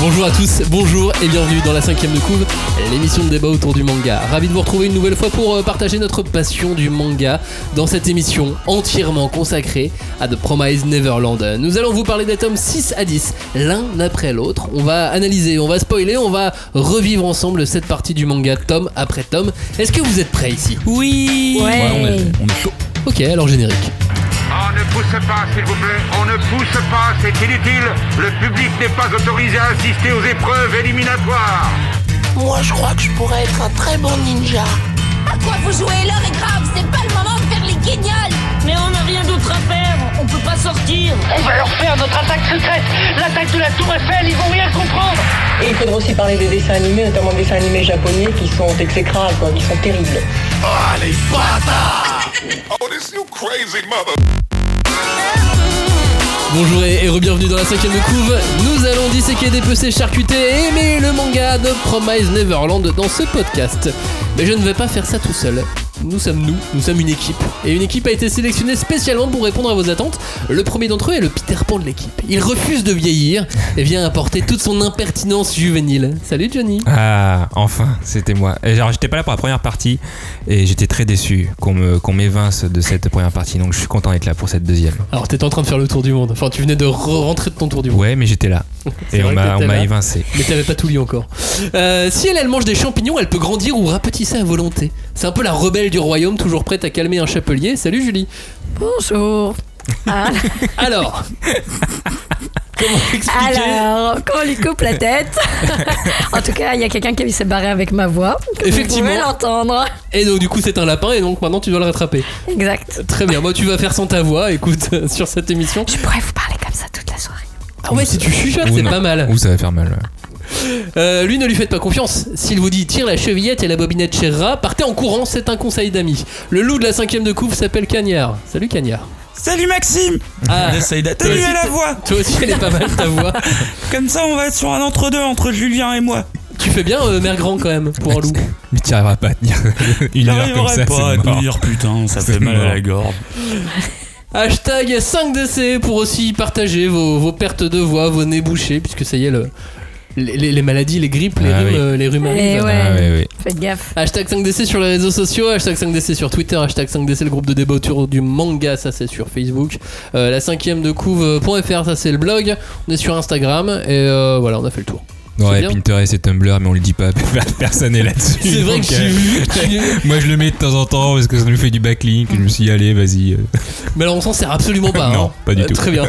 Bonjour à tous, bonjour et bienvenue dans la cinquième de couve, l'émission de débat autour du manga. Ravi de vous retrouver une nouvelle fois pour euh, partager notre passion du manga dans cette émission entièrement consacrée à The Promise Neverland. Nous allons vous parler des tomes 6 à 10, l'un après l'autre. On va analyser, on va spoiler, on va revivre ensemble cette partie du manga tome après tome. Est-ce que vous êtes prêts ici? Oui Ouais. on, est, on est chaud. Ok, alors générique. On ne pousse pas, s'il vous plaît. On ne pousse pas, c'est inutile. Le public n'est pas autorisé à assister aux épreuves éliminatoires. Moi, je crois que je pourrais être un très bon ninja. À quoi vous jouez L'heure est grave, c'est pas le moment de faire les guignols Mais on n'a rien d'autre à faire, on peut pas sortir. On va leur faire notre attaque secrète L'attaque de la Tour Eiffel, ils vont rien comprendre Et il faudra aussi parler des dessins animés, notamment des dessins animés japonais qui sont exécrables, quoi, qui sont terribles. Bonjour et, re-bienvenue dans la cinquième de couve. Nous allons disséquer, dépecer, charcuter et aimer le manga de Promise Neverland dans ce podcast. Mais je ne vais pas faire ça tout seul. Nous sommes nous, nous sommes une équipe. Et une équipe a été sélectionnée spécialement pour répondre à vos attentes. Le premier d'entre eux est le Peter Pan de l'équipe. Il refuse de vieillir et vient apporter toute son impertinence juvénile. Salut Johnny. Ah, enfin, c'était moi. Genre, j'étais pas là pour la première partie et j'étais très déçu qu'on me, qu'on m'évince de cette première partie. Donc, je suis content d'être là pour cette deuxième. Alors t'étais en train de faire le tour du monde. Enfin tu venais de re- rentrer de ton tour du monde. Ouais, mais j'étais là. Et on m'a, on m'a évincé. Mais t'avais pas tout lu encore. Euh, si elle, elle mange des champignons, elle peut grandir ou rapetisser à volonté. C'est un peu la rebelle du royaume, toujours prête à calmer un chapelier. Salut Julie. Bonjour. Ah, Alors, comment expliquer alors, quand on lui coupe la tête. en tout cas, il y a quelqu'un qui s'est barré avec ma voix. Effectivement. Vous pouvez l'entendre. Et donc du coup c'est un lapin et donc maintenant tu dois le rattraper. Exact. Très bien, moi tu vas faire sans ta voix, écoute, sur cette émission. Je pourrais vous parler comme ça toute la soirée. Ah ouais, si tu chuchotes, c'est pas mal. Ou ça va faire mal. ouais. Euh, lui, ne lui faites pas confiance. S'il vous dit tire la chevillette et la bobinette chez Rat, partez en courant, c'est un conseil d'ami. Le loup de la cinquième de couve s'appelle Cagnard. Salut Cagnard. Salut Maxime Ah, d'atténuer aussi, la voix Toi aussi, elle est pas mal ta voix. Comme ça, on va être sur un entre-deux entre Julien et moi. Tu fais bien, euh, mère grand quand même, pour un loup. Mais tu arriveras pas à tenir une heure comme ça. Pas à tenir, putain, ça fait mal à la gorge. Hashtag 5DC pour aussi partager vos, vos pertes de voix, vos nez bouchés, puisque ça y est, le, les, les- les maladies, les grippes, les Ah rhumes, oui. euh, les rhumes Eh ouais. Ah, ouais, ouais. Faites gaffe. Hashtag 5DC sur les réseaux sociaux, hashtag 5DC sur Twitter, hashtag 5DC le groupe de débat autour du manga, ça c'est sur Facebook. Euh, la cinquième de couve.fr, ça c'est le blog. On est sur Instagram et euh, voilà, on a fait le tour. Ouais. Pinterest et Tumblr, mais on le dit pas. Personne n'est là-dessus. C'est vrai que j'ai euh, vu. que tu- Moi, je le mets de temps en temps parce que ça nous fait du backlink. Je me suis dit, allez, vas-y. euh. Mais alors on s'en sert absolument pas. Non, hein. pas du Euh, tout. Très bien.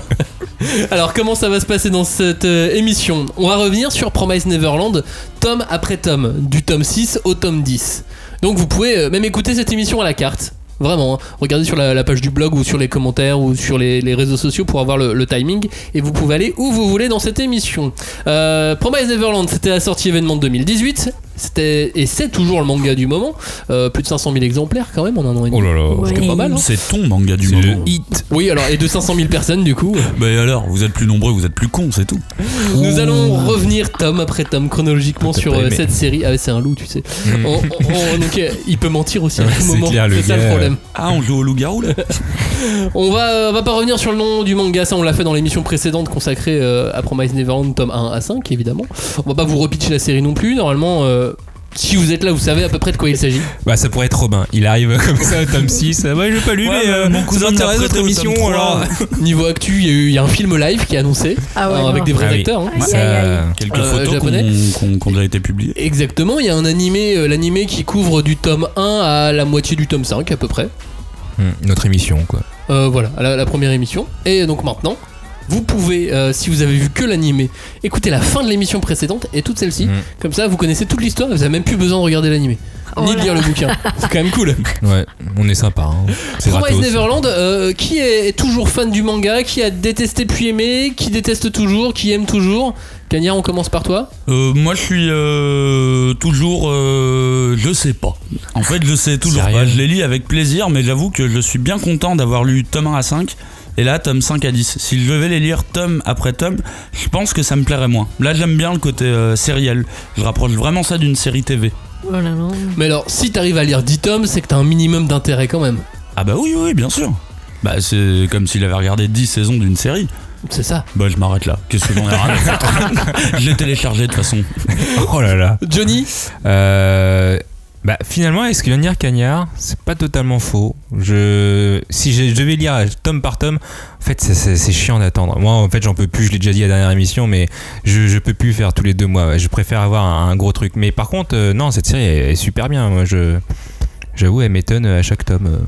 alors comment ça va se passer dans cette euh, émission? On va revenir sur Promise Neverland, tome après tome, du tome 6 au tome 10. Donc vous pouvez même écouter cette émission à la carte. Vraiment, hein. regardez sur la, page du blog ou sur les commentaires ou sur les, réseaux sociaux pour avoir le, le timing et vous pouvez aller où vous voulez dans cette émission. Euh, Promise Neverland, c'était la sortie événement de 2018. C'était et c'est toujours le manga du moment. Euh, plus de 500 000 exemplaires quand même en un an et demi. Oh là là. Ouais. C'est pas mal. Hein C'est ton manga du C'est moment. le hit. oui, alors et de 500 000 personnes du coup. Bah et alors, vous êtes plus nombreux, vous êtes plus cons, c'est tout. Nous allons revenir tome après tome chronologiquement sur euh, cette série. Ah ouais, c'est un loup, tu sais. Mm. On- on- on- donc, euh, il peut mentir aussi à Ouais, tout c'est moment. C'est ça le problème. Ah, on joue au loup-garou là On va, on va pas revenir sur le nom du manga, ça on l'a fait dans l'émission précédente consacrée euh, à Promise Neverland, tome 1 à 5 évidemment. On va pas vous repitcher la série non plus. Normalement, euh, si vous êtes là, vous savez à peu près de quoi il s'agit. Bah, ça pourrait être Robin. Il arrive comme ça au tome 6. Ah, ouais, j'ai pas lu, Ouais, mais bah, euh, mon cousin m'intéresse votre au émission. Alors. Niveau actu, il y, a eu- il y a un film live qui est annoncé Ah ouais, euh, avec des vrais Ah oui. acteurs. hein. Ça- aïe, aïe. Quelques Euh, photos japonais. qu'on qu'on- qu'on a été publiées. Exactement, il y a un animé, euh, l'animé qui couvre du tome 1 à la moitié du tome 5 à peu près. Hum, Notre émission, quoi. Euh, voilà, la première émission. Et donc maintenant, vous pouvez, euh, si vous avez vu que l'animé, écouter la fin de l'émission précédente et toute celle-ci. Mm. Comme ça, vous connaissez toute l'histoire et vous avez même plus besoin de regarder l'animé. Oh Ni de là. lire le bouquin. C'est quand même cool. Ouais, on est sympa. Hein. C'est Promise gratos. Neverland, euh, qui est toujours fan du manga, qui a détesté puis aimé, qui déteste toujours, qui aime toujours Cagnard, on commence par toi. Euh, moi, je suis euh, toujours. euh, je sais pas. En fait, je sais toujours pas. Je les lis avec plaisir, mais j'avoue que je suis bien content d'avoir lu tome 1 à 5. Et là, tome 5 à 10. Si je devais les lire tome après tome, je pense que ça me plairait moins. Là, j'aime bien le côté euh, sériel. Je rapproche vraiment ça d'une série TV. Oh là là. Mais alors, si t'arrives à lire 10 tomes, c'est que t'as un minimum d'intérêt quand même. Ah bah oui, oui, bien sûr. Bah c'est comme s'il avait regardé 10 saisons d'une série. C'est ça. Bah, je m'arrête là. Qu'est-ce que j'en ai rien à foutre? Je l'ai téléchargé de toute façon. Oh là là. Johnny? Euh, bah, finalement, est-ce que vient de dire Cagnard C'est pas totalement faux. Je, si je devais lire tome par tome, en fait, c'est- chiant d'attendre. Moi, en fait, j'en peux plus. Je l'ai déjà dit à la dernière émission, mais je, je peux plus faire tous les deux mois. Je préfère avoir un, un gros truc. Mais par contre, euh, non, cette série est, est super bien. Moi, je, j'avoue, elle m'étonne à chaque tome.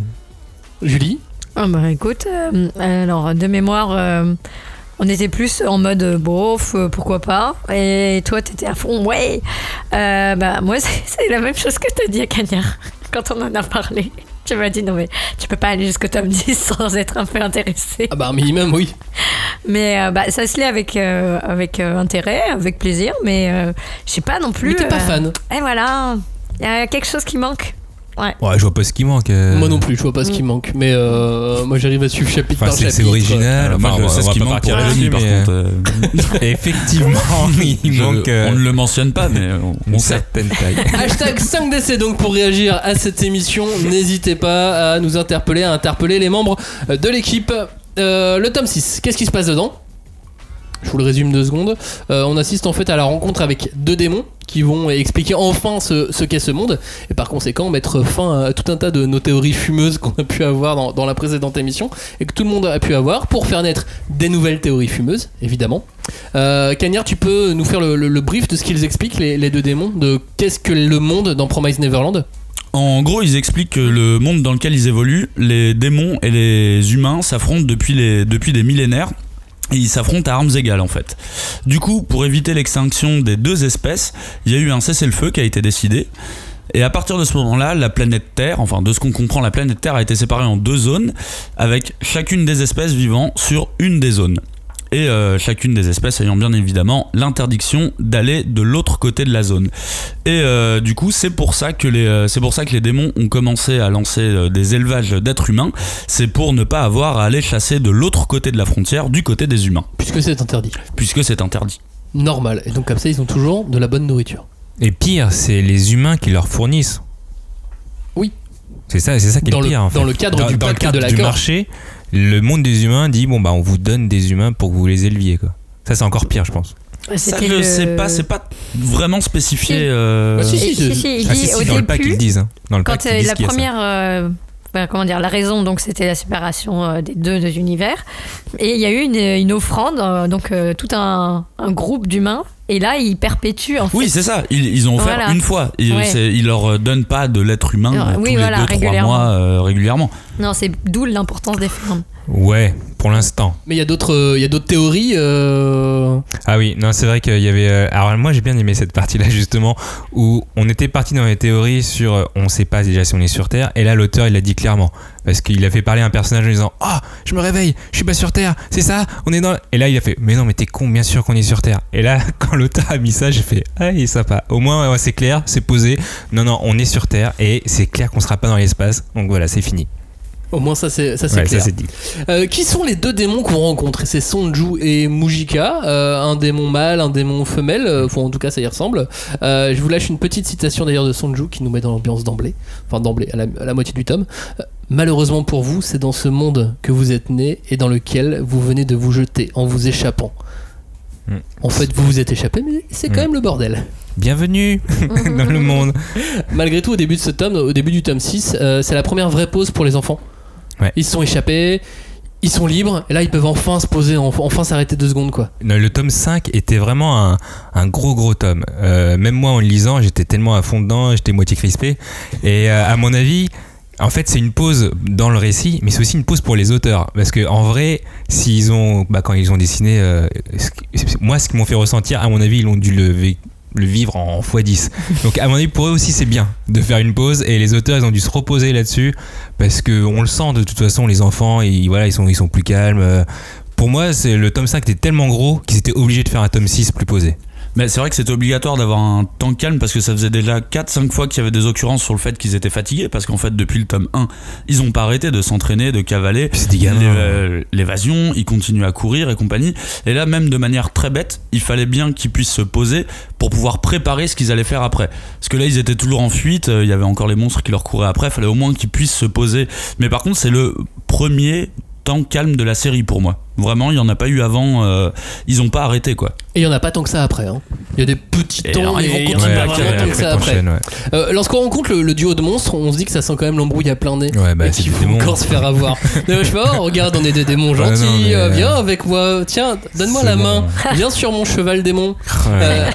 Julie? Ah bah écoute, euh, alors de mémoire, euh, on était plus en mode euh, bof, euh, pourquoi pas. Et toi, t'étais à fond, ouais. Euh, bah moi, c'est la même chose que t'as dit à Cagnard quand on en a parlé. Tu m'as dit non mais tu peux pas aller jusqu'au tome 10 sans être un peu intéressé. Ah bah un minimum, oui. Mais euh, bah, ça se lit avec, euh, avec intérêt, avec plaisir, mais je sais pas non plus. Mais t'es pas fan. Et voilà, il y a quelque chose qui manque. Ouais. Ouais, je vois pas ce qui manque. euh. Moi non plus, je vois pas ce Mm. qui manque. Mais euh, moi j'arrive à suivre chapitre Enfin, par c'est chapitre. c'est original. Moi, Enfin, je on sais ce qui manque pour par contre. euh, euh, Effectivement, il je- manque On ne le mentionne pas, mais on, sait. certaine taille. Hashtag 5DC donc pour réagir à cette émission. N'hésitez pas à nous interpeller, à interpeller les membres de l'équipe. Euh, le tome 6, qu'est-ce qui se passe dedans? Je vous le résume deux secondes. Euh, on assiste en fait à la rencontre avec deux démons qui vont expliquer enfin ce, qu'est ce monde et par conséquent mettre fin à tout un tas de nos théories fumeuses qu'on a pu avoir dans, la précédente émission et que tout le monde a pu avoir pour faire naître des nouvelles théories fumeuses évidemment. Euh, tu peux nous faire le, brief de ce qu'ils expliquent les, deux démons de qu'est-ce que le monde dans Promise Neverland? En gros, ils expliquent que le monde dans lequel ils évoluent, les démons et les humains s'affrontent depuis des millénaires. Et ils s'affrontent à armes égales en fait. Du coup, pour éviter l'extinction des deux espèces, il y a eu un cessez-le-feu qui a été décidé. Et à partir de ce moment-là, la planète Terre, enfin de ce qu'on comprend, la planète Terre a été séparée en deux zones, avec chacune des espèces vivant sur une des zones. Et euh, chacune des espèces ayant bien évidemment l'interdiction d'aller de l'autre côté de la zone. Et euh, du coup, c'est pour ça que les, euh, c'est pour ça que les démons ont commencé à lancer des élevages d'êtres humains. C'est pour ne pas avoir à aller chasser de l'autre côté de la frontière, du côté des humains, puisque c'est interdit. puisque c'est interdit. Normal. Et donc comme ça, ils ont toujours de la bonne nourriture. Et pire, c'est les humains qui leur fournissent. Oui. C'est ça, c'est ça qui est Dans le le- pire. en fait. dans le cadre Dans- du dans le pacte cadre de du marché, le monde des humains dit bon bah on vous donne des humains pour que vous les éleviez quoi. Ça c'est encore pire je pense. Ça, je le- sais pas, c'est pas vraiment spécifié. Si. euh, Ah, si, si, Et- c'est- si, si, il Ah dit si, si, au dans le pack ils début, le disent. hein. Dans le quand pack, ils euh, disent la première, euh, ben, comment dire, la raison, donc c'était la séparation euh, des deux, deux univers. Et il y a eu une, une offrande, euh, donc euh, tout un, un groupe d'humains. Et là, ils perpétuent en fait. Oui, c'est ça. Ils, ils ont offert Voilà. une fois. Ils, Ouais. ils leur donnent pas de l'être humain Euh, euh, oui, tous les voilà, deux, trois régulièrement. mois euh, régulièrement. Non, c'est d'où l'importance des fermes. Ouais, pour l'instant. Mais il y a d'autres, euh, il y a d'autres théories. euh, Ah oui, non, c'est vrai qu'il y avait. euh, alors moi j'ai bien aimé cette partie-là justement où on était parti dans les théories sur euh, on sait pas déjà si on est sur Terre et là l'auteur il l'a dit clairement parce qu'il a fait parler un personnage en disant ah je me réveille, je suis pas sur Terre, c'est ça, on est dans. Et là il a fait mais non mais t'es con, bien sûr qu'on est sur Terre. Et là quand l'auteur a mis ça j'ai fait ah il est sympa. Au moins ouais, c'est clair, c'est posé. Non non on est sur Terre et c'est clair qu'on sera pas dans l'espace. Donc voilà c'est fini. Au moins ça c'est ça c'est Ouais, clair. c'est dit. Euh, qui sont les deux démons qu'on rencontre? C'est Sonju et Mujika, euh, un démon mâle, un démon femelle. euh, en tout cas ça y ressemble. Je vous lâche une petite citation d'ailleurs de Sonju qui nous met dans l'ambiance d'emblée, enfin d'emblée à à la moitié du tome. Malheureusement pour vous, c'est dans ce monde que vous êtes né et dans lequel vous venez de vous jeter en vous échappant. Mm. En fait, vous vous êtes échappé, mais c'est quand Mm. même le bordel. Bienvenue dans le monde. Malgré tout, au début de ce tome, au début du tome 6, euh, c'est la première vraie pause pour les enfants. Ouais. Ils se sont échappés, ils sont libres, et là ils peuvent enfin se poser, enf- enfin s'arrêter deux secondes quoi. Non, Le tome 5 était vraiment un, un gros gros tome. Euh, même moi en le lisant, j'étais tellement à fond dedans, j'étais moitié crispé. Et euh, à mon avis, en fait, c'est une pause dans le récit, mais c'est aussi une pause pour les auteurs. Parce que en vrai, s'ils ont, bah, quand ils ont dessiné, euh, moi, ce qui m'ont fait ressentir, à mon avis, ils ont dû le, vivre en x10. Donc, à mon avis, pour eux aussi, c'est bien de faire une pause. Et les auteurs, ils ont dû se reposer là-dessus. Parce que on le sent de toute façon, les enfants, ils, voilà, ils, sont, ils sont plus calmes. Euh, Pour moi, c'est le tome 5 était tellement gros qu'ils étaient obligés de faire un tome 6 plus posé. Mais c'est vrai que c'était obligatoire d'avoir un temps calme parce que ça faisait déjà 4-5 fois qu'il y avait des occurrences sur le fait qu'ils étaient fatigués parce qu'en fait depuis le tome 1 ils ont pas arrêté de s'entraîner, de cavaler. L'é- euh, L'évasion, ils continuent à courir et compagnie. Et là même de manière très bête, il fallait bien qu'ils puissent se poser pour pouvoir préparer ce qu'ils allaient faire après. Parce que là ils étaient toujours en fuite, euh, il y avait encore les monstres qui leur couraient après, il fallait au moins qu'ils puissent se poser. Mais par contre c'est le premier temps calme de la série pour moi. Vraiment, il y en a pas eu avant. euh, ils ont pas arrêté quoi. Et il y en a pas tant que ça après. hein. Il y a des petits Et temps, ils vont mais continuer pas à tant que après, ça après. ouais. Euh, Lorsqu'on rencontre le, le duo de monstres, on se dit que ça sent quand même l'embrouille à plein nez. Ouais, bah, et démons. encore se faire avoir. Non, je sais pas, oh, regarde, on est des démons Ouais, gentils. non, mais, euh, viens avec moi. Tiens, donne-moi la bon. main. Viens sur mon cheval démon. Ouais.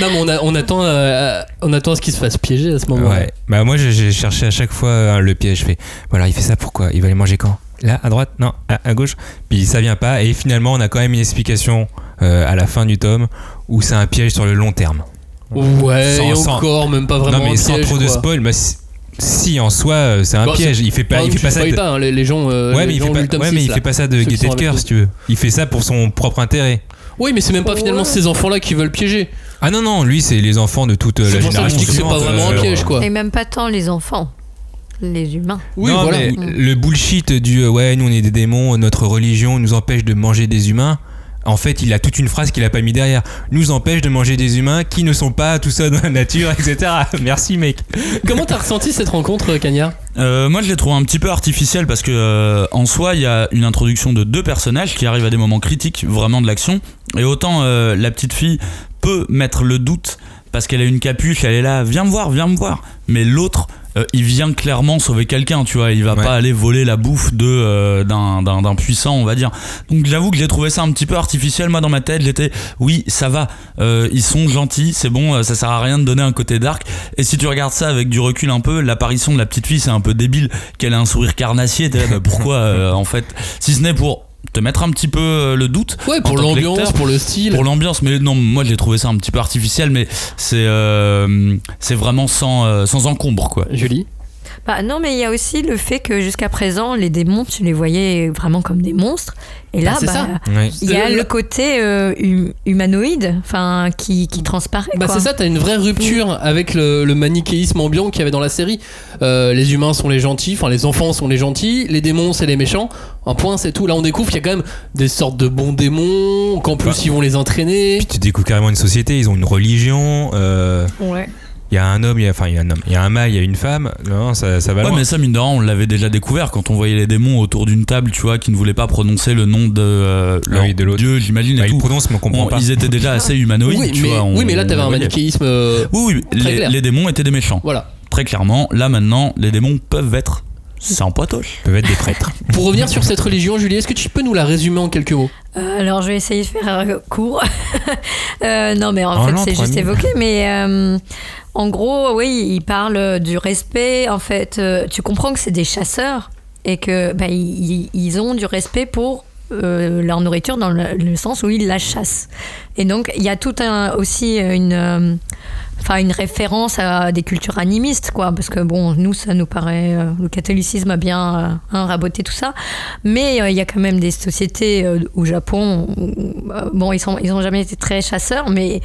Non, mais on, a- on attend, euh, on attend à ce qu'il se fasse piéger à ce moment-là. Ouais. Bah moi j'ai- cherché à chaque fois le piège. Je fais voilà il fait ça pourquoi? Il va aller manger quand? Là à droite Non à, à gauche Puis ça vient pas et finalement on a quand même une explication euh, à la fin du tome où c'est un piège sur le long terme. Ouais, Sans- et sans- encore, même pas vraiment. non mais un sans piège, trop de spoil. Bah, si, si, en soi euh, c'est un Bah, piège. Il fait pas il fait pas ça. de- pas, hein, les, les gens. euh, Ouais les mais il fait pas, lu le tome ouais, mais 6, il là. fait pas ça de gaieté de cœur si tu veux. Il fait ça pour son propre intérêt. Oui, mais c'est même pas finalement ces enfants-là qui veulent piéger. Ah non non lui c'est les enfants de toute euh, la génération. c'est pas vraiment un piège, quoi. Et même pas tant les enfants, les humains. Oui, non, voilà. mais le bullshit du euh, ouais, nous on est des démons, notre religion nous empêche de manger des humains. En fait, il a toute une phrase qu'il a pas mis derrière. Nous empêche de manger des humains qui ne sont pas tout ça dans la nature, etc. Merci, mec. Comment t'as ressenti cette rencontre, Cagnard Euh, moi, je l'ai trouvé un petit peu artificiel parce que euh, en soi, il y a une introduction de deux personnages qui arrivent à des moments critiques vraiment de l'action. Et autant euh, la petite fille peut mettre le doute parce qu'elle a une capuche, elle est là, viens me voir, viens me voir. Mais l'autre, euh, il vient clairement sauver quelqu'un, tu vois. Il va Ouais. pas aller voler la bouffe de euh, d'un d'un- d'un puissant, on va dire. Donc j'avoue que j'ai trouvé ça un petit peu artificiel. Moi, dans ma tête, j'étais, oui, ça va. Euh, ils sont gentils, c'est bon. euh, Ça sert à rien de donner un côté dark. Et si tu regardes ça avec du recul un peu, l'apparition de la petite fille, c'est un peu débile. Qu'elle a un sourire carnassier. T'es là, bah, pourquoi euh, en fait? Si ce n'est pour te mettre un petit peu euh, le doute. Ouais, pour l'ambiance, pour le style. Pour l'ambiance, mais non, moi j'ai trouvé ça un petit peu artificiel, mais c'est euh, c'est vraiment sans, euh, sans encombre quoi. Julie? Bah non, mais il y a aussi le fait que jusqu'à présent, les démons, tu les voyais vraiment comme des monstres. Et là, Bah, bah, il y a le côté euh, hum- humanoïde, enfin, qui, qui transparaît. Bah c'est ça, t'as une vraie rupture avec le, le manichéisme ambiant qu'il y avait dans la série. Euh, les humains sont les gentils, enfin les enfants sont les gentils, les démons c'est les méchants. Un point c'est tout. Là on découvre qu'il y a quand même des sortes de bons démons, qu'en plus Bah. ils vont les entraîner. Puis tu découvres carrément une société, ils ont une religion. euh, Ouais. Il y a un homme, il y a, enfin il y a un homme, il y a un mâle, il y a une femme. Non, ça, ça va Ouais, loin. mais ça, mine de rien, on l'avait déjà découvert quand on voyait les démons autour d'une table, tu vois, qui ne voulaient pas prononcer le nom de euh, leur Ah oui, de l'autre. dieu, j'imagine. Bah, et il tout. prononce, mais on comprend On- pas. Ils étaient déjà assez humanoïdes, oui, tu mais, vois. on- oui, mais là t'avais un manichéisme. euh, Oui, oui, très les, clair. les démons étaient des méchants. Voilà. Très clairement, là maintenant, les démons peuvent être sans. Ils peuvent être des prêtres. Pour revenir sur cette religion, Julie, est-ce que tu peux nous la résumer en quelques mots? Euh, alors, je vais essayer de faire euh, court. Euh, non, mais en fait, c'est juste évoqué. Mais euh, en gros, oui, il parle du respect. En fait, euh, tu comprends que c'est des chasseurs et que bah, ils, ils ont du respect pour euh, leur nourriture dans le, le sens où ils la chassent. Et donc, il y a tout un aussi une euh, enfin une référence à des cultures animistes quoi parce que bon nous ça nous paraît euh, le catholicisme a bien euh, hein, raboté tout ça mais euh, il y a quand même des sociétés euh, au Japon où, euh, bon ils sont ils ont jamais été très chasseurs mais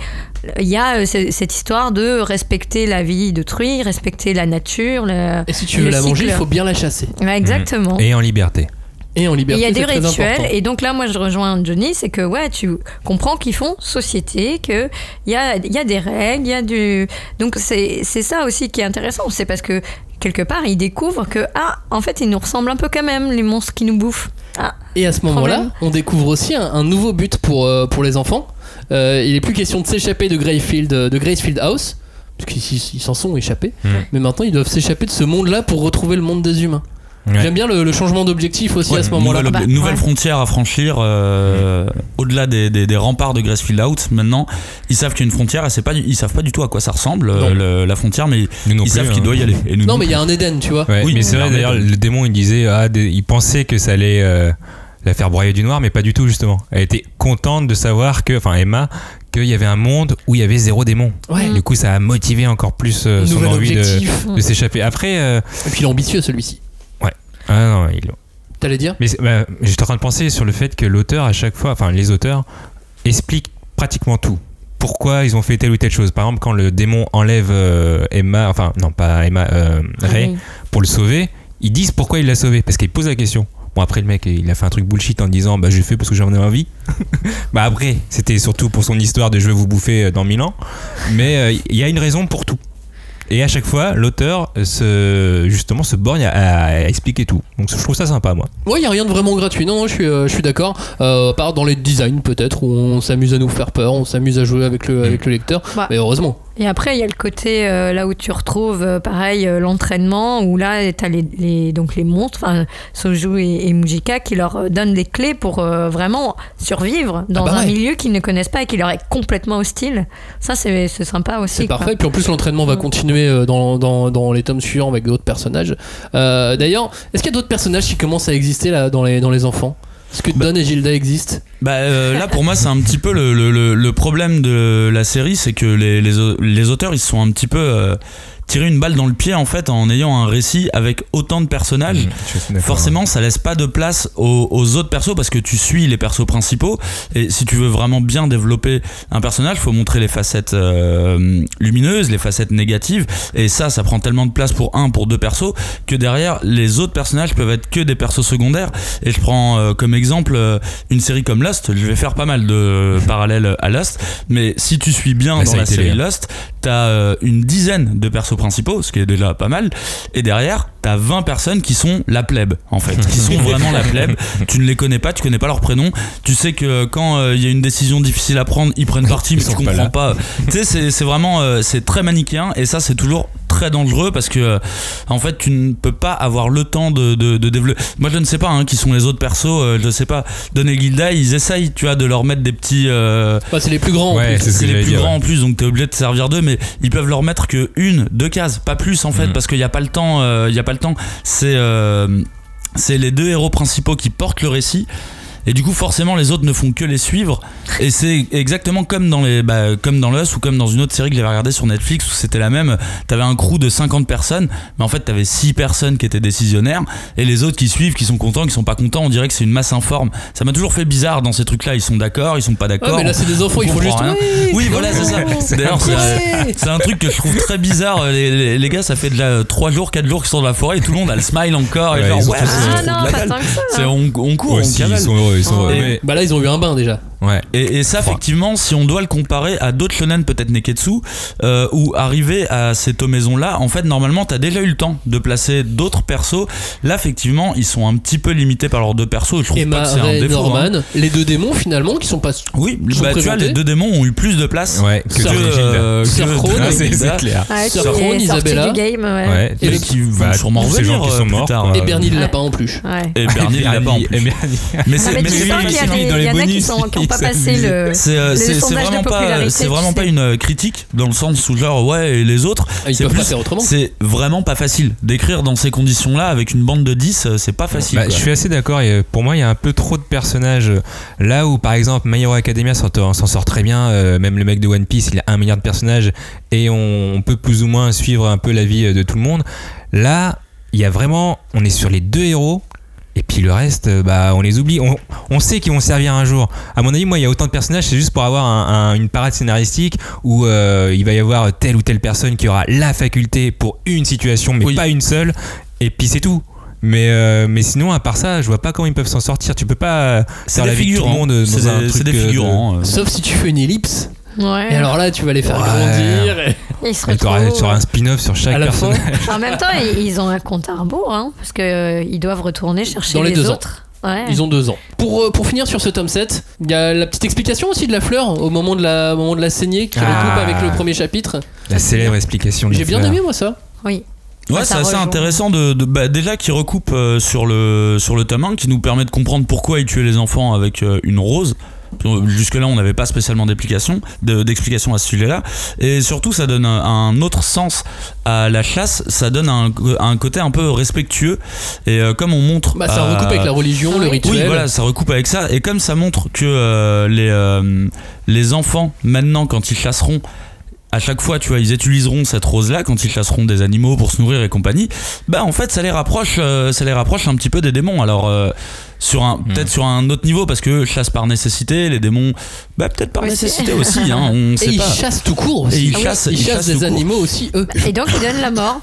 il y a euh, ce- cette histoire de respecter la vie d'autrui respecter la nature le- Et si tu veux la manger, cycle. il faut bien la chasser. Ouais, exactement Et en liberté. Et en liberté. il y a des rituels, important. et donc là, moi, je rejoins Johnny, c'est que ouais, tu comprends qu'ils font société, que il y a, il y a des règles, il y a du, donc c'est c'est ça aussi qui est intéressant, c'est parce que quelque part, ils découvrent que ah, en fait, ils nous ressemblent un peu quand même, les monstres qui nous bouffent. Ah, Et à ce moment-là, on découvre aussi un, un nouveau but pour, euh, pour les enfants. Euh, il est plus question de s'échapper de Greyfield, de Gracefield House, parce qu'ils ils s'en sont échappés. Mm. Mais maintenant, ils doivent s'échapper de ce monde-là pour retrouver le monde des humains. Ouais. J'aime bien le, le changement d'objectif aussi Ouais, à ce moment-là. Nouvelle, Bah, nouvelle ouais. frontière à franchir euh, au-delà des, des- des remparts de Gracefield Out. Maintenant, ils savent qu'il y a une frontière et c'est pas, du- ils savent pas du tout à quoi ça ressemble euh, le- la frontière, mais ils plus, savent hein. qu'il doit y aller. Et nous Non, mais il y a un Eden, tu vois. Ouais, Oui, mais c'est vrai d'ailleurs, le démon il disait, ah, des- il pensait que ça allait euh, la faire broyer du noir, mais pas du tout justement. Elle était contente de savoir que, enfin Emma, qu'il y avait un monde où il y avait zéro démon. Ouais. Du coup, ça a motivé encore plus euh, son envie de, s'échapper. Après, euh, Et puis il est ambitieux celui-ci. Ah non, il- T'allais dire mais bah, j'étais en train de penser sur le fait que l'auteur à chaque fois, enfin les auteurs expliquent pratiquement tout. Pourquoi ils ont fait telle ou telle chose. Par exemple, quand le démon enlève euh, Emma, enfin non pas Emma, euh, Ray, oui. pour le sauver, ils disent pourquoi il l'a sauvé. Parce qu'ils posent la question. Bon, après, le mec, il a fait un truc bullshit en disant Bah, j'ai fait parce que j'en ai envie. bah, après, c'était surtout pour son histoire de je vais vous bouffer euh, dans mille ans. Mais euh, il y a une raison pour tout. Et à chaque fois, l'auteur se, justement se borgne à, à expliquer tout. Donc je trouve ça sympa, moi. Ouais, il y a rien de vraiment gratuit. Non, non, je suis, euh, je suis d'accord. Euh, à part dans les designs peut-être où on s'amuse à nous faire peur, on s'amuse à jouer avec le, avec le lecteur. Bah. Mais heureusement. Et après, il y a le côté euh, là où tu retrouves euh, pareil euh, l'entraînement, où là, tu as les, les- donc les monstres, Soju et, et Mujika, qui leur donnent des clés pour vraiment survivre dans Ah bah un ouais. milieu qu'ils ne connaissent pas et qui leur est complètement hostile. Ça, c'est sympa aussi. C'est parfait. Puis en plus, l'entraînement va Mm. continuer dans, dans, dans les tomes suivants avec d'autres personnages. D'ailleurs, est-ce qu'il y a d'autres personnages qui commencent à exister là dans les, dans les enfants? Est-ce que Don et Gilda existent? Bah euh, là pour moi c'est un petit peu le, le- problème de la série c'est que les, les, les auteurs ils sont un petit peu tiré une balle dans le pied en fait en ayant un récit avec autant de personnages. D'accord. Forcément, ça laisse pas de place aux, aux autres persos parce que tu suis les persos principaux. Et si tu veux vraiment bien développer un personnage, faut montrer les facettes euh, lumineuses, les facettes négatives. Et ça, ça prend tellement de place pour un, pour deux persos que derrière, les autres personnages peuvent être que des persos secondaires. Et je prends euh, comme exemple euh, une série comme Lost. Je vais faire pas mal de parallèles à Lost. Mais si tu suis bien dans la série hein. Lost, t'as une dizaine de persos principaux, ce qui est déjà pas mal. Et derrière, t'as 20 personnes qui sont la plèbe, en fait, qui sont vraiment la plèbe. Tu ne les connais pas, tu connais pas leur prénom. Tu sais que quand euh, il y a une décision difficile à prendre, ils prennent parti, mais tu comprends pas. tu sais, c'est c'est vraiment, euh, c'est très manichéen, et ça, c'est toujours très dangereux parce que euh, en fait tu ne peux pas avoir le temps de, de, de développer moi je ne sais pas hein, qui sont les autres persos euh, je sais pas Don et Gilda ils essayent tu vois de leur mettre des petits euh, Bah, C'est les plus grands. en Ouais, plus. c'est ce les plus dire, grands ouais. en plus, donc t'es obligé de te servir d'eux, mais ils peuvent leur mettre que une, deux cases, pas plus en fait, Mm. parce qu'il n'y a pas le temps. euh, Il y a pas le temps. C'est euh, c'est les deux héros principaux qui portent le récit. Et du coup, forcément, les autres ne font que les suivre. Et c'est exactement comme dans les, bah, comme dans Us ou comme dans une autre série que j'avais regardée sur Netflix où c'était la même. T'avais un crew de 50 personnes, mais en fait, t'avais 6 personnes qui étaient décisionnaires et les autres qui suivent, qui sont contents, qui sont pas contents. On dirait que c'est une masse informe. Ça m'a toujours fait bizarre dans ces trucs-là. Ils sont d'accord, ils sont pas Ouais, d'accord. mais là, c'est des enfants, on il faut juste. rien. Ouais, Oui, voilà, c'est ça. c'est D'ailleurs, c'est Ouais. un truc que je trouve très bizarre. Les, les- les gars, ça fait déjà 3 jours, 4 jours qu'ils sont dans la forêt et tout le monde a le smile encore. Et Ouais, genre, ouais, c'est Ah non, pas balle. tant que ça. C'est- on, on court, on ils cavale. sont heureux, ils sont heureux. Et- mais- Bah là, ils ont eu un bain déjà. Ouais. Et, et ça, effectivement, si on doit le comparer à d'autres shonen, peut-être Neketsu, euh, ou arriver à ces tomaisons-là, en fait, normalement, t'as déjà eu le temps de placer d'autres persos. Là, effectivement, ils sont un petit peu limités par leurs deux persos. et Je trouve Emma, pas que c'est un défaut. hein. Les deux démons finalement qui sont pas. Oui, sont bah, tu vois, les deux démons ont eu plus de place Ouais, que et euh, Sir que et Ah, c'est clair. Ouais, qui Sir Crone, est sorti Isabella. du game, ouais. Ouais, Et Et qui vont bah, sûrement revenir gens qui euh, sont plus morts, tard. Et Bernie ne l'a pas en plus. Ouais. Et Bernie ne l'a pas en Et plus. Bernie- Mais c'est Ah, celui des- dans les qui bonus, qui pas il passé s'amuse. le. C'est euh, vraiment pas, popularité, c'est tu vraiment sais. pas une euh, critique dans le sens où genre ouais et les autres. Ah, ils c'est peuvent plus- pas faire autrement. C'est vraiment pas facile d'écrire dans ces conditions-là avec une bande de 10, euh, c'est pas facile. Bah, quoi. je suis assez d'accord. et, euh, Pour moi, il y a un peu trop de personnages. Là où, par exemple, My Hero Academia s'en s'en sort très bien. euh, même le mec de One Piece, il a un milliard de personnages et on, on peut plus ou moins suivre un peu la vie euh, de tout le monde. Là, il y a vraiment, on est sur les deux héros. Et puis le reste, euh, bah, on les oublie. On, on sait qu'ils vont servir un jour. À mon avis, moi, il y a autant de personnages, c'est juste pour avoir un- un- une parade scénaristique où euh, il va y avoir telle ou telle personne qui aura la faculté pour une situation, mais Oui. pas une seule. Et puis c'est tout. Mais, euh, mais sinon, à part ça, je vois pas comment ils peuvent s'en sortir. Tu peux pas C'est faire la vie de tout le monde dans un des- truc c'est des de- euh. Sauf si tu fais une ellipse. Ouais. Et alors là, tu vas les faire Ouais. grandir. et- ils se retrouvent- t'auras un spin-off sur chaque personnage. En même temps, ils ont un compte à rebours, hein, parce qu'ils doivent retourner chercher Dans les deux ans. autres. Ouais. Ils ont deux ans. Pour, euh, pour finir sur ce tome 7, il y a la petite explication aussi de la fleur au moment de la, au moment de la saignée qui Ah. recoupe avec le premier chapitre. La célèbre explication de J'ai bien aimé moi ça. Oui. Ouais, Ah, c'est assez rejoint. intéressant de, de- bah, déjà qui recoupe euh, sur le sur le tome 1 qui nous permet de comprendre pourquoi il tuait les enfants avec euh, une rose. Jusque là, on n'avait pas spécialement d'explication, de- d'explication à ce sujet-là, et surtout, ça donne un, un autre sens à la chasse. Ça donne un, un côté un peu respectueux, et euh, comme on montre, Bah, ça euh, recoupe avec la religion, le oui. rituel. oui, voilà, ça recoupe avec ça. Et comme ça montre que euh, les, euh, les enfants, maintenant, quand ils chasseront, à chaque fois, tu vois, ils utiliseront cette rose-là quand ils chasseront des animaux pour se nourrir et compagnie. Bah, en fait, ça les rapproche, euh, ça les rapproche un petit peu des démons. Alors, euh, sur un, peut-être sur un autre niveau, parce que chasse par nécessité, les démons, bah, peut-être par Oui, nécessité c'est- aussi, hein, on Et sait ils pas. chassent tout court aussi. Et ils Ah oui, chassent- ils ils chassent chassent des court. animaux aussi, eux. Et donc, ils donnent la mort.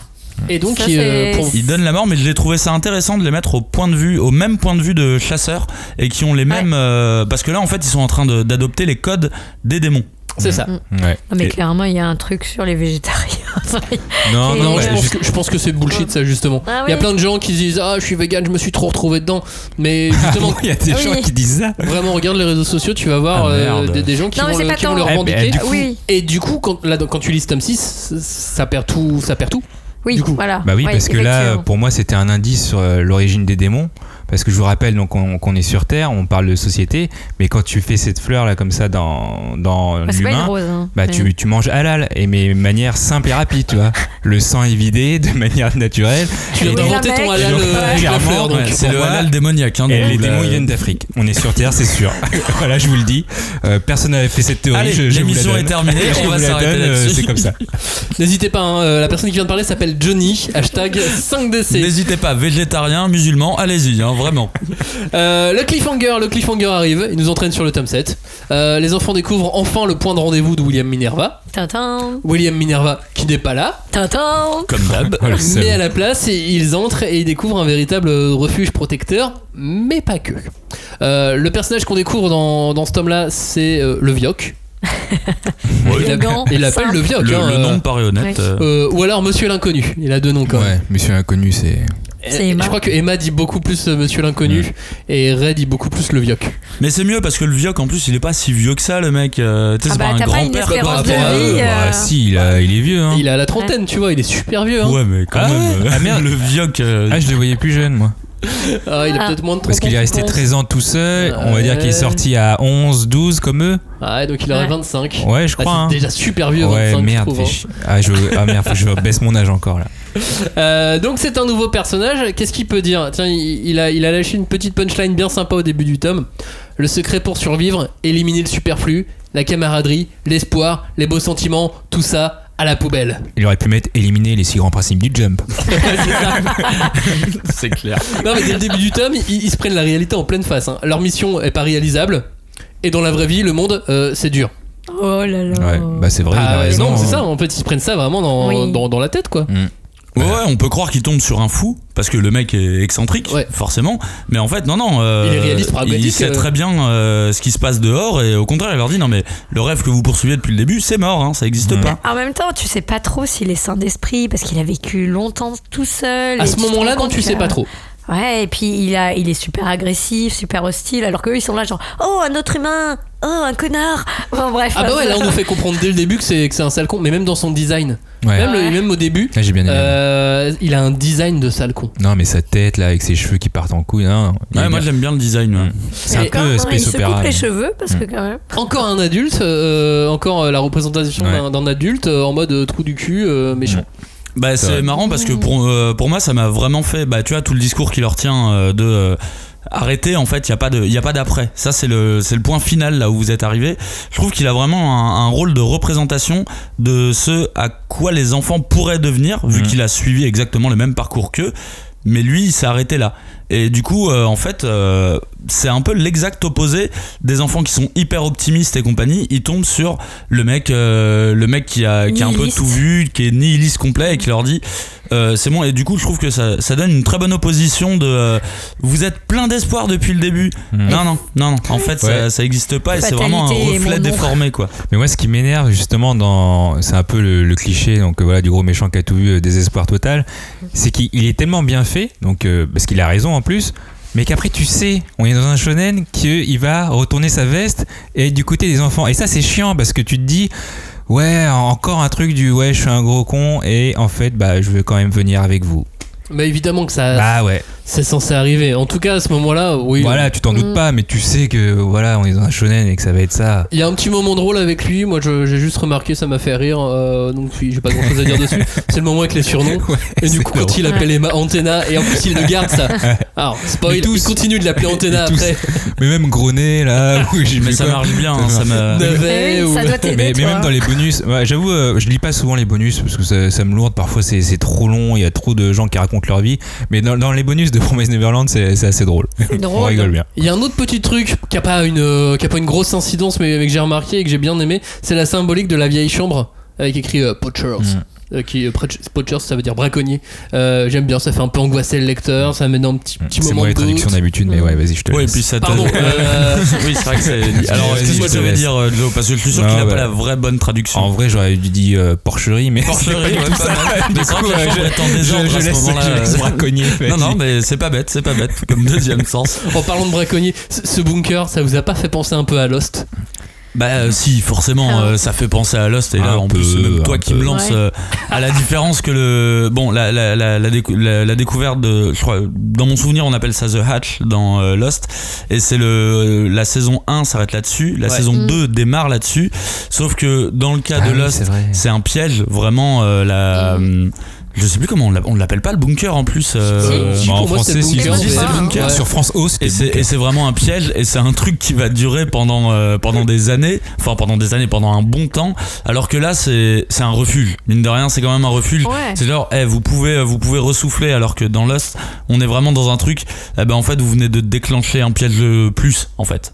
Et donc, Ça, euh, pour- Ils donnent la mort, mais j'ai trouvé ça intéressant de les mettre au point de vue, au même point de vue de chasseurs, et qui ont les mêmes, euh, parce que là, en fait, ils sont en train de- d'adopter les codes des démons. C'est ça. Ouais. Non, mais Et- clairement, il y a un truc sur les végétariens. Non, Et Non, je, pense que, je pense que c'est bullshit ça justement. Ah Il y a plein de gens qui disent ah je suis vegan, je me suis trop retrouvé dedans. Mais justement, il y a des Ah gens qui disent ça. vraiment regarde les réseaux sociaux, tu vas voir Ah, euh, des, des gens qui Non, vont, le, qui vont Eh ben, du Ah oui, Et du coup, quand, là, quand tu lis ce tome 6, ça perd tout. Ça perd tout. oui, Du coup. voilà. Bah oui, Ouais, parce que là, pour moi, c'était un indice sur euh, l'origine des démons. Parce que je vous rappelle donc qu'on est sur Terre, on parle de société, mais quand tu fais cette fleur là comme ça dans, dans Bah, l'humain, hein. bah tu, tu manges halal et mais de manière simple et rapide, tu vois. Le sang est vidé de manière naturelle. Tu d'inventer la ton halal Donc, euh, avec la clairement, fleur. Donc, Ouais, c'est le halal démoniaque. Hein, Et les la- démons ils viennent d'Afrique. On est sur Terre, c'est sûr. voilà, je vous le dis. Euh, personne n'avait fait cette théorie. Allez, je, je vous la l'émission donne. est terminée, Je on vous va s'arrêter euh, là-dessus. C'est comme ça. N'hésitez pas, hein, euh, la personne qui vient de parler s'appelle Johnny, hashtag 5DC. N'hésitez pas, végétarien, musulman, allez-y, hein, vraiment. Euh, le cliffhanger, le cliffhanger arrive, il nous entraîne sur le tome 7. Euh, les enfants découvrent enfin le point de rendez-vous de William Minerva. Tintin, William Minerva qui n'est pas là, tintin. Comme d'hab. Mais à la place, ils entrent et ils découvrent un véritable refuge protecteur, mais pas que. Euh, le personnage qu'on découvre dans, dans ce tome-là, c'est euh, le Vioc. il il l'appelle simple. le Vioc. Le, hein, le nom me paraît honnête. Ouais. euh, ou alors Monsieur l'inconnu. Il a deux noms quand même. Ouais, Monsieur Inconnu, c'est. C'est. Je crois que Emma dit beaucoup plus euh, Monsieur l'inconnu et Ray dit beaucoup plus le Vioc. Mais c'est mieux parce que le vioc en plus il est pas si vieux que ça le mec. euh, Ah c'est bah, pas un t'as pas une grand-père. espérance par rapport à de eux, vie. Bah, euh, si, il, a- il est vieux. Hein. Il est à la trentaine, tu vois, il est super vieux. Hein. Ouais, mais quand Ah même. ouais Ah, merde. le vioc. euh, Ah, je le voyais plus jeune, moi. Ah, il a Ah. peut-être moins de 30 Parce qu'il est resté je pense. 13 ans tout seul. On va dire qu'il est sorti à 11, 12 comme eux. Ouais, donc il aurait Ouais. 25. Ouais, je Ah, crois. c'est hein. déjà super vieux, Ouais, 25, merde. je trouve, fais hein. chier. Ah, je... ah, merde, faut que je baisse mon âge encore là. Euh, donc c'est un nouveau personnage. Qu'est-ce qu'il peut dire? Tiens, il, il a, il a lâché une petite punchline bien sympa au début du tome. Le secret pour survivre, éliminer le superflu, la camaraderie, l'espoir, les beaux sentiments, tout ça à la poubelle. Il aurait pu mettre éliminer les six grands principes du jump. c'est clair. Non mais dès le début du tome, ils, ils se prennent la réalité en pleine face. hein. Leur mission est pas réalisable. Et dans la vraie vie, le monde, euh, c'est dur. Oh là là. Ouais, bah c'est vrai, il a Ah, raison. non, c'est hein. ça. En fait, ils se prennent ça vraiment dans, Oui. dans, dans la tête, quoi. Ouais, ouais, on peut croire qu'il tombe sur un fou parce que le mec est excentrique, Ouais. forcément. Mais en fait, non, non. euh, Il est réaliste, pragmatique, Il sait euh. très bien euh, ce qui se passe dehors et au contraire, il leur dit non, mais le rêve que vous poursuivez depuis le début, c'est mort, hein, ça existe Mm. pas. En même temps, tu sais pas trop s'il est sain d'esprit parce qu'il a vécu longtemps tout seul. À ce moment-là, non, tu sais pas trop. Ouais, et puis il, a, il est super agressif, super hostile, alors qu'eux ils sont là genre Oh, un autre humain Oh, un connard Bon, bref. Ah bah ouais, là on nous fait comprendre dès le début que c'est que c'est un sale con, mais même dans son design, Ouais. même, le- même au début, Ah, j'ai bien aimé. euh, il a un design de sale con. Non, mais sa tête là, avec ses cheveux qui partent en couille, non. il Ouais, moi j'aime bien le design. ouais. c'est un Et peu Encore, hein, il space se opéra. coupe les mais- cheveux parce que Mm. quand même. Encore un adulte, euh, encore euh, la représentation Ouais. d'un- d'un adulte euh, en mode euh, trou du cul euh, méchant. Bah C'est marrant parce que pour, euh, pour moi ça m'a vraiment fait bah tu vois tout le discours qui leur tient euh, de euh, arrêter en fait il y a pas de il y a pas d'après. Ça c'est le c'est le point final là où vous êtes arrivé je trouve qu'il a vraiment un, un rôle de représentation de ce à quoi les enfants pourraient devenir vu Mhm. qu'il a suivi exactement le même parcours qu'eux. Mais lui il s'est arrêté là et du coup euh, en fait euh, c'est un peu l'exact opposé des enfants qui sont hyper optimistes et compagnie. Ils tombent sur le mec euh, le mec qui a, qui a un peu tout vu qui est nihiliste complet et qui leur dit euh, c'est bon. Et du coup je trouve que ça, ça donne une très bonne opposition de euh, vous êtes plein d'espoir depuis le début. Mhm. non non non non. En fait ça, Ouais. ça existe pas et c'est vraiment un reflet déformé quoi. Mais moi, ce qui m'énerve justement dans, c'est un peu le, le cliché, donc voilà, du gros méchant qui a tout vu, désespoir total, c'est qu'il il est tellement bien fait, donc euh, parce qu'il a raison en plus. Mais qu'après tu sais, on est dans un shonen qu'il va retourner sa veste et être du côté des enfants. Et ça c'est chiant parce que tu te dis, ouais, encore un truc du ouais, je suis un gros con et en fait, bah, je veux quand même venir avec vous. Mais évidemment que ça, Bah ouais. C'est censé arriver. En tout cas, à ce moment-là, oui. Voilà, tu t'en doutes Mm. pas, mais tu sais que voilà, on est dans un shonen et que ça va être ça. Il y a un petit moment drôle avec lui. Moi, j'ai juste remarqué, ça m'a fait rire. euh, donc, oui, j'ai pas grand chose à dire dessus. C'est le moment avec les surnoms. Ouais, Et du coup, quand il appelle Emma Antenna, et en plus, il le garde ça. Alors, spoil, tous. il continue de l'appeler Antenna tous. après. Mais même gros nez là, oui, mais ça quoi. marche bien hein, Ça Navet Eh oui, ou- ça doit t'aider. Mais, mais même dans les bonus, ouais, j'avoue, euh, je lis pas souvent les bonus parce que ça, ça me lourde. Parfois, c'est c'est trop long, il y a trop de gens qui racontent leur vie. Mais dans, dans les bonus de Promise Neverland, c'est c'est assez drôle. On rigole bien. Il y a un autre petit truc qui a pas une, euh, qui a pas une grosse incidence, mais, que j'ai remarqué et que j'ai bien aimé. C'est la symbolique de la vieille chambre avec écrit euh, Poachers. Euh, qui est Poach- Poachers, ça veut dire braconnier. Euh, J'aime bien, ça fait un peu angoisser le lecteur, ça met dans un petit, petit C'est moment moi de les traductions d'habitude, mais ouais, vas-y, je te Ouais, et puis ça te. Pardon, euh, oui, c'est vrai que c'est. Alors, que je laisse. dire, euh, Joe Parce que je suis sûr qu'il a bah, pas la vraie bonne traduction. En vrai, j'aurais dû dire euh, porcherie, mais Porcherie, c'est pas du ouais, tout pas ça. mal. Du c'est coup, euh, je- laisse- euh. braconnier. Non, non, mais c'est pas bête, c'est pas bête, comme deuxième sens. En parlant de braconnier, ce ce bunker, ça vous a pas fait penser un peu à Lost? Bah euh, si, forcément, Ah. euh, ça fait penser à Lost. Et là, Un en peu, plus, même toi qui peu. me lance Ouais. euh, à la différence que le bon, la la, la, la, décou- la- la découverte de, je crois, dans mon souvenir, on appelle ça The Hatch dans euh, Lost, et c'est le la saison 1 s'arrête là-dessus, la Ouais. saison Mm. 2 démarre là-dessus. Sauf que dans le cas Ah de oui, Lost, c'est un piège, vraiment euh, la. Je sais plus comment on l'a- on l'appelle pas le bunker en plus. euh, Si, bah, en français, si, bunker, si, mais- c'est le bunker. Ouais. Sur France O, Et c'est, bunker. et c'est vraiment un piège et c'est un truc qui va durer pendant, euh, pendant des années, enfin pendant des années, pendant un bon temps, alors que là c'est, c'est un refuge. Mine de rien, c'est quand même un refuge. Ouais. C'est genre, eh, vous, pouvez, vous pouvez ressouffler alors que dans Lost, on est vraiment dans un truc, eh ben en fait vous venez de déclencher un piège de plus en fait.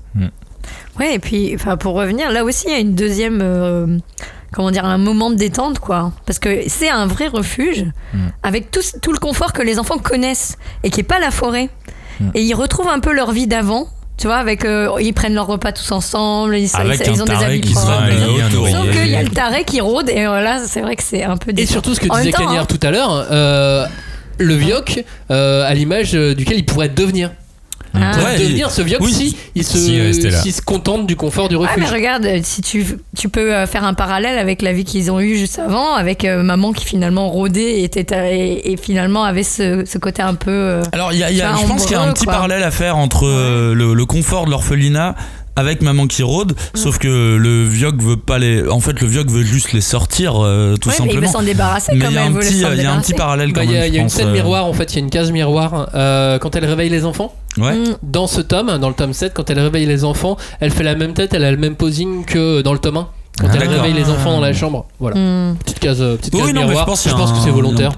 Ouais, et puis enfin, pour revenir, là aussi il y a une deuxième. euh, comment dire, un moment de détente, quoi. Parce que c'est un vrai refuge Mm. avec tout, tout le confort que les enfants connaissent et qui est pas la forêt. Mm. Et ils retrouvent un peu leur vie d'avant. Tu vois, avec euh, ils prennent leur repas tous ensemble, ils, Avec ils un ont des habits propres. Sauf qu'il y a le taré qui rôde et voilà, c'est vrai que c'est un peu Et décevant. surtout ce que En disait Cagnard hein. tout à l'heure, euh, le Vioc, euh, à l'image duquel il pourrait devenir. Ah. Ouais, devenir ce Vioc oui. si il se, Si, se contente du confort du Ouais, refuge. mais regarde, euh, si tu, tu peux euh, faire un parallèle avec la vie qu'ils ont eue juste avant, avec euh, maman qui finalement rôdait et, était, et, et finalement avait ce, ce côté un peu. euh, Alors il y a, il y a- Enfin, je pense qu'il y a un petit quoi. parallèle à faire entre euh, le, le confort de l'orphelinat avec maman qui rôde, sauf que le Vioc veut pas les. En fait, le Vioc veut juste les sortir, euh, tout ouais, mais il veut simplement. s'en débarrasser Mais quand il y a même. un il y a un petit parallèle quand Bah, Il y même. a, il y a une scène euh, miroir en fait, il y a une case miroir euh, quand elle réveille les enfants. Ouais. Mm. Dans ce tome, dans le tome 7, quand elle réveille les enfants, elle fait la même tête, elle a le même posing que dans le tome 1. Quand Ah, elle d'accord. réveille les enfants dans la chambre. Voilà. Mm. Petite case, euh, petite Oui, case non, mais je miroir. pense que c'est volontaire.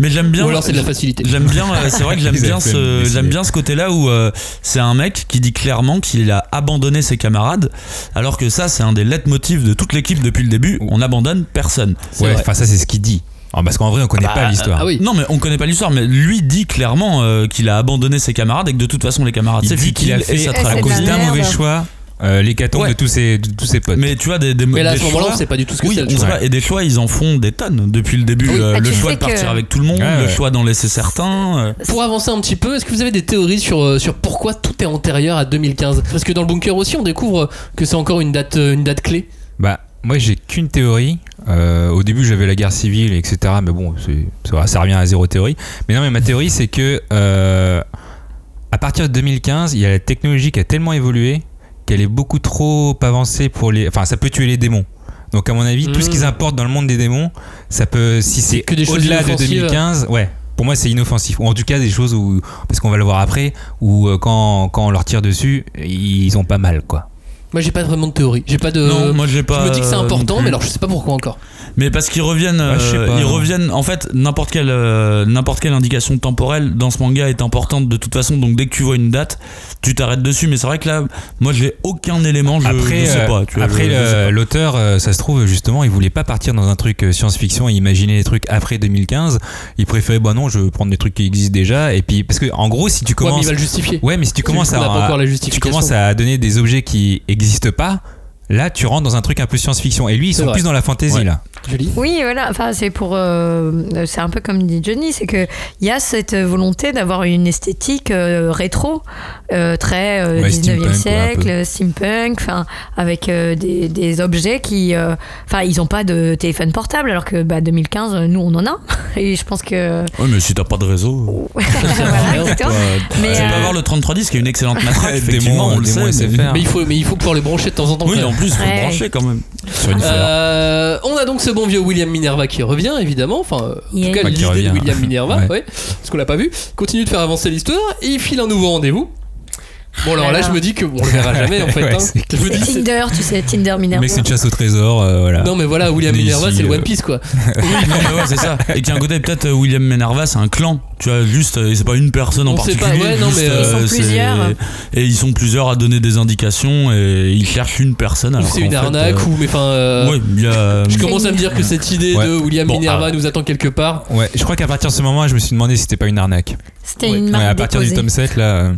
Mais j'aime bien. Ou alors c'est de la facilité. J'aime bien, euh, c'est vrai que j'aime bien ce, j'aime bien ce côté-là où euh, c'est un mec qui dit clairement qu'il a abandonné ses camarades, alors que ça c'est un des leitmotifs de toute l'équipe depuis le début. On abandonne personne. Ouais, enfin, ça, c'est ce qu'il dit. Alors, parce qu'en vrai, on connaît Bah, pas l'histoire. Ah oui. Non mais on connaît pas l'histoire, mais lui dit clairement euh, qu'il a abandonné ses camarades et que de toute façon les camarades Il c'est dit qu'il a fait, ça à cause d'un mauvais choix, euh, l'hécatombe Ouais. de tous ses, de tous ses potes. Mais tu vois des, des Mais là, à ce moment-là, choix- on sait pas du tout ce que oui, c'est. pas. Et des choix, ils en font des tonnes depuis le début. Oui. Euh, Ah, le choix de partir que- avec tout le monde, Ouais, le ouais. choix d'en laisser certains. euh. Pour avancer un petit peu, est-ce que vous avez des théories sur, sur pourquoi tout est antérieur à 2015 Parce que dans le bunker aussi, on découvre que c'est encore une date, une date clé. Bah, moi, j'ai qu'une théorie. Euh, au début, j'avais la guerre civile, etc. Mais bon, ça, ça revient à zéro théorie. Mais non, mais ma théorie, c'est que euh, à partir de 2015, il y a la technologie qui a tellement évolué qu'elle est beaucoup trop avancée pour les. Enfin, ça peut tuer les démons. Donc, à mon avis, tout ce Mhm. qu'ils apportent dans le monde des démons, ça peut. Si c'est au-delà de inoffensives. 2015, ouais. Pour moi, c'est inoffensif. Ou en tout cas, des choses où. Parce qu'on va le voir après, où euh, quand, quand on leur tire dessus, ils ont pas mal, quoi. Moi, j'ai pas vraiment de théorie. J'ai pas de. non, moi j'ai pas. je me dis que c'est euh, important, mais alors je sais pas pourquoi encore. Mais parce qu'ils reviennent, euh, pas, ils non. reviennent. En fait, n'importe quelle, euh, n'importe quelle indication temporelle dans ce manga est importante de toute façon. Donc dès que tu vois une date, tu t'arrêtes dessus. Mais c'est vrai que là, moi j'ai aucun élément. Je, après, je sais euh, pas. tu vois, après l'auteur, euh, ça se trouve justement, il voulait pas partir dans un truc euh, science-fiction et imaginer des trucs après 2015. Il préférait, bah non, je veux prendre des trucs qui existent déjà. Et puis, parce que en gros, si tu Ouais, mais commences, il va le justifier. ouais, mais si tu commences à, n'a pas encore la tu commences à donner des objets qui existent pas. Là, tu rentres dans un truc un peu science-fiction. Et lui, ils sont vrai. plus dans la fantasy Ouais. là. Julie Oui, voilà. Enfin, c'est pour. euh, c'est un peu comme dit Johnny, c'est que il y a cette volonté d'avoir une esthétique euh, rétro, euh, très euh, Ouais, 19e steampunk, ouais, un siècle, steampunk, enfin, avec euh, des, des objets qui. euh, Enfin, ils n'ont pas de téléphone portable, alors que bah, 2015, nous, on en a. Et je pense que. Ouais, mais si t'as pas de réseau. voilà. Mais, tu peux euh, avoir le 3310 qui est une excellente matraque. Effectivement, on le sait. mais-. Mais il faut, mais il faut pouvoir les brancher de temps en temps. Oui, plus, faut Ouais. le brancher quand même. Sur une. Euh, on a donc ce bon vieux William Minerva qui revient évidemment, enfin en Yeah. tout cas l'idée de. William Minerva, Ouais. ouais, parce qu'on l'a pas vu, continue de faire avancer l'histoire et il file un nouveau rendez-vous Bon, alors là, je me dis que bon, on le verra jamais en fait. Ouais, hein. c'est Je me dis, c'est- Tinder, tu sais, Tinder Minerva. mec, c'est une chasse au trésor, euh, voilà. Non, mais voilà, William Minerva, c'est le One Piece quoi. Oui, non, mais ouais, c'est ça. Et qu'il y a un côté, peut-être euh, William Menarva, c'est un clan. Tu vois, juste, euh, c'est pas une personne en On particulier. pas, ouais, non, juste, mais, euh, Ils sont c'est- plusieurs. Et ils sont plusieurs à donner des indications et ils cherchent une personne. Ou c'est une fait, arnaque, euh, ou mais enfin. euh, Ouais, il y a. Je commence à me dire que cette idée Ouais. de William Bon, Minerva ah. nous attend quelque part. Ouais, je crois qu'à partir de ce moment, je me suis demandé si c'était pas une arnaque. C'était une Ouais, marque à partir du tome 7, là.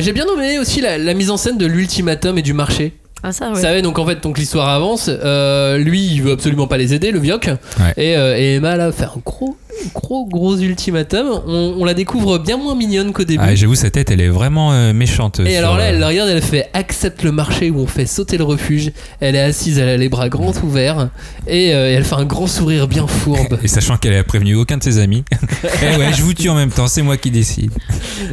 J'ai bien nommé aussi la, la mise en scène de l'ultimatum et du marché. Ah, ça, Vous ouais. savez, donc en fait, donc l'histoire avance. euh, lui, il veut absolument pas les aider, le Vioc. Ouais. Et, euh, et Emma, là, fait un gros, gros, gros ultimatum. On, on la découvre bien moins mignonne qu'au début. Ah, j'avoue, sa tête, elle est vraiment euh, méchante. et sur, alors là, euh, elle le regarde, elle fait accepte le marché où on fait sauter le refuge. Elle est assise, elle a les bras grands ouverts. Et, euh, elle fait un grand sourire bien fourbe. Et sachant qu'elle a prévenu aucun de ses amis. Eh ouais, je vous tue en même temps, c'est moi qui décide.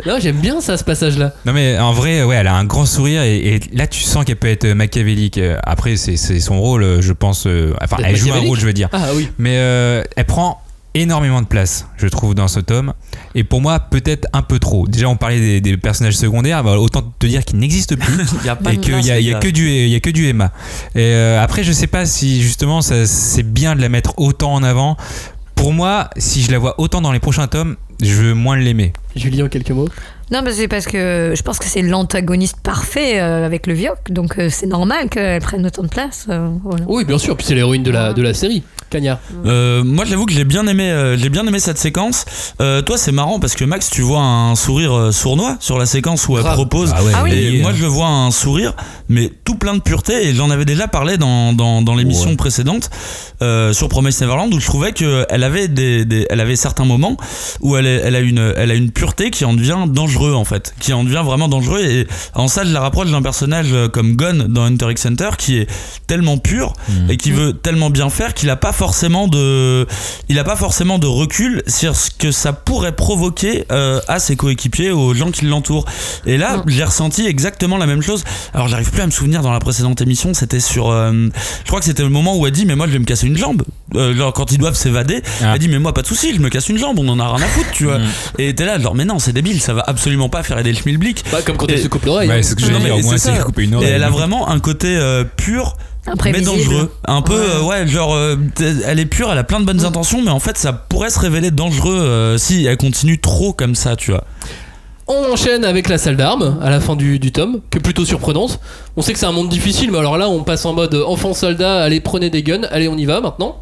non, j'aime bien ça, ce passage-là. Non mais en vrai, ouais, elle a un grand sourire et, et là tu sens qu'elle peut être machiavélique. Euh, Après, c'est son rôle, euh, je pense. euh, enfin, elle joue un rôle, je veux dire. Ah oui. Mais euh, elle prend énormément de place, je trouve, dans ce tome. Et pour moi, peut-être un peu trop. Déjà, on parlait des, des personnages secondaires. bah, autant te dire qu'ils n'existent plus. Il y a pas et de qu'il place, y a, y a que du y a que du Emma. Et euh, après, je sais pas si justement ça- c'est bien de la mettre autant en avant. Pour moi, si je la vois autant dans les prochains tomes, je veux moins l'aimer. Julie, en quelques mots? Non, mais c'est parce que je pense que c'est l'antagoniste parfait euh, avec le Vioc, donc euh, c'est normal qu'elle prenne autant de place. euh, voilà. Oui, bien sûr. Puis c'est l'héroïne de la, de la série. Cagnard. Euh, moi, j'avoue que j'ai bien aimé, euh, j'ai bien aimé cette séquence. Euh, toi, c'est marrant parce que Max, tu vois un sourire euh, sournois sur la séquence où elle Grave. propose. Ah ouais, Ah oui. Et moi, je vois un sourire, mais tout plein de pureté. Et j'en avais déjà parlé dans, dans, dans l'émission Ouais. précédente euh, sur Promise Neverland où je trouvais qu'elle avait, des, des- elle avait certains moments où elle, est- elle, a une, elle a une pureté qui en devient dangereux en fait. Qui en devient vraiment dangereux. Et en ça, je la rapproche d'un personnage euh, comme Gon dans Hunter x Hunter qui est tellement pur Mhm. et qui veut tellement bien faire qu'il a pas forcément de il a pas forcément de recul sur ce que ça pourrait provoquer euh, à ses coéquipiers aux gens qui l'entourent et là Mm. j'ai ressenti exactement la même chose alors j'arrive plus à me souvenir dans la précédente émission c'était sur euh, je crois que c'était le moment où elle dit mais moi je vais me casser une jambe Euh, genre quand ils doivent s'évader Ah. elle dit mais moi pas de souci je me casse une jambe on en a rien à foutre tu vois Mm. et t'es là genre mais non c'est débile ça va absolument pas faire aider le schmilblick Bah, comme quand elle se coupe l'oreille. Ouais, hein. c'est ce que je Non, veux mais dire. Au moins, c'est c'est ça. couper une et oreille. elle a vraiment un côté euh, pur mais dangereux. Un peu, Ouais. euh, ouais, genre, euh, elle est pure, elle a plein de bonnes intentions, mais en fait, ça pourrait se révéler dangereux euh, si elle continue trop comme ça, tu vois. On enchaîne avec la salle d'armes à la fin du, du tome, qui est plutôt surprenante. On sait que c'est un monde difficile, mais alors là, on passe en mode enfant soldat, allez, prenez des guns, allez, on y va maintenant.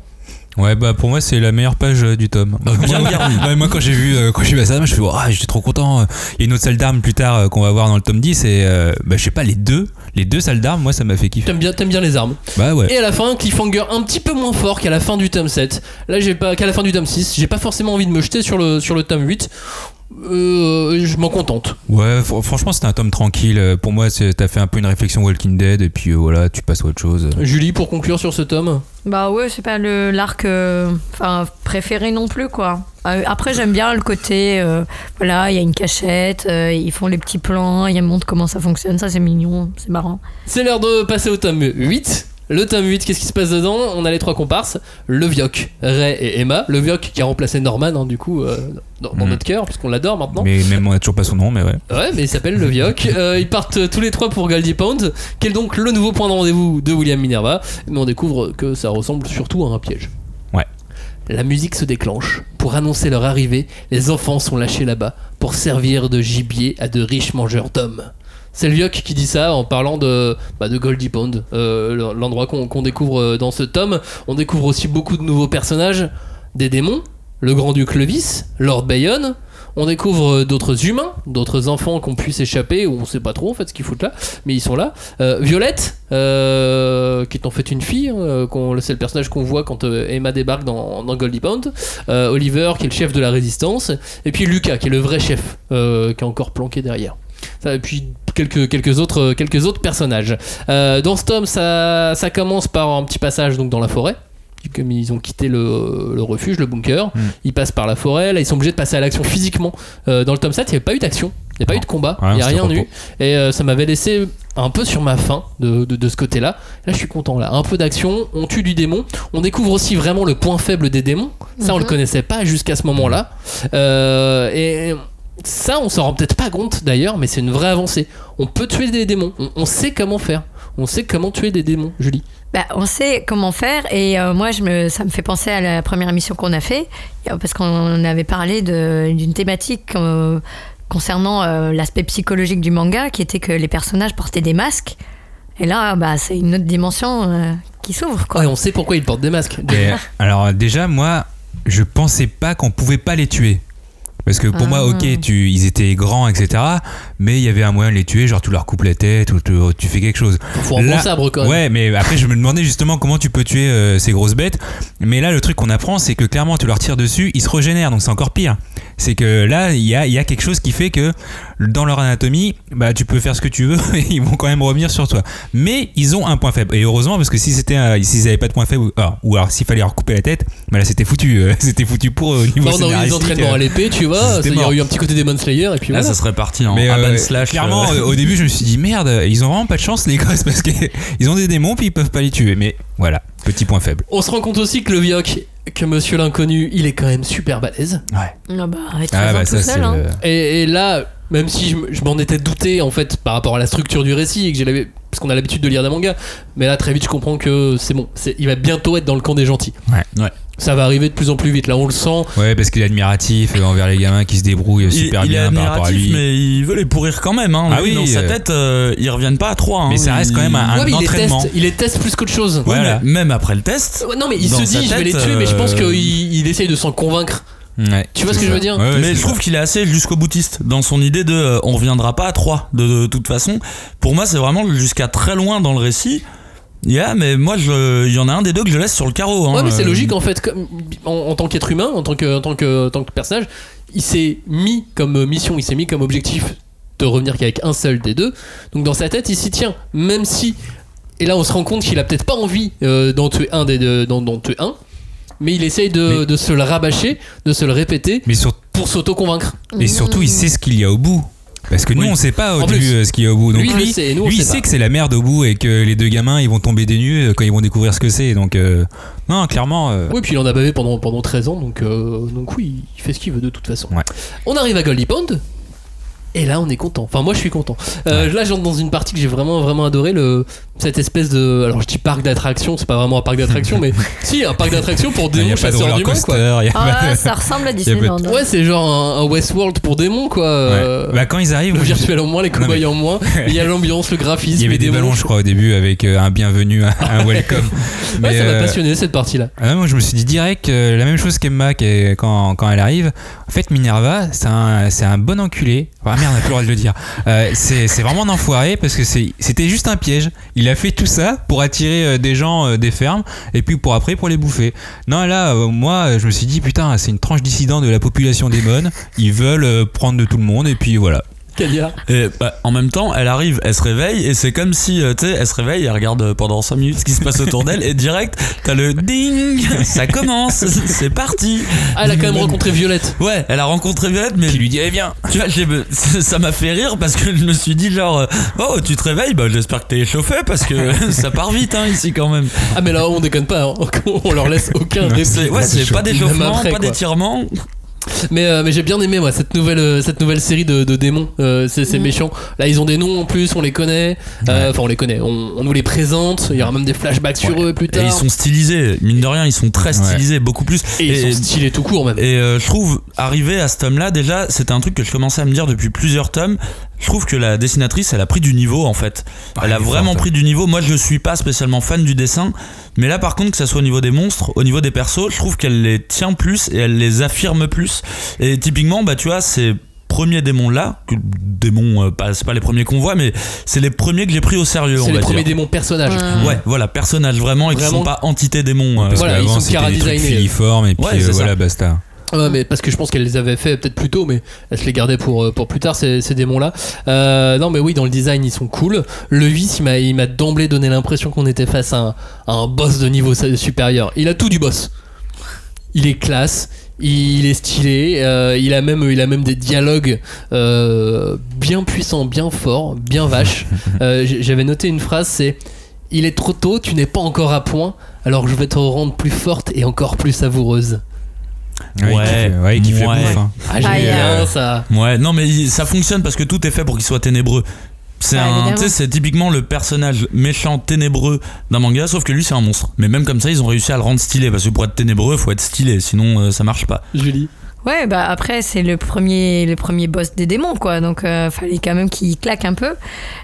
Ouais, bah pour moi, c'est la meilleure page euh, du tome. bien Moi, quand j'ai vu, euh, quand j'ai vu ça, je fais, ah, j'étais trop content. Il y a une autre salle d'armes plus tard euh, qu'on va voir dans le tome 10 et euh, bah, je sais pas, les deux, les deux salles d'armes, moi, ça m'a fait kiffer. T'aimes bien, t'aimes bien les armes. Bah ouais. Et à la fin, cliffhanger un petit peu moins fort qu'à la fin du tome 7. Là, j'ai pas qu'à la fin du tome 6. J'ai pas forcément envie de me jeter sur le, sur le tome 8. Euh, je m'en contente. Ouais, fr- franchement, c'était un tome tranquille. Euh, Pour moi, t'as fait un peu une réflexion Walking Dead et puis euh, voilà, tu passes à autre chose. Julie, pour conclure sur ce tome. Bah ouais, c'est pas le l'arc euh, préféré non plus quoi. Après j'aime bien le côté euh, voilà, il y a une cachette, euh, ils font les petits plans, ils montrent comment ça fonctionne, ça c'est mignon, c'est marrant. C'est l'heure de passer au tome 8. Le tome 8, qu'est-ce qui se passe dedans On a les trois comparses, le Vioc, Ray et Emma. Le Vioc qui a remplacé Norman, hein, du coup, euh, dans, dans Mhm. notre cœur, puisqu'on l'adore maintenant. Mais même on a toujours pas son nom, mais ouais. Ouais, mais il s'appelle le Vioc. Euh, ils partent euh, tous les trois pour Goldie Pound, qui est donc le nouveau point de rendez-vous de William Minerva. Mais on découvre que ça ressemble surtout à un piège. Ouais. La musique se déclenche. Pour annoncer leur arrivée, les enfants sont lâchés là-bas pour servir de gibier à de riches mangeurs d'hommes. C'est le Vioc qui dit ça en parlant de, bah, de Goldie Pond, euh, l'endroit qu'on découvre euh, dans ce tome. On découvre aussi beaucoup de nouveaux personnages, des démons, le grand-duc Levis, Lord Bayonne. On découvre euh, d'autres humains, d'autres enfants qu'on puisse échapper, ou on sait pas trop en fait ce qu'ils foutent là, mais ils sont là. Violette, qui est en fait une fille, hein, euh, c'est le personnage qu'on voit quand Emma débarque dans, Goldie Pond. Euh, Oliver, qui est le chef de la résistance. Et puis Lucas, qui est le vrai chef, qui est encore planqué derrière. Puis quelques, quelques, autres, quelques autres personnages. Euh, dans ce tome, ça, ça commence par un petit passage donc, dans la forêt. Comme ils ont quitté le, le refuge, le bunker, Mm. ils passent par la forêt. Là, ils sont obligés de passer à l'action physiquement. Euh, dans le tome 7, il n'y avait pas eu d'action. Il n'y a pas Non. eu de combat. Ouais, Il n'y a rien eu. Et euh, ça m'avait laissé un peu sur ma faim de, de, de ce côté-là. Là, je suis content. Là, un peu d'action. On tue du démon. On découvre aussi vraiment le point faible des démons. Ça, on le Mhm. connaissait pas jusqu'à ce moment-là. Euh, et ça, on s'en rend peut-être pas compte d'ailleurs, mais c'est une vraie avancée. On peut tuer des démons. On, on sait comment faire. On sait comment tuer des démons, Julie. Bah, on sait comment faire et euh, moi je me, ça me fait penser à la première émission qu'on a fait euh, parce qu'on avait parlé d'une thématique euh, concernant euh, l'aspect psychologique du manga qui était que les personnages portaient des masques et là bah, c'est une autre dimension euh, qui s'ouvre. Ouais, on sait pourquoi ils portent des masques. Alors déjà, moi, je pensais pas qu'on pouvait pas les tuer. Parce que pour Ah. moi, ok, tu, ils étaient grands, etc. Mais il y avait un moyen de les tuer, genre tu leur coupes la tête ou tu, tu fais quelque chose. Faut un bon sabre quand même. Ouais, mais après je me demandais justement comment tu peux tuer euh, ces grosses bêtes. Mais là, le truc qu'on apprend, c'est que clairement tu leur tires dessus, ils se régénèrent, donc c'est encore pire. C'est que là, il y a, il y a quelque chose qui fait que dans leur anatomie, bah tu peux faire ce que tu veux, et ils vont quand même revenir sur toi. Mais ils ont un point faible. Et heureusement, parce que si c'était, s'ils avaient pas de point faible, ou alors, ou alors s'il fallait leur couper la tête, bah là c'était foutu. euh, c'était foutu pour eux au niveau on a eu des scénaristique, entraînements euh. à l'épée, tu vois. Il y a eu un petit côté Demon Slayer et puis Là, voilà. ça serait parti en Mais Aban euh, slash. clairement, euh, au début, je me suis dit merde, ils ont vraiment pas de chance, les gosses, parce qu'ils ont des démons puis ils peuvent pas les tuer. Mais voilà, petit point faible. On se rend compte aussi que le Vioc, que Monsieur l'inconnu, il est quand même super balèze. Ouais. Ah bah, avec Ah raison bah tout ça, seul, c'est. hein. le- Et, et là, même si je, m'en étais douté en fait par rapport à la structure du récit et que l'habitude- parce qu'on a l'habitude de lire des mangas, mais là très vite je comprends que c'est bon, c'est- il va bientôt être dans le camp des gentils. Ouais. Ouais. Ça va arriver de plus en plus vite. Là, on le sent. Ouais, parce qu'il est admiratif euh, envers les gamins qui se débrouillent il, super il est bien par rapport à admiratif, lui. mais il veut les pourrir quand même. Hein. Ah oui, dans sa euh, tête, euh, ils reviennent pas à 3. Mais ça reste quand même un- Ouais, mais il les entraînement. teste, il les teste plus qu'autre chose. Voilà. même après le test. Ouais, Non, mais il se dit, je vais les tête, tuer, mais je pense euh, qu'il il essaye de s'en convaincre. Ouais, Tu vois ce que je veux dire Ouais, ouais, mais je trouve qu'il est assez jusqu'au boutiste dans son idée de euh, on reviendra pas à 3 de, de toute façon. Pour moi, c'est vraiment jusqu'à très loin dans le récit. Yeah, mais moi, il y en a un des deux que je laisse sur le carreau. hein. Ouais, mais c'est Euh, logique en fait. Comme, en, en tant qu'être humain, en tant que, en tant que, en tant que personnage, il s'est mis comme mission, il s'est mis comme objectif de revenir qu'avec un seul des deux. Donc dans sa tête, il s'y tient. Même si. Et là, on se rend compte qu'il a peut-être pas envie euh, d'en tuer un des deux, d'en, d'en tuer un. Mais il essaye de, Mais- de se le rabâcher, de se le répéter Mais sur- pour s'auto-convaincre. Et surtout, il sait ce qu'il y a au bout. Parce que nous, Oui. on sait pas au début euh, ce qu'il y a au bout. Donc Lui, il lui, sait, et nous, on lui, il sait que c'est la merde au bout et que les deux gamins, ils vont tomber des nues euh, quand ils vont découvrir ce que c'est. Donc, euh, non, clairement. euh, Oui, puis il en a bavé pendant, pendant 13 ans, donc, euh, donc oui, il fait ce qu'il veut de toute façon. Ouais. On arrive à Goldie Pond. Et là, on est content. Enfin, moi, je suis content. Euh, Là, j'entre dans une partie que j'ai vraiment, vraiment adoré. Le, cette espèce de. Alors, je dis parc d'attractions, c'est pas vraiment un parc d'attractions, mais si, un parc d'attractions pour démons a pas de chasseurs roller d'humains, quoi. y a pas Ah, de- ça ressemble à pas de- Disneyland. hein. Ouais, c'est genre un, un Westworld pour démons, quoi. euh, Ouais. Bah, quand ils arrivent, le moi, je- virtuel en moins, les mais- cobayes en moins. Il y a l'ambiance, le graphisme, il y avait des ballons, je crois, au début, avec euh, un bienvenue, un, un welcome. Ouais, Mais, ça m'a euh, passionné cette partie-là. Ah, moi, je me suis dit direct euh, la même chose qu'Emma quand, quand elle arrive. En fait, Minerva, c'est un, c'est un bon enculé. Merde, on a plus le droit de le dire. Euh, c'est vraiment un enfoiré parce que c'était juste un piège. Il a fait tout ça pour attirer euh, des gens euh, des fermes et puis pour après pour les bouffer. Non, là, moi, je me suis dit putain, c'est une tranche dissident de la population démon. Ils veulent prendre de tout le monde et puis voilà. Et bah, en même temps, elle arrive, elle se réveille, et c'est comme si, euh, tu sais, elle se réveille, elle regarde euh, pendant 5 minutes ce qui se passe autour d'elle, et direct, t'as le ding, ça commence, c'est parti. Ah, elle a quand même rencontré Violette. Ouais, elle a rencontré Violette, mais Qui lui dit eh bien. tu vois, j'ai- ça m'a fait rire parce que je me suis dit genre, euh, oh, tu te réveilles, bah j'espère que t'es échauffé parce que ça part vite hein, ici quand même. Ah, mais là, on déconne pas. hein. On leur laisse aucun Non, répit. C'est, ouais, c'est pas d'échauffement, pas d'étirement. Mais, euh, mais j'ai bien aimé moi cette nouvelle euh, cette nouvelle série de, de démons. Euh, c'est c'est Mhm. méchant. Là ils ont des noms en plus, on les connaît. Euh, Enfin on les connaît. On, on nous les présente. Il y aura même des flashbacks sur eux plus Et tard. ils sont stylisés, mine de rien, ils sont très Ouais. stylisés, beaucoup plus. Et ils sont stylés tout court même. Et euh, je trouve, arrivé à ce tome-là, déjà, c'était un truc que je commençais à me dire depuis plusieurs tomes. Je trouve que la dessinatrice, elle a pris du niveau en fait. Ah, elle a vraiment pris du niveau. Moi, je suis pas spécialement fan du dessin, mais là, par contre, que ça soit au niveau des monstres, au niveau des persos, je trouve qu'elle les tient plus et elle les affirme plus. Et typiquement, bah, tu vois, ces premiers démons là, que démons, euh, pas, c'est pas les premiers qu'on voit, mais c'est les premiers que j'ai pris au sérieux. C'est on les va premiers dire. démons personnages. Ouais. Ouais, voilà, personnages vraiment et qui sont pas entités démons. euh, Parce Voilà, ils sont c'était des trucs filiformes et puis Ouais, euh, c'est voilà, basta. Ouais, mais parce que je pense qu'elle les avait fait peut-être plus tôt, mais elle se les gardait pour, euh, pour plus tard, ces, ces démons-là. Euh, non, mais oui, dans le design, ils sont cool. Le 8, il m'a, il m'a d'emblée donné l'impression qu'on était face à un, à un boss de niveau supérieur. Il a tout du boss. Il est classe. Il est stylé, euh, il, a même, il a même des dialogues euh, bien puissants, bien forts, bien vaches. J'avais noté une phrase, c'est Il est trop tôt, tu n'es pas encore à point, alors je vais te rendre plus forte et encore plus savoureuse. Ouais, Ouais, qui fait, ouais, qui fait ouais. bouffe. hein. Ah, j'aime il y a- bien ça. Ouais, non, mais il- ça fonctionne parce que tout est fait pour qu'il soit ténébreux. C'est Ah, un, évidemment. tu sais, c'est typiquement le personnage méchant ténébreux d'un manga, sauf que lui c'est un monstre. Mais même comme ça, ils ont réussi à le rendre stylé parce que pour être ténébreux, faut être stylé, sinon euh, ça marche pas. Julie. Ouais, bah après, c'est le premier, le premier boss des démons, quoi. Donc, euh, fallait quand même qu'il claque un peu.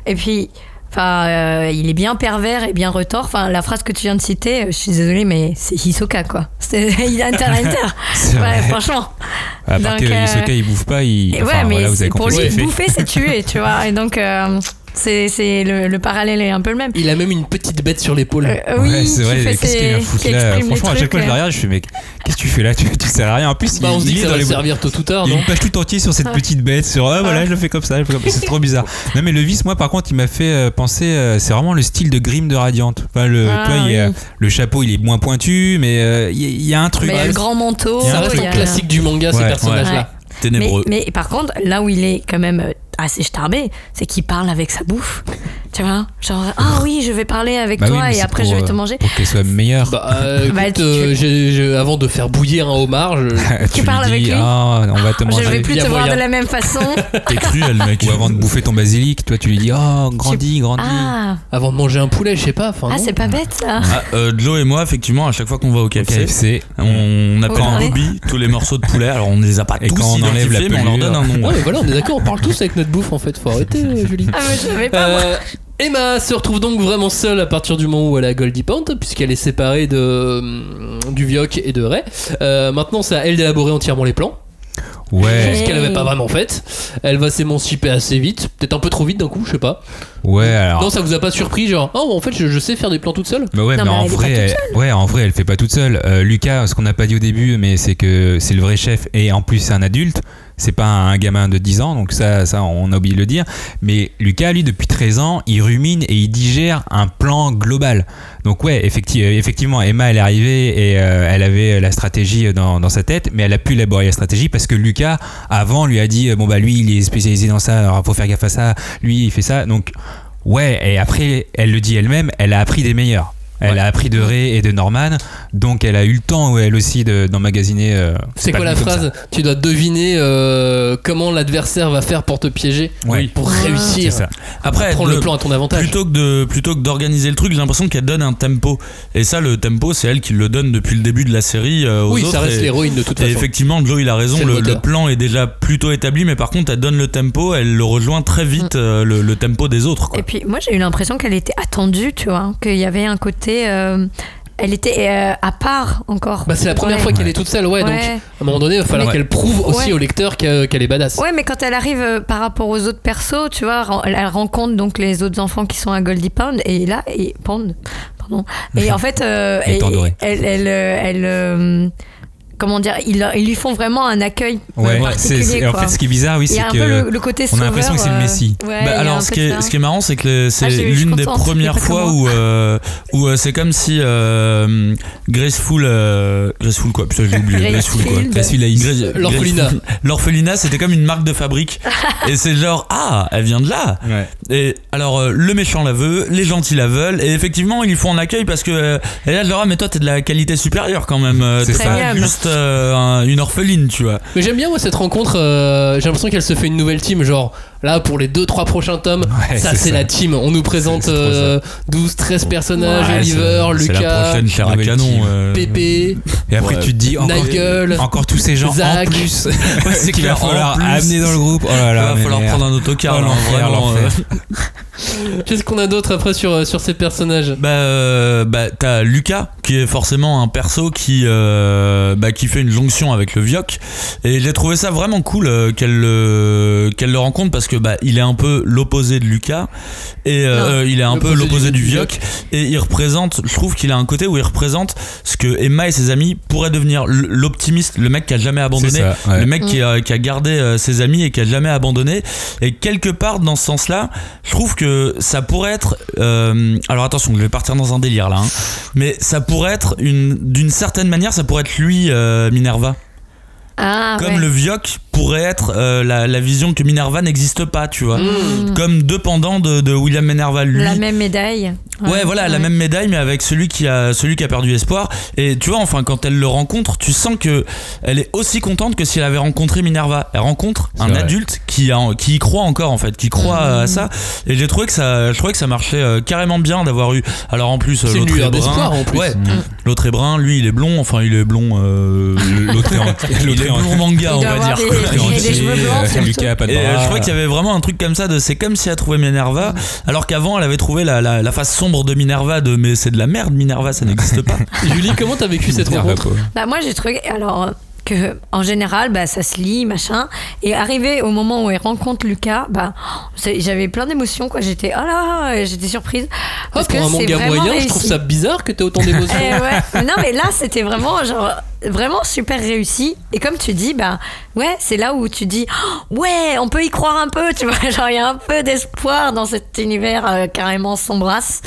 Et puis, enfin, euh, il est bien pervers et bien retors. Enfin, la phrase que tu viens de citer, euh, je suis désolée, mais c'est Hisoka, quoi. Il a inter inter. Ouais, franchement. À part Donc, que euh, Hisoka il bouffe pas, il. Et enfin, ouais, mais voilà, vous avez pour lui, bouffer, c'est tuer, tu vois. Et donc, euh, c'est c'est le, le parallèle est un peu le même. Il a même une petite bête sur l'épaule. Euh, oui, ouais, c'est vrai. Qu'est-ce qu'il vient foutre qui là Franchement, à chaque fois, je le euh. regarde, je fais, mais qu'est-ce que tu fais là tu, tu sers à rien. En plus, Bah, il, on se dit il que ça va les servir tôt ou tard, Il y a une page tout entière sur cette petite bête, sur ah voilà, je le fais comme ça, je. C'est trop bizarre. Non, mais le vice, moi, par contre, il m'a fait euh, penser, euh, c'est vraiment le style de Grimm de Radiante. Enfin, le, Ah, toi, il y a- oui. le chapeau, il est moins pointu, mais euh, il y, a- il y a un truc. Mais il y a le grand manteau. Ça reste il y un classique du manga, ces Ouais, personnages-là. Mais, Ténébreux. mais par contre, là où il est quand même assez starbé, c'est qu'il parle avec sa bouffe. Tu vois? Genre, ah oui, je vais parler avec Bah toi et après pour, je vais te euh, manger. Pour qu'elle soit meilleure. Bah, euh, Bah, écoute, tu- euh, avant de faire bouillir un homard, je- tu parles lui avec dis, lui? Ah, on va te Je manger. vais plus te voir moyen. de la même façon. T'es cruel, mec? Ou avant de bouffer ton basilic, toi, tu lui dis, oh, grandis, grandis. ah, avant de manger un poulet, je sais pas. ah c'est pas bête ça. Ah, euh, et moi, effectivement, à chaque fois qu'on va au KFC, KFC. on appelle en lobby tous les morceaux de poulet. Alors on ne les a pas Et tous quand on enlève la mais on leur donne un nom. Ouais, mais voilà, on est d'accord, on parle tous avec notre bouffe en fait. Faut arrêter, euh, Julie. Ah, mais je savais pas. moi. Euh, Emma se retrouve donc vraiment seule à partir du moment où elle a Goldie Pant, puisqu'elle est séparée de, hum, du Vioc et de Ray. Euh, maintenant, c'est à elle d'élaborer entièrement les plans, Ouais, ce qu'elle n'avait pas vraiment fait. Elle va s'émanciper assez vite, peut-être un peu trop vite d'un coup, je sais pas. ouais, alors. Non, ça vous a pas surpris, genre, oh, en fait, je, je sais faire des plans toute seule Bah ouais, Non, mais, mais en elle est vrai, pas toute elle, ouais, en vrai, elle fait pas toute seule. Euh, Lucas, ce qu'on n'a pas dit au début, mais c'est que c'est le vrai chef et en plus c'est un adulte. C'est pas un gamin de 10 ans, donc ça, ça, on a oublié de le dire. Mais Lucas, lui, depuis 13 ans, il rumine et il digère un plan global. Donc ouais, euh, effectivement, Emma, elle est arrivée et euh, elle avait la stratégie dans, dans sa tête, mais elle a pu élaborer la stratégie parce que Lucas, avant, lui a dit, euh, bon bah lui, il est spécialisé dans ça, alors faut faire gaffe à ça, lui, il fait ça. Donc ouais, et après, elle le dit elle-même, elle a appris des meilleurs. Elle Ouais. a appris de Ray et de Norman, donc elle a eu le temps, elle aussi, de- d'emmagasiner. euh, C'est quoi la phrase Tu dois deviner euh, comment l'adversaire va faire pour te piéger. Ouais, pour Ah. réussir. ça. Après, Prendre de- le plan à ton avantage. plutôt que de plutôt que d'organiser le truc, j'ai l'impression qu'elle donne un tempo. Et ça, le tempo, c'est elle qui le donne depuis le début de la série euh, aux Oui, autres. ça reste et- l'héroïne de toute Et façon. effectivement, Joe, il a raison. Le Le, le moteur. plan est déjà plutôt établi, mais par contre, elle donne le tempo, elle le rejoint très vite, euh, le, le tempo des autres. Quoi. Et puis moi j'ai eu l'impression qu'elle était attendue, tu vois, qu'il y avait un côté. Euh, elle était euh, à part encore. Bah, c'est la première Ouais. fois qu'elle est toute seule, ouais, donc à un moment donné, il va falloir Mais- qu'elle prouve aussi Ouais. au lecteur que- qu'elle est badass. Ouais, mais quand elle arrive euh, par rapport aux autres persos, tu vois, elle, rencontre donc les autres enfants qui sont à Goldie Pound et là, et Pound, pardon. Et en fait, euh, Et elle, elle, elle, comment dire, ils, lui font vraiment un accueil Ouais, particulier. c'est- c'est- en quoi. fait, ce qui est bizarre, oui, c'est a un que. peu le, le côté on a l'impression que c'est le sauveur, Messie. euh, ouais, Bah, a alors, ce de qui, est, ça. ce qui est marrant, c'est que c'est Ah, l'une des premières fois où, euh, où euh, c'est comme si euh, Graceful. Euh, Graceful quoi Putain, j'ai oublié. Graceful quoi. Graceful L'orphelinat. L'orphelinat, c'était comme une marque de fabrique. et c'est genre, ah, elle vient de là. Ouais. Et alors, euh, le méchant la veut, les gentils la veulent, et effectivement, ils lui font un accueil parce que. Euh, et là, je leur ah, mais toi, t'es de la qualité supérieure quand même. euh, C'est ça. juste euh, un- une orpheline, tu vois. Mais j'aime bien moi cette rencontre. euh, J'ai l'impression qu'elle se fait une nouvelle team. Genre là pour les 2-3 prochains tomes, Ouais, ça c'est la team. On nous présente euh, 12-13 personnages Ouais, Oliver, C'est la Lucas, prochaine canon. euh. Pépé, Et après, Ouais. tu te dis encore, Nigel, encore tous ces gens Zach. en plus c'est qu'il va falloir amener dans le groupe. Oh là Il va falloir merde. prendre un autocar. Oh, euh. Qu'est-ce qu'on a d'autre après sur, euh, sur ces personnages? Bah, euh, bah t'as Lucas qui est forcément un perso qui euh, bah, qui fait une jonction avec le Vioc et j'ai trouvé ça vraiment cool euh, qu'elle le qu'elle le rencontre parce que bah il est un peu l'opposé de Lucas et euh, Non. euh, il est un peu L'opposé du du Vioc et il représente je trouve qu'il a un côté où il représente ce que Emma et ses amis pourraient devenir l'optimiste le mec qui a jamais abandonné C'est ça, ouais. le mec qui, a, qui a gardé euh, ses amis et qui a jamais abandonné. Et quelque part dans ce sens-là, je trouve que ça pourrait être. euh, alors attention, je vais partir dans un délire là. hein. mais ça pourrait être une, d'une certaine manière, ça pourrait être lui, euh, Minerva. Ah, Comme ouais. le Vioc pourrait être euh, la, la vision que Minerva n'existe pas, tu vois. Mm. Comme deux pendants de, de William Minerva. Lui, La même médaille. Ouais, voilà, la même médaille, mais avec celui qui a celui qui a perdu espoir. Et tu vois, enfin, quand elle le rencontre, tu sens que elle est aussi contente que si elle avait rencontré Minerva. Elle rencontre un vrai. adulte qui a, qui y croit encore en fait, qui croit Mhm. à ça. Et j'ai trouvé que ça, je trouvais que ça marchait euh, carrément bien d'avoir eu. Alors en plus, euh, l'autre est brun. d'espoir, en plus. Ouais, l'autre est brun, lui il est blond. Enfin, il est blond. euh, L'autre est en- il est blond manga, on va dire. des- Euh. Lucas euh, je crois qu'il y avait vraiment un truc comme ça de c'est comme si elle trouvait Minerva, alors qu'avant elle avait trouvé la, la, la face sombre de Minerva de mais c'est de la merde Minerva, ça n'existe pas. Julie, comment t'as vécu cette Merde, rencontre. Bah moi j'ai trouvé alors que en général bah ça se lit machin et arrivé au moment où elle rencontre Lucas bah j'avais plein d'émotions quoi j'étais oh là j'étais surprise Ah, parce pour que un c'est manga vraiment moyen, je réussi. trouve ça bizarre que t'aies autant d'émotions. Eh ouais. Non mais là c'était vraiment genre vraiment super réussi et comme tu dis bah ouais c'est là où tu dis oh, ouais on peut y croire un peu tu vois genre il y a un peu d'espoir dans cet univers euh, carrément sombrasse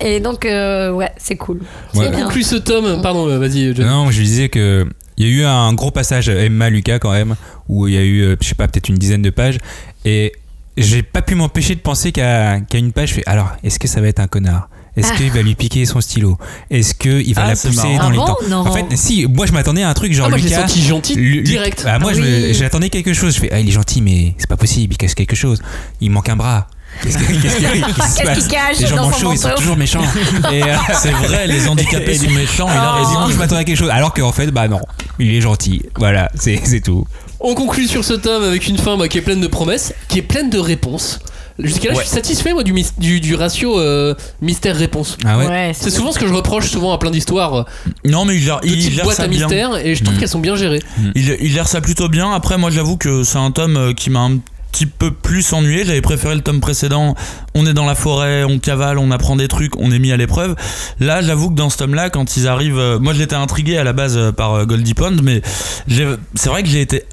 et donc euh, ouais c'est cool Ouais. On bien. conclut ce tome. Pardon, euh, vas-y, John. Non, je disais que il y a eu un gros passage Emma Lucas quand même où il y a eu euh, je sais pas peut-être une dizaine de pages et j'ai pas pu m'empêcher de penser qu'à qu'à une page je fais alors est-ce que ça va être un connard? Est-ce qu'il va lui piquer son stylo? Est-ce qu'il va Ah, la pousser marrant. dans Ah les bon? temps? Non. En fait, si, moi je m'attendais à un truc genre Ah, moi, je Lucas. senti gentil Lu- direct. Bah, moi Ah je oui. j'attendais quelque chose. Je fais ah il est gentil mais c'est pas possible, il cache quelque chose. Il manque un bras. Qu'est-ce que- qu'est-ce qui- Qu'est-ce qu'il passe cache Les gens dans son manchots, ils sont toujours méchants. Et, euh, C'est vrai, les handicapés sont méchants, il a Oh. et raison. je m'attendais à quelque chose. Alors qu'en fait, bah non, il est gentil. Voilà, c'est tout. On conclut sur ce tome avec une fin bah, qui est pleine de promesses, qui est pleine de réponses. Jusqu'à là, Ouais. je suis satisfait moi du, mis- du, du ratio euh, mystère-réponse. Ah ouais. Ouais, C'est souvent ce que je reproche souvent à plein d'histoires Non, mais il gère, il gère boîte ça à bien. mystère et je trouve Mm. qu'elles sont bien gérées. Il, il gère ça plutôt bien. Après, moi, j'avoue que c'est un tome euh, qui m'a un petit peu plus ennuyé. J'avais préféré le tome précédent. On est dans la forêt, on cavale, on apprend des trucs, on est mis à l'épreuve. Là, j'avoue que dans ce tome-là, quand ils arrivent, euh, moi, j'étais intrigué à la base euh, par euh, Goldie Pond, mais c'est vrai que j'ai été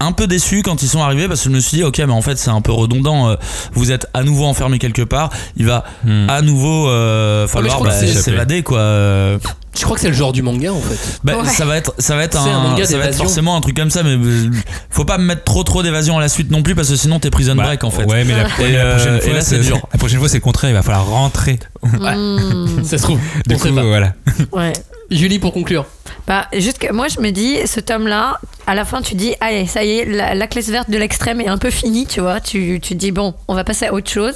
un peu déçu quand ils sont arrivés parce que je me suis dit ok mais en fait c'est un peu redondant euh, vous êtes à nouveau enfermé quelque part il va Hmm. à nouveau euh, falloir bah, s'évader quoi Euh, Je crois que c'est le genre du manga en fait. bah, Ouais. ça va être ça va être un un, manga ça va être d'évasion. forcément un truc comme ça mais euh, faut pas me mettre trop trop d'évasion à la suite non plus parce que sinon t'es prison Bah, break en fait Ouais, mais la, Et, mais la euh, prochaine et fois, là, c'est dur. La prochaine fois, c'est le contraire. Il va falloir rentrer. Hmm, Ça se trouve. Du on coup, sait pas. voilà. ouais Julie pour conclure. Bah, juste que moi, je me dis, ce tome-là, à la fin, tu dis, allez, ça y est, la, la classe verte de l'extrême est un peu finie, tu vois. Tu, tu te dis, bon, on va passer à autre chose.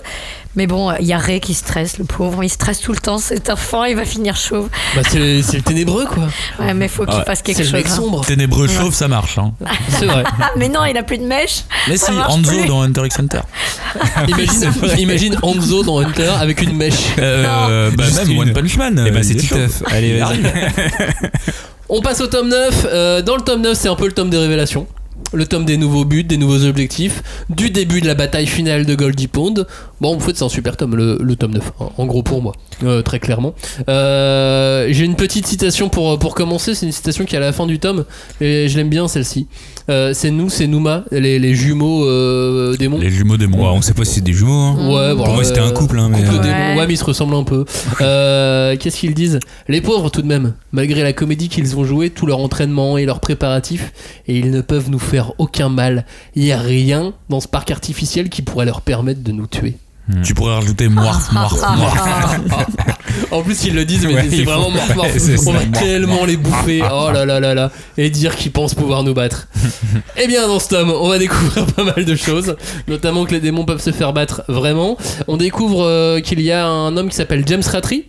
Mais bon, il y a Ray qui stresse, le pauvre. Il stresse tout le temps. Cet enfant, il va finir chauve. Bah c'est c'est le ténébreux quoi. Ouais, mais faut qu'il Ouais, fasse quelque C'est le chose. mec hein. sombre. ténébreux chauve ça marche hein. C'est vrai. Ah, mais non, il a plus de mèche. mais Ça si Hanzo plus. dans Hunter x Hunter Imagine, imagine Hanzo dans Hunter avec une mèche. euh, bah, même une. One Punch Man Et bah, euh, c'est. Titeuf. Allez, vas-y. On passe au tome 9. Euh, dans le tome 9, c'est un peu le tome des révélations. Le tome des nouveaux buts, des nouveaux objectifs, du début de la bataille finale de Goldie Pond. Bon, en fait, c'est un super tome, le, tome 9, en, en gros pour moi, euh, très clairement. Euh, J'ai une petite citation pour, pour commencer, c'est une citation qui est à la fin du tome, et je l'aime bien celle-ci. Euh, c'est nous, c'est Numa, les, les jumeaux euh, démons. les jumeaux démons Ouais, on sait pas si c'est des jumeaux. hein. Ouais, Pour bon, moi, c'était euh, un couple, hein, mais. couple euh, démons. Ouais. Mais ils se ressemblent un peu. Euh, Qu'est-ce qu'ils disent? Les pauvres, tout de même, malgré la comédie qu'ils ont jouée, tout leur entraînement et leurs préparatifs, et ils ne peuvent nous faire aucun mal. Il n'y a rien dans ce parc artificiel qui pourrait leur permettre de nous tuer. Tu pourrais rajouter moire moire moire En plus, ils le disent, mais Ouais, c'est vraiment mort. c'est On ça. va tellement les bouffer. Oh là là là là. Et dire qu'ils pensent pouvoir nous battre. Eh bien, dans ce tome, on va découvrir pas mal de choses. Notamment que les démons peuvent se faire battre vraiment. On découvre euh, qu'il y a un homme qui s'appelle James Ratry.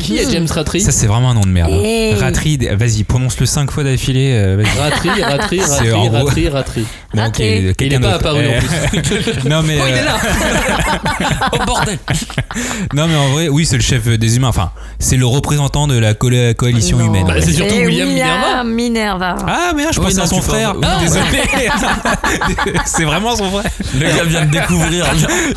Qui est James Ratry Ça, c'est vraiment un nom de merde. hein. Hey. Ratri, vas-y, prononce-le 5 fois d'affilée. euh, vas-y. Ratry, Ratry, C'est Ratry, en gros- Ratry, Ratry. Bon, ok, Ratri. Il quelqu'un est pas d'autre. apparu en Euh, plus. non, mais. Oh, il euh, est là Oh bordel Non, mais en vrai, oui, c'est le chef des humains. Enfin, c'est le représentant de la colla- coalition Non. humaine. Bah, c'est surtout William Minerva. Minerva. Ah, mais je Oui, pensais non, à son tu frère. parles- Ah, désolé. c'est vraiment son frère. le gars vient de découvrir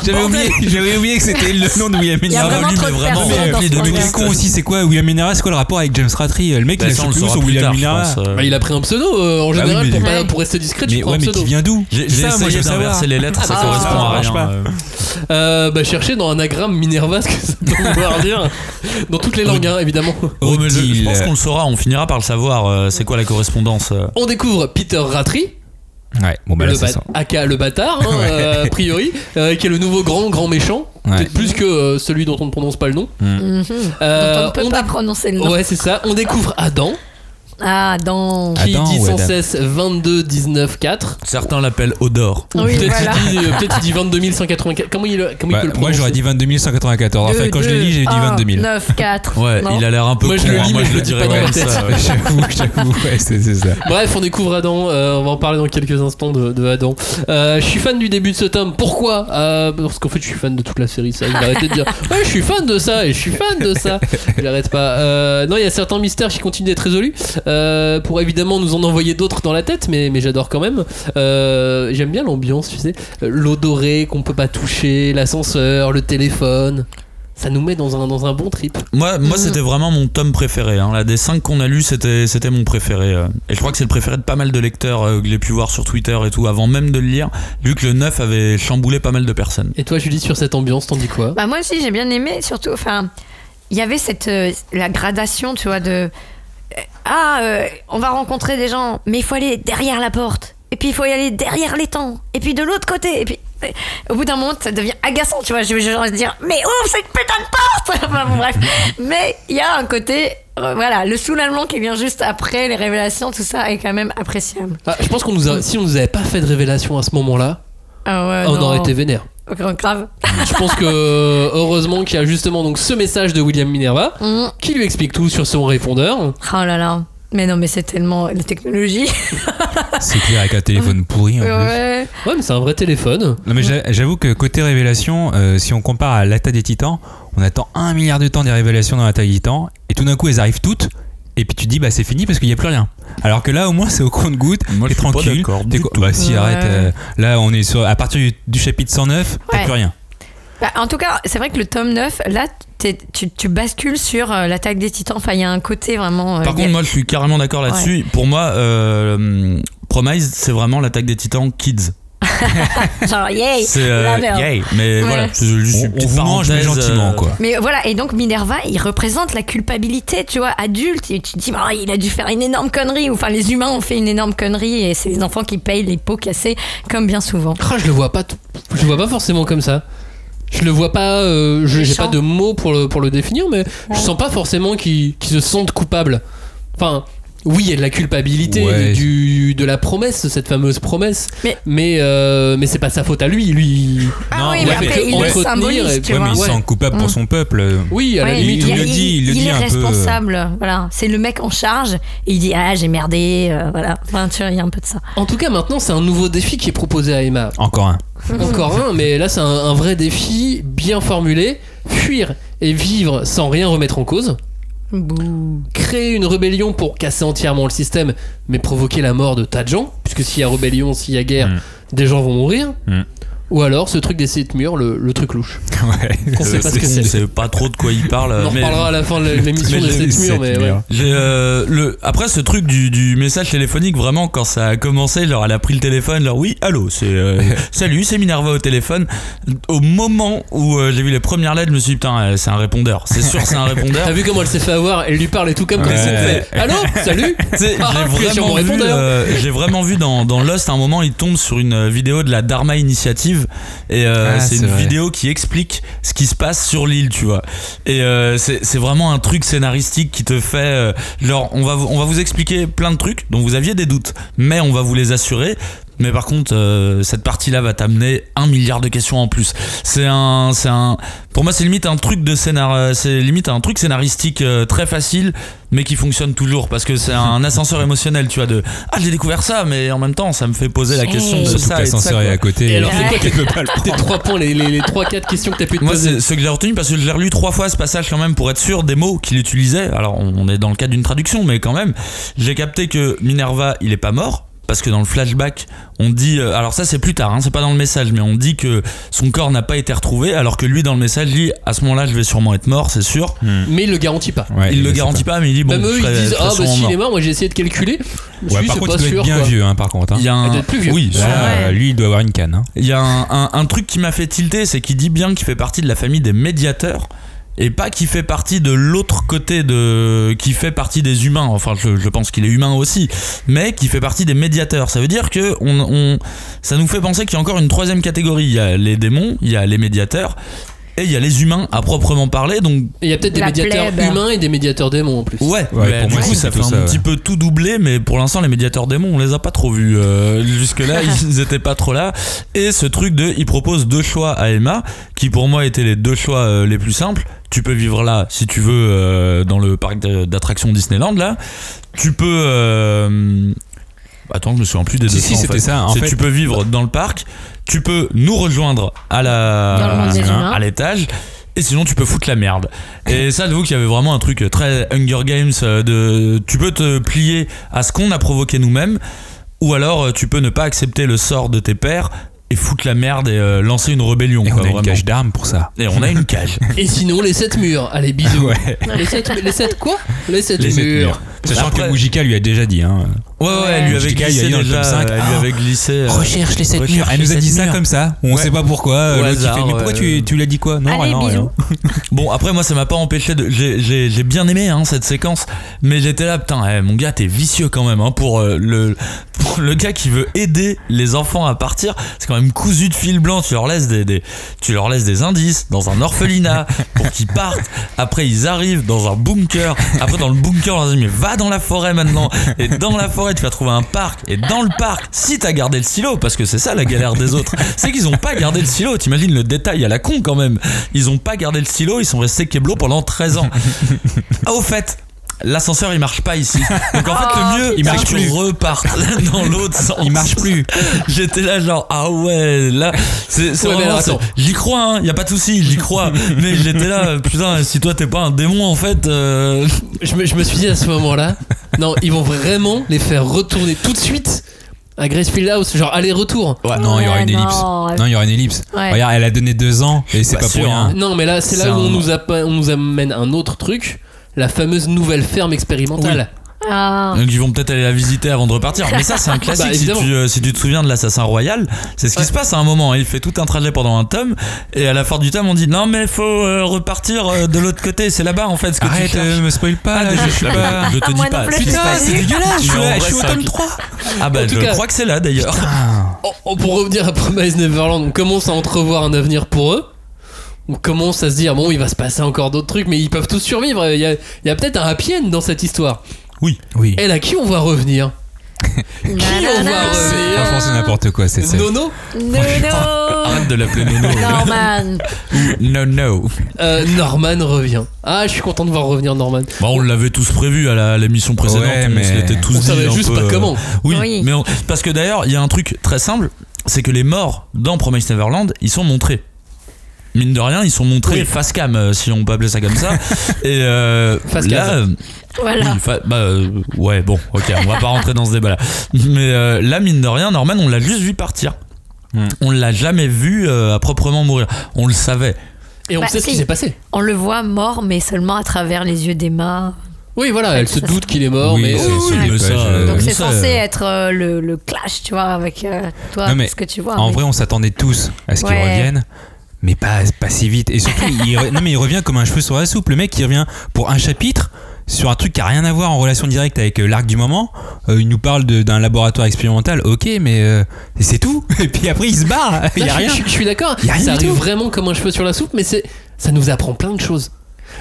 J'avais oublié, j'avais oublié que c'était le nom de William Il y a Minerva. vraiment lui, trop mais de vraiment personnes dans rempli ce de manga. Mais quel con aussi, c'est quoi William Minerva C'est quoi le rapport avec James Ratry Le mec, il a ça, on le surtout saura sur plus William tard, je Minerva. pense, euh. Bah, il a pris un pseudo euh, en Bah oui, général mais- pour, pas- pour rester discret. tu Mais prends ouais, un mais pseudo. qui vient d'où J'ai Ça, j'ai moi, je essayé veux savoir. d'inverser les lettres, ça Ah, correspond ça à marche rien. pas. euh. Euh, bah chercher dans Anagramme Minerva ce que ça peut vouloir dire. Dans toutes les langues, hein, évidemment. Oh, mais je, je Odile. pense qu'on le saura, on finira par le savoir. euh, c'est quoi la correspondance euh. On découvre Peter Ratry. Ouais, bon bah là, le ça. aka le bâtard, hein, euh, a priori, euh, qui est le nouveau grand grand méchant, Ouais. peut-être plus que euh, celui dont on ne prononce pas le nom. Mhm. Euh, Dont on ne peut on pas prononcer le nom. Ouais, c'est ça. On découvre Adam, Ah, dans. qui Adam dit ou sans Adam cesse 22 19 4. Certains l'appellent Odor. Ou Oui, peut-être voilà. il, dit- euh, il dit 22 184. Comment il, comment Bah, il peut le moi j'aurais dit 22 194. Enfin, quand je l'ai lu, j'ai dit 22 000. 9, 4. Ouais, il a l'air un peu Moi, je con, le hein, lis, moi je je le le dis dirais comme ça. ouais. j'avoue, j'avoue, ouais, c'est. Bref, on découvre Adam. euh, on va en parler dans quelques instants de, de Adam. Euh, je suis fan du début de ce tome. Pourquoi? Euh, Parce qu'en fait, je suis fan de toute la série. Ça, il va arrêter de dire Ouais, je suis fan de ça et je suis fan de ça. Il arrête pas. Euh, non, il y a certains mystères qui continuent d'être résolus. Euh, pour évidemment nous en envoyer d'autres dans la tête, mais, mais j'adore quand même. Euh, J'aime bien l'ambiance, tu sais. Euh, L'eau dorée qu'on peut pas toucher, l'ascenseur, le téléphone. Ça nous met dans un, dans un bon trip. Moi, moi Mhm. c'était vraiment mon tome préféré. Hein. Là, des 5 qu'on a lus, c'était, c'était mon préféré. euh. Et je crois que c'est le préféré de pas mal de lecteurs euh, que j'ai pu voir sur Twitter et tout, avant même de le lire, vu que le 9 avait chamboulé pas mal de personnes. Et toi, Julie, sur cette ambiance, t'en dis quoi? Bah moi aussi j'ai bien aimé, surtout, enfin, il y avait cette euh, la gradation, tu vois, de ah euh, on va rencontrer des gens, mais il faut aller derrière la porte, et puis il faut y aller derrière l'étang, et puis de l'autre côté, et puis euh, au bout d'un moment ça devient agaçant, tu vois, je vais dire mais ouvre cette putain de porte, enfin bon bref, mais il y a un côté euh, voilà, le soulèvement qui vient juste après les révélations, tout ça est quand même appréciable. Ah, Je pense qu'on nous a, si on nous avait pas fait de révélation à ce moment-là, Ah ouais, on non. aurait été vénère. Grave. Je pense que heureusement qu'il y a justement donc ce message de William Minerva Mm. qui lui explique tout sur son répondeur. Oh là là. Mais non, mais c'est tellement la technologie. C'est clair avec un téléphone pourri en plus. ouais. Ouais, mais c'est un vrai téléphone. Non mais j'a- j'avoue que côté révélation, euh, si on compare à l'attaque des titans, on attend un milliard de temps des révélations dans l'attaque des titans, et tout d'un coup elles arrivent toutes, et puis tu te dis bah c'est fini parce qu'il n'y a plus rien. Alors que là au moins c'est au compte goutte, Moi, t'es je suis pas tranquille. d'accord t'es tout. Bah si Ouais. arrête, euh, là on est sur à partir du, du chapitre 109, t'as Ouais. plus rien. Bah, en tout cas, c'est vrai que le tome 9, là, t'es- tu, tu bascules sur euh, l'attaque des titans. Enfin, il y a un côté vraiment. euh, Par il y a- contre, moi je suis carrément d'accord là-dessus. Pour moi, euh, Promise, c'est vraiment l'attaque des titans kids. genre, yay, C'est euh, yay. Mais Ouais. voilà, c'est juste On, une on petite vous mange mais gentiment euh, quoi. Mais voilà, et donc Minerva, il représente la culpabilité, tu vois, adulte. Et tu te dis, bah, il a dû faire une énorme connerie. Ou Enfin, les humains ont fait une énorme connerie et c'est les enfants qui payent les pots cassés, comme bien souvent. Ah, je le vois pas, je le vois pas forcément comme ça. Je le vois pas, euh, je- j'ai pas de mots pour le, pour le définir, mais je sens pas forcément qu'ils qu'ils se sentent coupables. Enfin, oui, il y a de la culpabilité, Ouais. du, de la promesse, cette fameuse promesse. Mais- mais, euh, mais c'est pas sa faute à lui. Lui, Ah Non, oui, mais après, il le entretenir symbolise, et- tu Ouais, vois. mais il Ouais. sent coupable pour Mm. son peuple. oui, à la Ouais, limite, il le dit, il le dit est un peu, responsable, voilà. C'est le mec en charge et il dit ah j'ai merdé, euh, voilà. Enfin, tu vois, il y a un peu de ça. En tout cas, maintenant, c'est un nouveau défi qui est proposé à Emma. Encore un. Encore un, mais là, c'est un, un vrai défi bien formulé. Fuir et vivre sans rien remettre en cause. Bouh. Créer une rébellion pour casser entièrement le système, mais provoquer la mort de tas de gens, puisque s'il y a rébellion, s'il y a guerre, Mm. des gens vont mourir. Mm. Ou alors ce truc des sept murs, le, le truc louche. Ouais. On sait pas ce que On c'est. sait pas trop de quoi il parle. On en mais- reparlera à la fin de l'émission des sept murs, mais ouais. euh, le après ce truc du, du message téléphonique vraiment quand ça a commencé genre elle a pris le téléphone genre oui allô c'est euh, salut c'est Minerva au téléphone au moment où euh, j'ai vu les premières lettres je me suis dit putain euh, c'est un répondeur c'est sûr c'est un répondeur T'as vu comment elle s'est fait avoir? Elle lui parle et tout comme Ouais. elle fait Allô Salut Ah, j'ai vraiment, vu, répondeur. euh, j'ai vraiment vu dans, dans Lost à un moment il tombe sur une euh, vidéo de la Dharma Initiative et euh, Ah, c'est une vrai. vidéo qui explique ce qui se passe sur l'île tu vois. Et euh, c'est vraiment un truc scénaristique qui te fait euh, genre on va vous- on va vous expliquer plein de trucs dont vous aviez des doutes mais on va vous les assurer mais par contre, euh, cette partie-là va t'amener un milliard de questions en plus. C'est un, c'est un, pour moi, c'est limite un truc de scénar, euh, c'est limite un truc scénaristique euh, très facile, mais qui fonctionne toujours parce que c'est un ascenseur émotionnel, tu vois. De, ah, j'ai découvert ça, mais en même temps, ça me fait poser la question de ça. et de ça, l'ascenseur est à côté. Et alors, c'est quoi pas le tes trois points, les, les, les trois, quatre questions que t'as pu te Moi, poser c'est ce que j'ai retenu parce que je l'ai relu trois fois ce passage quand même pour être sûr des mots qu'il utilisait. Alors, on on est dans le cadre d'une traduction, mais quand même, j'ai capté que Minerva, il est pas mort. Parce que dans le flashback, on dit. euh, alors, ça, c'est plus tard, hein, c'est pas dans le message, mais on dit que son corps n'a pas été retrouvé. Alors que lui, dans le message, dit à ce moment-là, je vais sûrement être mort, c'est sûr. Mais il le garantit pas. Ouais, il le garantit pas, mais il dit bon, Même eux, ils disent Ah, bah s'il est mort, moi j'ai essayé de calculer. Je Ouais, suis par c'est contre, pas il doit sûr. être bien quoi. vieux, hein, par contre. hein. Il y a Il un. doit être plus vieux. Oui, Là, Ouais. euh, lui, il doit avoir une canne. hein. Il y a un, un- un truc qui m'a fait tilter, c'est qu'il dit bien qu'il fait partie de la famille des médiateurs. Et pas qui fait partie de l'autre côté de qui fait partie des humains. Enfin je, pense qu'il est humain aussi mais qui fait partie des médiateurs. Ça veut dire que ça nous fait penser qu'il y a encore une troisième catégorie. Il y a les démons il y a les médiateurs et il y a les humains à proprement parler donc Et il y a peut-être des médiateurs plèbe. humains et des médiateurs démons en plus. Ouais, Ouais, mais pour du moi, coup, ça fait un petit peu tout doublé, mais pour l'instant, les médiateurs démons, on les a pas trop vus. euh, Jusque-là, ils étaient pas trop là. Et ce truc de, il propose deux choix à Emma, qui pour moi étaient les deux choix euh, les plus simples. Tu peux vivre là, si tu veux, euh, dans le parc d'attractions Disneyland, là. Tu peux. euh, Attends, je me souviens plus des Si, deux si, c'était fait. ça, en fait. Tu peux vivre dans le parc, tu peux nous rejoindre à la l'étage. Et sinon, tu peux foutre la merde. Et ça, j'avoue qu'il y avait vraiment un truc très Hunger Games euh, de. Tu peux te plier à ce qu'on a provoqué nous-mêmes, ou alors euh, tu peux ne pas accepter le sort de tes pères et foutre la merde et euh, lancer une rébellion. Et quoi, on a une cage d'armes pour ça. Et on a une cage. Et sinon, les 7 murs. Allez, bisous. Ouais. Les 7 les sept quoi? Les 7 Les sept murs. murs. Sachant Après- que Mujica lui a déjà dit. Hein. Ouais, ouais, elle lui avait glissé déjà. tome cinq, elle lui avait glissé. euh, Recherche les sept recherche murs. Elle nous a dit ça comme ça. On sait pas pourquoi. L'autre, hasard, fait, mais pourquoi tu, tu l'as dit quoi Non, Allez, rien, bisous. rien. Bon, après, moi, ça m'a pas empêché de. J'ai- bien aimé hein, cette séquence, mais j'étais là, putain, eh, mon gars, t'es vicieux quand même. Hein, pour, euh, le, pour le gars qui veut aider les enfants à partir, c'est quand même cousu de fil blanc. Tu leur laisses des, des- tu leur laisses des indices dans un orphelinat pour qu'ils partent. Après, ils arrivent dans un bunker. Après, dans le bunker, on leur dit, mais va dans la forêt maintenant. Et dans la forêt, tu vas trouver un parc. Et dans le parc, si t'as gardé le silo, parce que c'est ça la galère des autres, c'est qu'ils ont pas gardé le silo. T'imagines le détail à la con quand même. Ils ont pas gardé le silo, ils sont restés keblo pendant 13 ans. Ah, au fait. L'ascenseur il marche pas ici. Donc en fait le mieux Il marche plus. repartes dans l'autre sens. Il marche plus. J'étais là genre ah ouais là c'est Ouais, vraiment j'y crois hein, y a pas de souci j'y crois mais j'étais là putain si toi t'es pas un démon en fait euh, Je me, je me suis dit à ce moment-là, non, ils vont vraiment les faire retourner tout de suite à Gracefield House, genre aller-retour. ouais Non, il y aura une ellipse. non. Il y aura une ellipse. Ouais. Regarde, elle a donné deux ans et c'est Pas pas, sûr, pour rien. hein. Non, mais là, c'est là où on un- nous, appe- on nous amène un autre truc, la fameuse nouvelle ferme expérimentale. Ah. donc ils vont peut-être aller la visiter avant de repartir mais ça c'est un classique Bah, si, évidemment. tu, euh, si tu te souviens de l'assassin royal c'est ce qui Ouais. se passe à un moment il fait tout un trajet pendant un tome et à la fin du tome on dit non mais faut euh, repartir euh, de l'autre côté c'est là-bas en fait ce que Arrête, tu euh, me spoil pas. là, Ah, je suis je- pas. je te dis Moi pas je c'est dégueulasse Je suis là- je au tome 3. ah bah je cas- crois que c'est là d'ailleurs Oh, oh, pour revenir à Promise Neverland, on commence à entrevoir un avenir pour eux. On commence à se dire, bon, il va se passer encore d'autres trucs, mais ils peuvent tous survivre. Il y a, il y a peut-être un happy end dans cette histoire. oui Oui. Et là, qui on va revenir? Qui on va revenir? Franchement, c'est n'importe quoi cette scène. Nono? Nono. arrête de l'appeler Nono Norman. no no Euh, Norman revient. Ah, je suis content de voir revenir Norman. Bah, on l'avait tous prévu à la- à l'émission précédente, Ouais, on mais- se l'était tous On dit savait un juste peu, pas euh, comment. Oui, Oui. mais on- parce que d'ailleurs, il y a un truc très simple, c'est que les morts dans Promise Neverland, ils sont montrés. Mine de rien, ils sont montrés Oui. face cam, euh, si on peut appeler ça comme ça. Et euh, Face là, cam. euh, Voilà. oui, fa- bah, euh, ouais, bon, ok, on va pas rentrer dans ce débat-là. Mais euh, là, mine de rien, Norman, on l'a juste vu partir. Hmm. On l'a jamais vu euh, à proprement mourir. On le savait. Et on Bah, sait ce qui s'est passé. On le voit mort, mais seulement à travers les yeux d'Emma. Oui, voilà, elle se doute qu'il est mort, Oui, mais ça, euh, Donc on c'est censé euh, être euh, le, le clash, tu vois, avec euh, toi, Non, mais ce que tu vois. En mais- vrai, on s'attendait tous à ce qu'il revienne. Mais pas, pas si vite. Et surtout, il, non, mais il revient comme un cheveu sur la soupe. Le mec, il revient pour un chapitre sur un truc qui a rien à voir en relation directe avec euh, l'arc du moment. Euh, il nous parle d'un laboratoire expérimental. Ok, mais euh, c'est tout. Et puis après, il se barre. Il y a je, rien. je- je suis d'accord. Y a rien Ça arrive tout. vraiment comme un cheveu sur la soupe, mais c'est ça nous apprend plein de choses.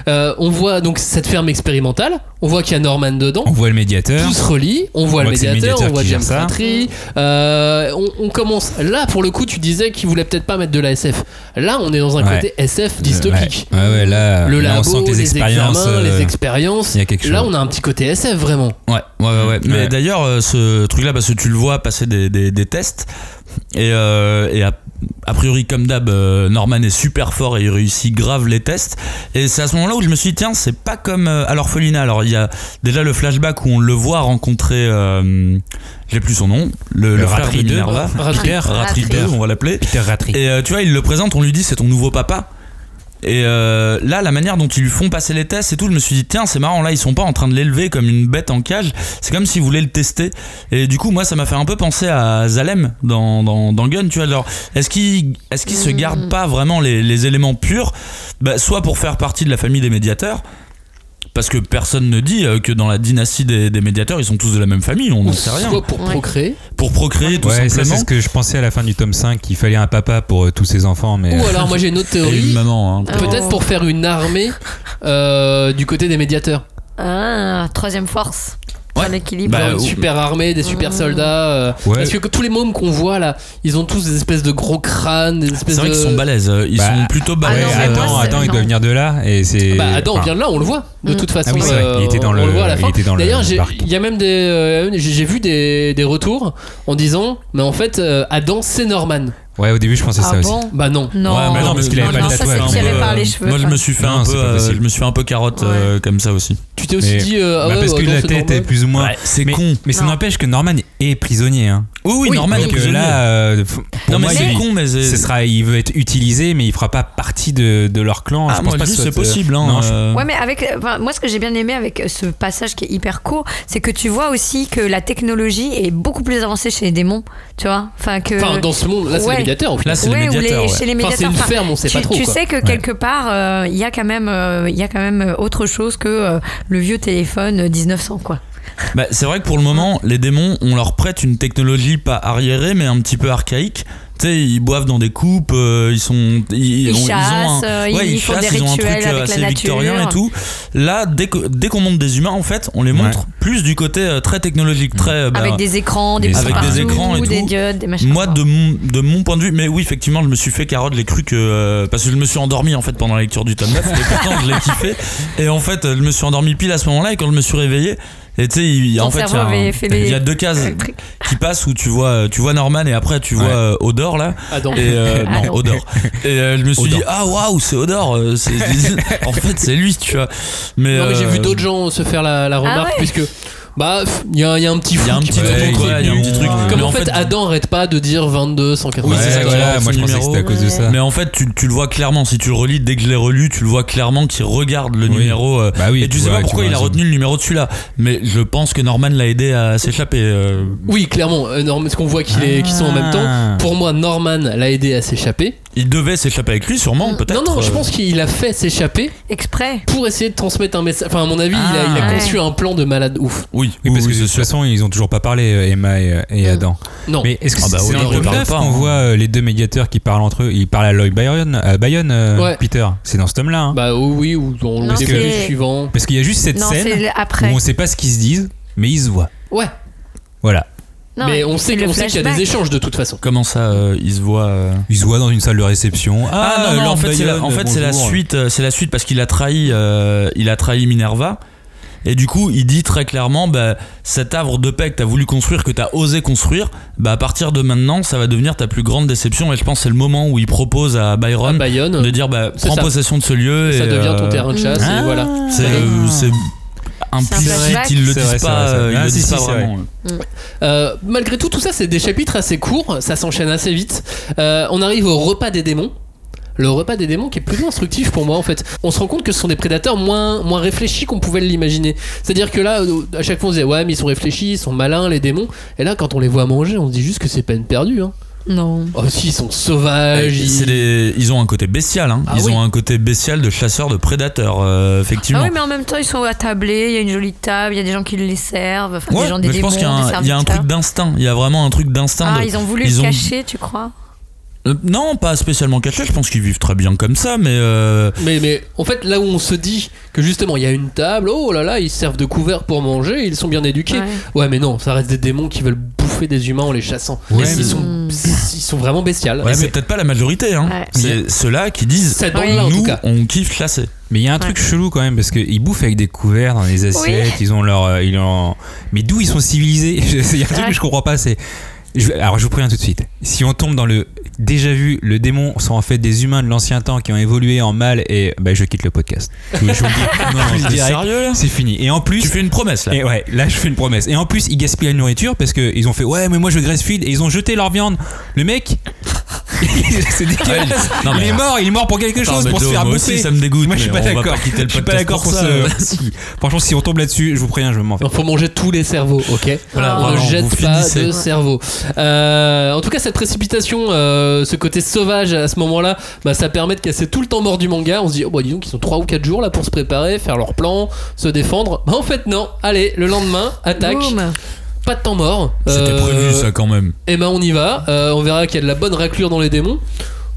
Euh, on voit donc cette ferme expérimentale. On voit qu'il y a Norman dedans. On voit le médiateur. Tout se relie. On voit On le voit médiateur, on voit James. Fratry. Euh, on, on commence là pour le coup. Tu disais qu'il voulait peut-être pas mettre de la SF. Là, on est dans un Ouais. côté SF dystopique. Ouais, ouais, ouais, là, Le là, labo, on sent que les les, expériences. examens, les euh, expériences. il y a quelque Là, on a un petit côté SF vraiment. Ouais, ouais. Mais d'ailleurs, ce truc-là, parce que tu le vois passer des, des, des tests, et, et a, a priori, comme d'hab, euh, Norman est super fort et il réussit grave les tests. Et c'est à ce moment-là où je me suis dit, tiens, c'est pas comme euh, à l'orphelinat. Alors, il y a déjà le flashback où on le voit rencontrer, euh, j'ai plus son nom, le, le, Le Ratry Ratry. 2, on va l'appeler. Peter. Et euh, tu vois, il le présente, on lui dit, c'est ton nouveau papa. Et euh, là, la manière dont ils lui font passer les tests et tout, je me suis dit, tiens, c'est marrant, là, ils sont pas en train de l'élever comme une bête en cage. C'est comme s'ils voulaient le tester. Et du coup, moi, ça m'a fait un peu penser à Zalem dans, dans, dans Gun, tu vois. Alors, est-ce qu'ils est qu'ils se gardent pas vraiment les, les éléments purs? Bah, Soit pour faire partie de la famille des médiateurs. Parce que personne ne dit euh, que dans la dynastie des, des médiateurs, ils sont tous de la même famille, on n'en sait rien. Soit pour procréer. Pour procréer, tout Ouais, ça simplement. c'est ce que je pensais à la fin du tome 5, qu'il fallait un papa pour euh, tous ses enfants. Mais Ou euh, alors moi j'ai une autre Et une théorie. maman. hein. Peut-être pour faire une armée euh, du côté des médiateurs. Ah, troisième force. Pour l'équilibre. Bah, Une ou- super armée, des super soldats. euh, Ouais. Parce que tous les mômes qu'on voit là, ils ont tous des espèces de gros crânes, des espèces C'est vrai de. qu'ils sont balèzes. euh, Ils Bah, sont plutôt Ah ouais, balèzes. non, Adam, moi, Adam, il doit venir de là et c'est. Bah Adam enfin, vient de là, on le voit de toute façon. Ah oui, c'est vrai, il était dans on le- voit à la il fin. était dans le D'ailleurs, il y a même des, euh, j'ai j'ai vu des, des retours en disant, mais en fait, euh, Adam c'est Norman. Ouais, au début, je pensais Ah ça aussi. bon Bah non. Non, Ouais, mais non, parce qu'il avait pas le tatouage. euh, les cheveux. Moi, je me suis fait Non, un peu, euh, je me suis fait un peu carotte euh, comme ça aussi. Tu t'es aussi Mais- dit, euh, ah Bah, ouais, parce que la tête Norman. est plus ou moins. Ouais, c'est mais, con. Mais ça n'empêche que Norman est prisonnier. Hein. Oui, oui, Oui, Norman est prisonnier. là, euh, non, mais moi, c'est con, mais c'est. ce sera, il veut être utilisé, mais il fera pas partie de, de leur clan. Ah, je pense pas que c'est possible. Ouais, mais avec. moi, ce que j'ai bien aimé avec ce passage qui est hyper court, c'est que tu vois aussi que la technologie est beaucoup plus avancée chez les démons. Tu vois Enfin, que. Enfin, dans ce monde, là c'est médiateurs. Là, c'est les Ouais, ou médiateurs, ouais. chez les Enfin, c'est médiateurs. une Enfin, ferme, on sait tu, pas trop. tu quoi. sais que quelque part, euh, il y a quand même, euh, il y a quand même autre chose que euh, le vieux téléphone euh, 1900, quoi. Bah, c'est vrai que pour le moment, les démons, on leur prête une technologie pas arriérée, mais un petit peu archaïque. Tu sais, ils boivent dans des coupes, euh, ils sont. Ils, Ils ont- chassent, ont un- ouais, ils ils font chassent, des ils ont un truc euh, assez victorien et tout. Là, dès que- dès qu'on monte des humains, en fait, on les montre plus du côté euh, très technologique, très. bah, avec des écrans, des Avec des écrans et des tout. diodes, des machins. Moi, de mon, de mon point de vue, mais oui, effectivement, je me suis fait carotte, j'ai cru que. euh, parce que je me suis endormi en fait pendant la lecture du tome 9, et pourtant je l'ai kiffé. Et en fait, je me suis endormi pile à ce moment-là, et quand je me suis réveillé, et tu sais, en fait, il y, a y deux cases qui passent où tu vois, tu vois Norman, et après tu vois Ouais. euh, Odor là. Adam. Et euh, Ah non. Odor. Et euh, je me suis Odor. dit, ah waouh, c'est Odor. euh, c'est- en fait, c'est lui, tu vois. Mais, Non, mais j'ai vu d'autres gens se faire la, la remarque ouais puisque bah il y, a il y a un petit fou Il y a un qui petit truc, être ouais, il y a un petit truc. Comme Mais en fait, fait- Adam arrête pas de dire 22 180. Oui, c'est ça, voilà, moi je pensais que c'était à cause de ça. Mais en fait, tu, tu le vois clairement. Si tu le relis, dès que je l'ai relu, tu le vois clairement qu'il regarde le Oui. numéro. euh, Bah oui, et tu tu sais vois, pas pourquoi il a retenu le numéro de celui-là. Mais je pense que Norman l'a aidé à s'échapper. euh. Oui, clairement. euh, parce qu'on voit qu'ils sont en même temps. Ah. Pour moi, Norman l'a aidé à s'échapper. Il devait s'échapper avec lui, sûrement, peut-être. Non, non, je pense qu'il a fait s'échapper Exprès. pour essayer de transmettre un message. Enfin, à mon avis, il a, il a Ah. conçu un plan de malade ouf. Oui, Oui, parce que de toute façon, ils ont toujours pas parlé, euh, Emma et, et Adam. Non. Mais est-ce que Ah bah, c'est dans le parle tome 9 pas, qu'on hein. voit euh, les deux médiateurs qui parlent entre eux Ils parlent à Lloyd Byron, à Bayonne, euh, Ouais. Peter? C'est dans ce tome-là. hein. Bah oh, oui, ou dans Non, le début suivant. Parce qu'il y a juste cette Non, scène c'est où après. on sait pas ce qu'ils se disent, mais ils se voient. Ouais. Voilà. Non, mais on sait, le on sait qu'il y a des échanges de toute façon. Comment ça, euh, il se voit euh? Ils se voient dans une salle de réception. Ah, non, non, en fait, c'est la, en fait, suite. euh, C'est la suite parce qu'il a trahi, euh, il a trahi Minerva. Et du coup, il dit très clairement, bah, cet havre de paix que t'as voulu construire, que t'as osé construire, bah, à partir de maintenant, ça va devenir ta plus grande déception. Et je pense que c'est le moment où il propose à Byron À Bayonne, de dire, bah, prends ça. possession de ce lieu. ça et, devient ton euh, terrain de chasse Ah. et voilà. C'est Ouais. euh, implicite, ils le disent vrai, pas, vrai, ils Ah, le si, disent si, pas vraiment. Euh, malgré tout, tout ça, c'est des chapitres assez courts, ça s'enchaîne assez vite. Euh, on arrive au repas des démons. Le repas des démons qui est plutôt instructif pour moi en fait. On se rend compte que ce sont des prédateurs moins, moins réfléchis qu'on pouvait l'imaginer. C'est-à-dire que là, à chaque fois on se disait ouais mais ils sont réfléchis, ils sont malins les démons. Et là quand on les voit manger, on se dit juste que c'est peine perdue. Hein. Non. Oh si, ils sont sauvages. Et ils- c'est des- ils ont un côté bestial, hein. Ah ils oui. ont un côté bestial de chasseurs, de prédateurs, euh, effectivement. Ah oui, mais en même temps, ils sont attablés, il y a une jolie table, il y a des gens qui les servent, enfin, Ouais, des gens des mais je démons, pense qu'il y a un, des il y a un serviteurs. truc d'instinct. Il y a vraiment un truc d'instinct. Ah, de- ils ont voulu ils le ont- cacher, tu crois? Euh, non, pas spécialement caché. Je pense qu'ils vivent très bien comme ça, mais euh, Mais, mais en fait, là où on se dit que justement il y a une table, oh là là, ils servent de couvert pour manger, ils sont bien éduqués. Ouais. Ouais, mais non, ça reste des démons qui veulent bouffer des humains en les chassant. Ouais, ils, mais- sont, Hmm. ils sont vraiment bestiales. ouais, c'est peut-être pas la majorité. Hein. Ouais. C'est ceux-là qui disent Oui. en nous, tout cas. on kiffe chasser. Mais il y a un truc chelou quand même parce qu'ils bouffent avec des couverts dans les assiettes, ils ont leur. euh, ils ont... Mais d'où ils sont civilisés? Il y a un truc Ouais. que je comprends pas, c'est. je- Alors je vous préviens tout de suite. Si on tombe dans le déjà vu, le démon sont en fait des humains de l'ancien temps qui ont évolué en mal et bah, je quitte le podcast. Je, vous- je le dis. Non, C'est fini. Et en plus, Tu fais une promesse là. et ouais, là je fais une promesse. Et en plus, ils gaspillent la nourriture parce qu'ils ont fait ouais, mais moi je graisse feed et ils ont jeté leur viande. Le mec, c'est dégueulasse. non, mais- il est mort, il est mort pour quelque chose, mais pour se faire moi bouffer. aussi, ça me dégoûte, Moi, je suis pas d'accord. Je suis pas d'accord pour pour ça. ce. Si. Franchement, si on tombe là-dessus, je vous préviens, je m'en fais. Il faut manger tous les cerveaux, ok Voilà, On ne jette pas finissez. de cerveau. Euh, en tout cas, cette précipitation, euh, ce côté sauvage à ce moment-là, bah, ça permet de casser tout le temps mort du manga. On se dit, oh, bah, dis donc, ils ont 3 ou 4 jours là pour se préparer, faire leur plan, se défendre. Bah, en fait, non. Allez, le lendemain, attaque. Boum. Pas de temps mort. C'était Euh, prévu ça quand même. Et ben on y va. Euh, on verra qu'il y a de la bonne raclure dans les démons.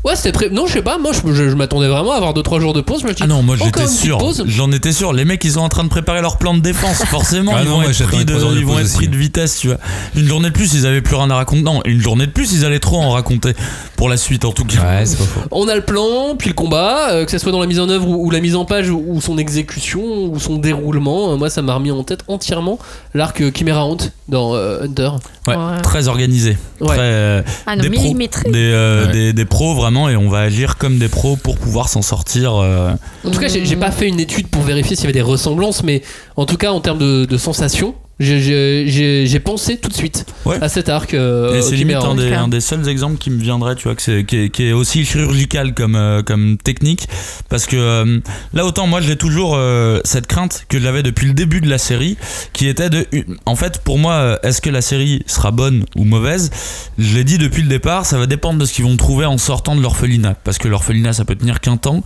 Ouais, c'était prêt. Non, je sais pas. Moi, je, je- je m'attendais vraiment à avoir 2-3 jours de pause. Je me dis, Ah non, moi j'étais sûr. J'en étais sûr. Les mecs, ils sont en train de préparer leur plan de défense. Forcément, Ah ils non, vont être, pris de, trois heures de ils vont pause être pris aussi. de vitesse, tu vois. Une journée de plus, ils avaient plus rien à raconter. Non, une journée de plus, ils allaient trop en raconter. Pour la suite, en tout cas. Ouais, c'est pas faux. On a le plan, puis le combat, euh, que ce soit dans la mise en œuvre ou, ou la mise en page ou, ou son exécution ou son déroulement. Euh, moi, ça m'a remis en tête entièrement l'arc euh, Chimera Hunt dans euh, Hunter. Ouais, Ouais. très organisé. Ouais. Très, euh, Ah non, des millimétré. des, euh, Ouais. des, des pros vraiment, et on va agir comme des pros pour pouvoir s'en sortir. euh, En tout cas, j'ai pas fait une étude pour vérifier s'il y avait des ressemblances, mais en tout cas, en termes de sensations, j'ai- pensé tout de suite Ouais. à cet arc. euh, et c'est limite un des, Hunt. un des seuls exemples qui me viendrait, tu vois, que qui, est, qui est aussi chirurgical comme, euh, comme technique. Parce que euh, là, autant moi, j'ai toujours euh, cette crainte que j'avais depuis le début de la série, qui était de. En fait, pour moi, est-ce que la série sera bonne ou mauvaise? Je l'ai dit depuis le départ, ça va dépendre de ce qu'ils vont trouver en sortant de l'orphelinat. Parce que l'orphelinat, ça peut tenir qu'un temps.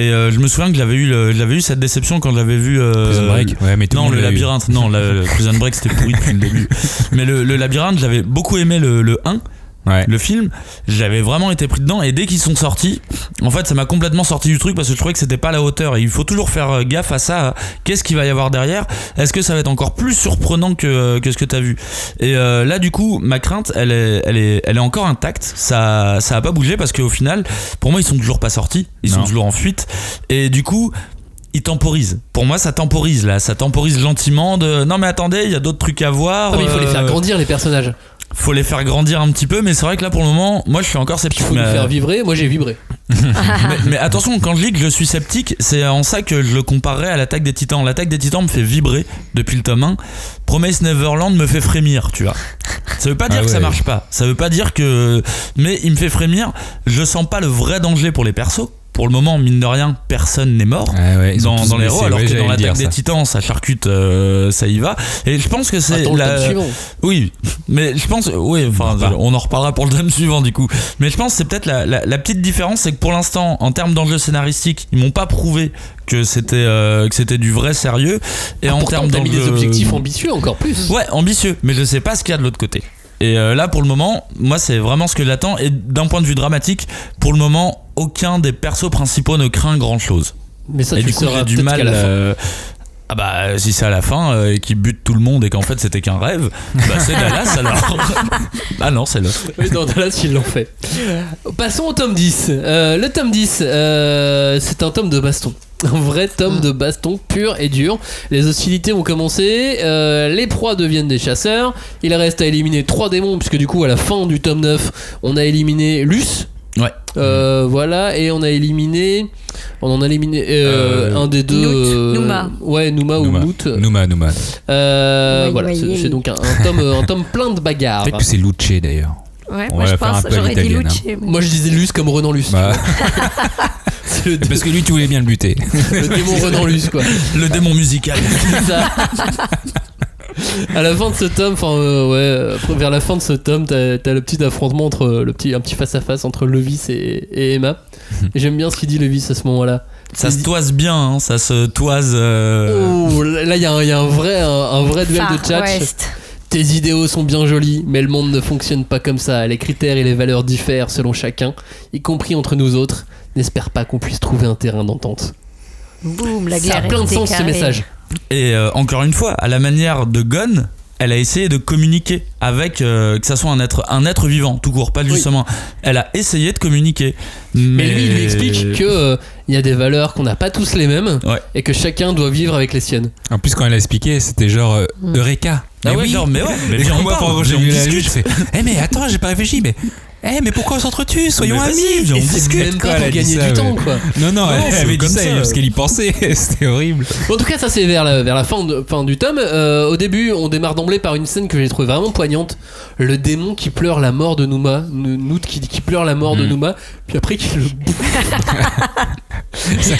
Et euh, je me souviens que j'avais eu, le- j'avais eu cette déception quand j'avais vu. euh, Prison Break. Ouais, mais tout non, le l'a labyrinthe, non, le, le Prison Break c'était pourri depuis le début. Mais le, le labyrinthe, j'avais beaucoup aimé le, le 1, Ouais. le film. J'avais vraiment été pris dedans et dès qu'ils sont sortis, en fait, ça m'a complètement sorti du truc parce que je trouvais que c'était pas à la hauteur. Et il faut toujours faire euh, gaffe à ça. Qu'est-ce qu'il va y avoir derrière Est-ce que ça va être encore plus surprenant que, que ce que t'as vu? Et euh, là, du coup, ma crainte, elle est, elle est, elle est encore intacte. Ça, ça a pas bougé parce qu'au final, pour moi, ils sont toujours pas sortis. Ils sont toujours en fuite. Et du coup, il temporise. Pour moi, ça temporise là. Ça temporise gentiment de non mais attendez, il y a d'autres trucs à voir. Ah, mais il faut les faire euh, grandir, les personnages. Faut les faire grandir un petit peu, mais c'est vrai que là pour le moment, moi je suis encore Il sceptique. faut les faire vibrer. Moi, j'ai vibré. mais, mais attention, quand je dis que je suis sceptique, c'est en ça que je le comparerais à l'attaque des titans. L'attaque des titans me fait vibrer depuis le tome 1. Promise Neverland me fait frémir, tu vois. Ça veut pas dire Ah que ça marche pas. Ça veut pas dire que. Mais il me fait frémir. Je sens pas le vrai danger pour les persos. Pour le moment, mine de rien, personne n'est mort Ouais, ouais, ils ont dans, dans les héros, alors ouais, que dans l'attaque des titans, ça charcute, euh, ça y va. Et je pense que c'est le la. suivant. Oui, mais je pense, oui, enfin, Bah. on en reparlera pour le tome suivant du coup. Mais je pense que c'est peut-être la, la- la petite différence, c'est que pour l'instant, en termes d'enjeux scénaristiques, ils m'ont pas prouvé que c'était euh, que c'était du vrai sérieux. Et Ah, en termes t'as mis des objectifs ambitieux encore plus. Ouais, ambitieux, mais je sais pas ce qu'il y a de l'autre côté. Et euh, là, pour le moment, moi, c'est vraiment ce que j'attends. Et d'un point de vue dramatique, pour le moment, aucun des persos principaux ne craint grand chose. Mais ça, et tu du coup, j'ai du mal. la euh, ah bah si c'est à la fin euh, et qu'il bute tout le monde et qu'en fait c'était qu'un rêve, bah c'est Dallas alors. ah non c'est l'autre. Oui, dans Dallas, ils l'ont fait. Passons au tome 10. Euh, le tome 10, euh, c'est un tome de baston. Un vrai tome de baston pur et dur. Les hostilités ont commencé, euh, les proies deviennent des chasseurs. Il reste à éliminer trois démons, puisque du coup, à la fin du tome 9, on a éliminé Luce. Ouais. Euh, voilà, et on a éliminé. On en a éliminé euh, Euh, un des deux. Nout, euh, Nouma. Ouais, Nouma, ou. Mout. Nouma, Nouma. Euh, voilà, c'est donc un, un tome, un tome plein de bagarres. Peut-être que c'est Luce d'ailleurs. Ouais, On moi va je pense, j'aurais dit Lucci. mais- Moi je disais Luce comme Renan Luce. Bah, le, parce que lui, tu voulais bien le buter. le démon Renan Luce quoi. Le démon musical. C'est ça. À la fin de ce tome, enfin euh, ouais, euh, vers la fin de ce tome, t'as as le petit affrontement entre euh, le petit, un petit face à face entre Levis et, et Emma. Et j'aime bien ce qu'il dit Levis à ce moment-là. Ça se toise bien, hein, ça se toise. euh, Oh, là il y, a un- il y a un vrai, un, un vrai duel Far de tchatch. Tes idéaux sont bien jolis, mais le monde ne fonctionne pas comme ça. Les critères et les valeurs diffèrent selon chacun, y compris entre nous autres. N'espère pas qu'on puisse trouver un terrain d'entente. Boum, la Ça guerre a plein de sens ce carrée. message. Et euh, encore une fois, à la manière de Gon, elle a essayé de communiquer avec euh, que ça soit un être un être vivant tout court pas Oui. justement elle a essayé de communiquer mais, Mais lui, il lui explique que euh, il y a des valeurs qu'on n'a pas tous les mêmes Ouais. et que chacun doit vivre avec les siennes. En plus, quand elle a expliqué, c'était genre euh, Mm. Eureka. ah Mais ouais oui. genre mais ouais mais Et viens, on moi, parle, quand j'ai vu la lutte, je fais Eh, mais attends, j'ai pas réfléchi, mais Eh, mais pourquoi on s'entretue? Soyons Mais amis on discute, Même quoi, pas elle pour gagner ça, du temps, quoi. Non, non, elle c'est avait dit comme ça, ça. parce qu'elle y pensait. C'était horrible. En tout cas, ça c'est vers la, vers la fin, de- fin du tome. Euh, au début, on démarre d'emblée par une scène que j'ai trouvé vraiment poignante. Le démon qui pleure la mort de Nouma. N- Nout qui, qui pleure la mort de Mm. Nouma. Puis après, qui le bouffe. C'est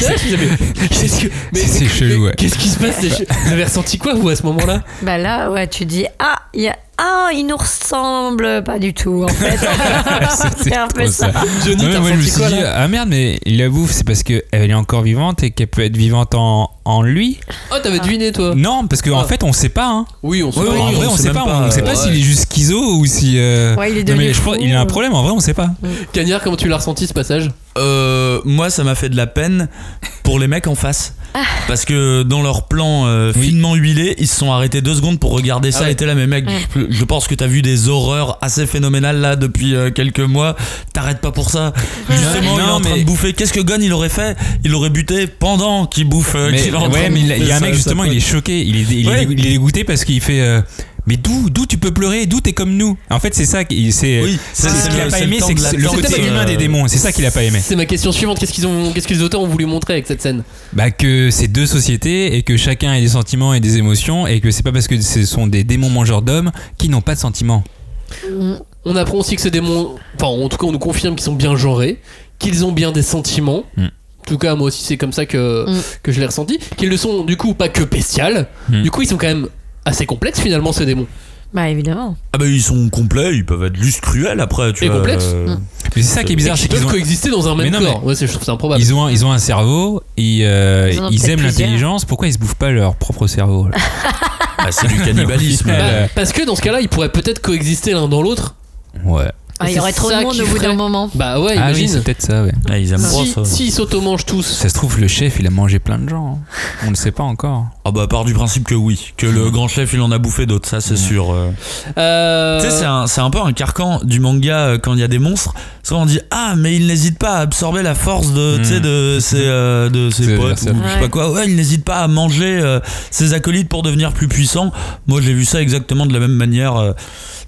chelou. Qu'est-ce qui se passe? Vous avez ressenti quoi, vous, à ce moment-là? Bah là, ouais, tu dis ah, il y a ah, il nous ressemble pas du tout en fait. c'est un peu ça. Johnny, Non, mais t'as moi je me ressenti suis quoi dit, ah merde, mais il la bouffe, c'est parce qu'elle est encore vivante et qu'elle peut être vivante en, en lui Oh, t'avais deviné, toi Non, parce qu'en Ah. fait, on sait pas. Hein. Oui, on Oui, oui, en on vrai, on sait sait pas. pas, on sait pas ouais. s'il est juste schizo ou si. euh, Ouais, il est non, devenu mais je pense- il a un problème, en vrai, on sait pas. Cagnard, comment tu l'as ressenti ce passage? Euh, moi, ça m'a fait de la peine pour les mecs en face. Ah. Parce que dans leur plan euh, Oui. finement huilé, ils se sont arrêtés deux secondes pour regarder ça Ah ouais. et t'es là, mais mec, je, je pense que t'as vu des horreurs assez phénoménales là depuis euh, quelques mois. T'arrêtes pas pour ça. Justement, il est Non, en train mais- de bouffer. Qu'est-ce que Gon il aurait fait? Il aurait buté pendant qu'il bouffe. euh, Mais, train ouais, mais il y a- un mec justement, il est choqué, il est, il est- il est dégoûté parce qu'il fait. Euh, mais d'où, d'où tu peux pleurer, d'où t'es comme nous? En fait, c'est ça, qui- c'est, Oui, c'est c'est ce qu'il a pas aimé, c'est que le côté euh, humain des démons. C'est ça qu'il a pas aimé. C'est ma question suivante. Qu'est-ce qu'ils ont, qu'est-ce que les auteurs ont voulu montrer avec cette scène? Bah que c'est deux sociétés et que chacun a des sentiments et des émotions et que c'est pas parce que ce sont des démons mangeurs d'hommes qui n'ont pas de sentiments. On apprend aussi que ces démons, enfin en tout cas on nous confirme qu'ils sont bien genrés, qu'ils ont bien des sentiments. Mm. En tout cas moi aussi c'est comme ça que, Mm. que je l'ai ressenti. Qu'ils ne sont du coup pas que bestiales. Mm. Du coup ils sont quand même assez complexes finalement ces démons. Bah évidemment. Ah bah ils sont complets, ils peuvent être juste cruels après. Tu Et vois, complexes. euh, Mais c'est ça qui est bizarre, c'est qu'ils peuvent ont, coexister dans un Mais même non, mais- corps. Ouais, c'est- je trouve ça improbable. ils ont, un- ils ont un cerveau, ils, euh, Ils aiment l'intelligence. Pourquoi ils se bouffent pas leur propre cerveau bah, c'est du cannibalisme. Bah, euh, parce que dans ce cas-là ils pourraient peut-être coexister l'un dans l'autre. Ouais. Ah, il y aurait trop de monde au bout d'un moment. Bah ouais Ah oui, imagine. c'est peut-être ça, ouais. Ah, ils aiment si, ça. S'ils s'automangent tous. Ça se trouve, le chef, il a mangé plein de gens. hein. On ne sait pas encore. Ah bah part du principe que oui, que le grand chef il en a bouffé d'autres, ça c'est sûr. euh. Euh, Tu sais, c'est un, c'est un peu un carcan du manga euh, quand il y a des monstres. Souvent on dit Ah, mais il n'hésite pas à absorber la force de, tu sais, de ses, euh, de ses potes ou je sais Ouais. pas quoi. Ouais, il n'hésite pas à manger euh, ses acolytes pour devenir plus puissant. Moi j'ai vu ça exactement de la même manière, euh,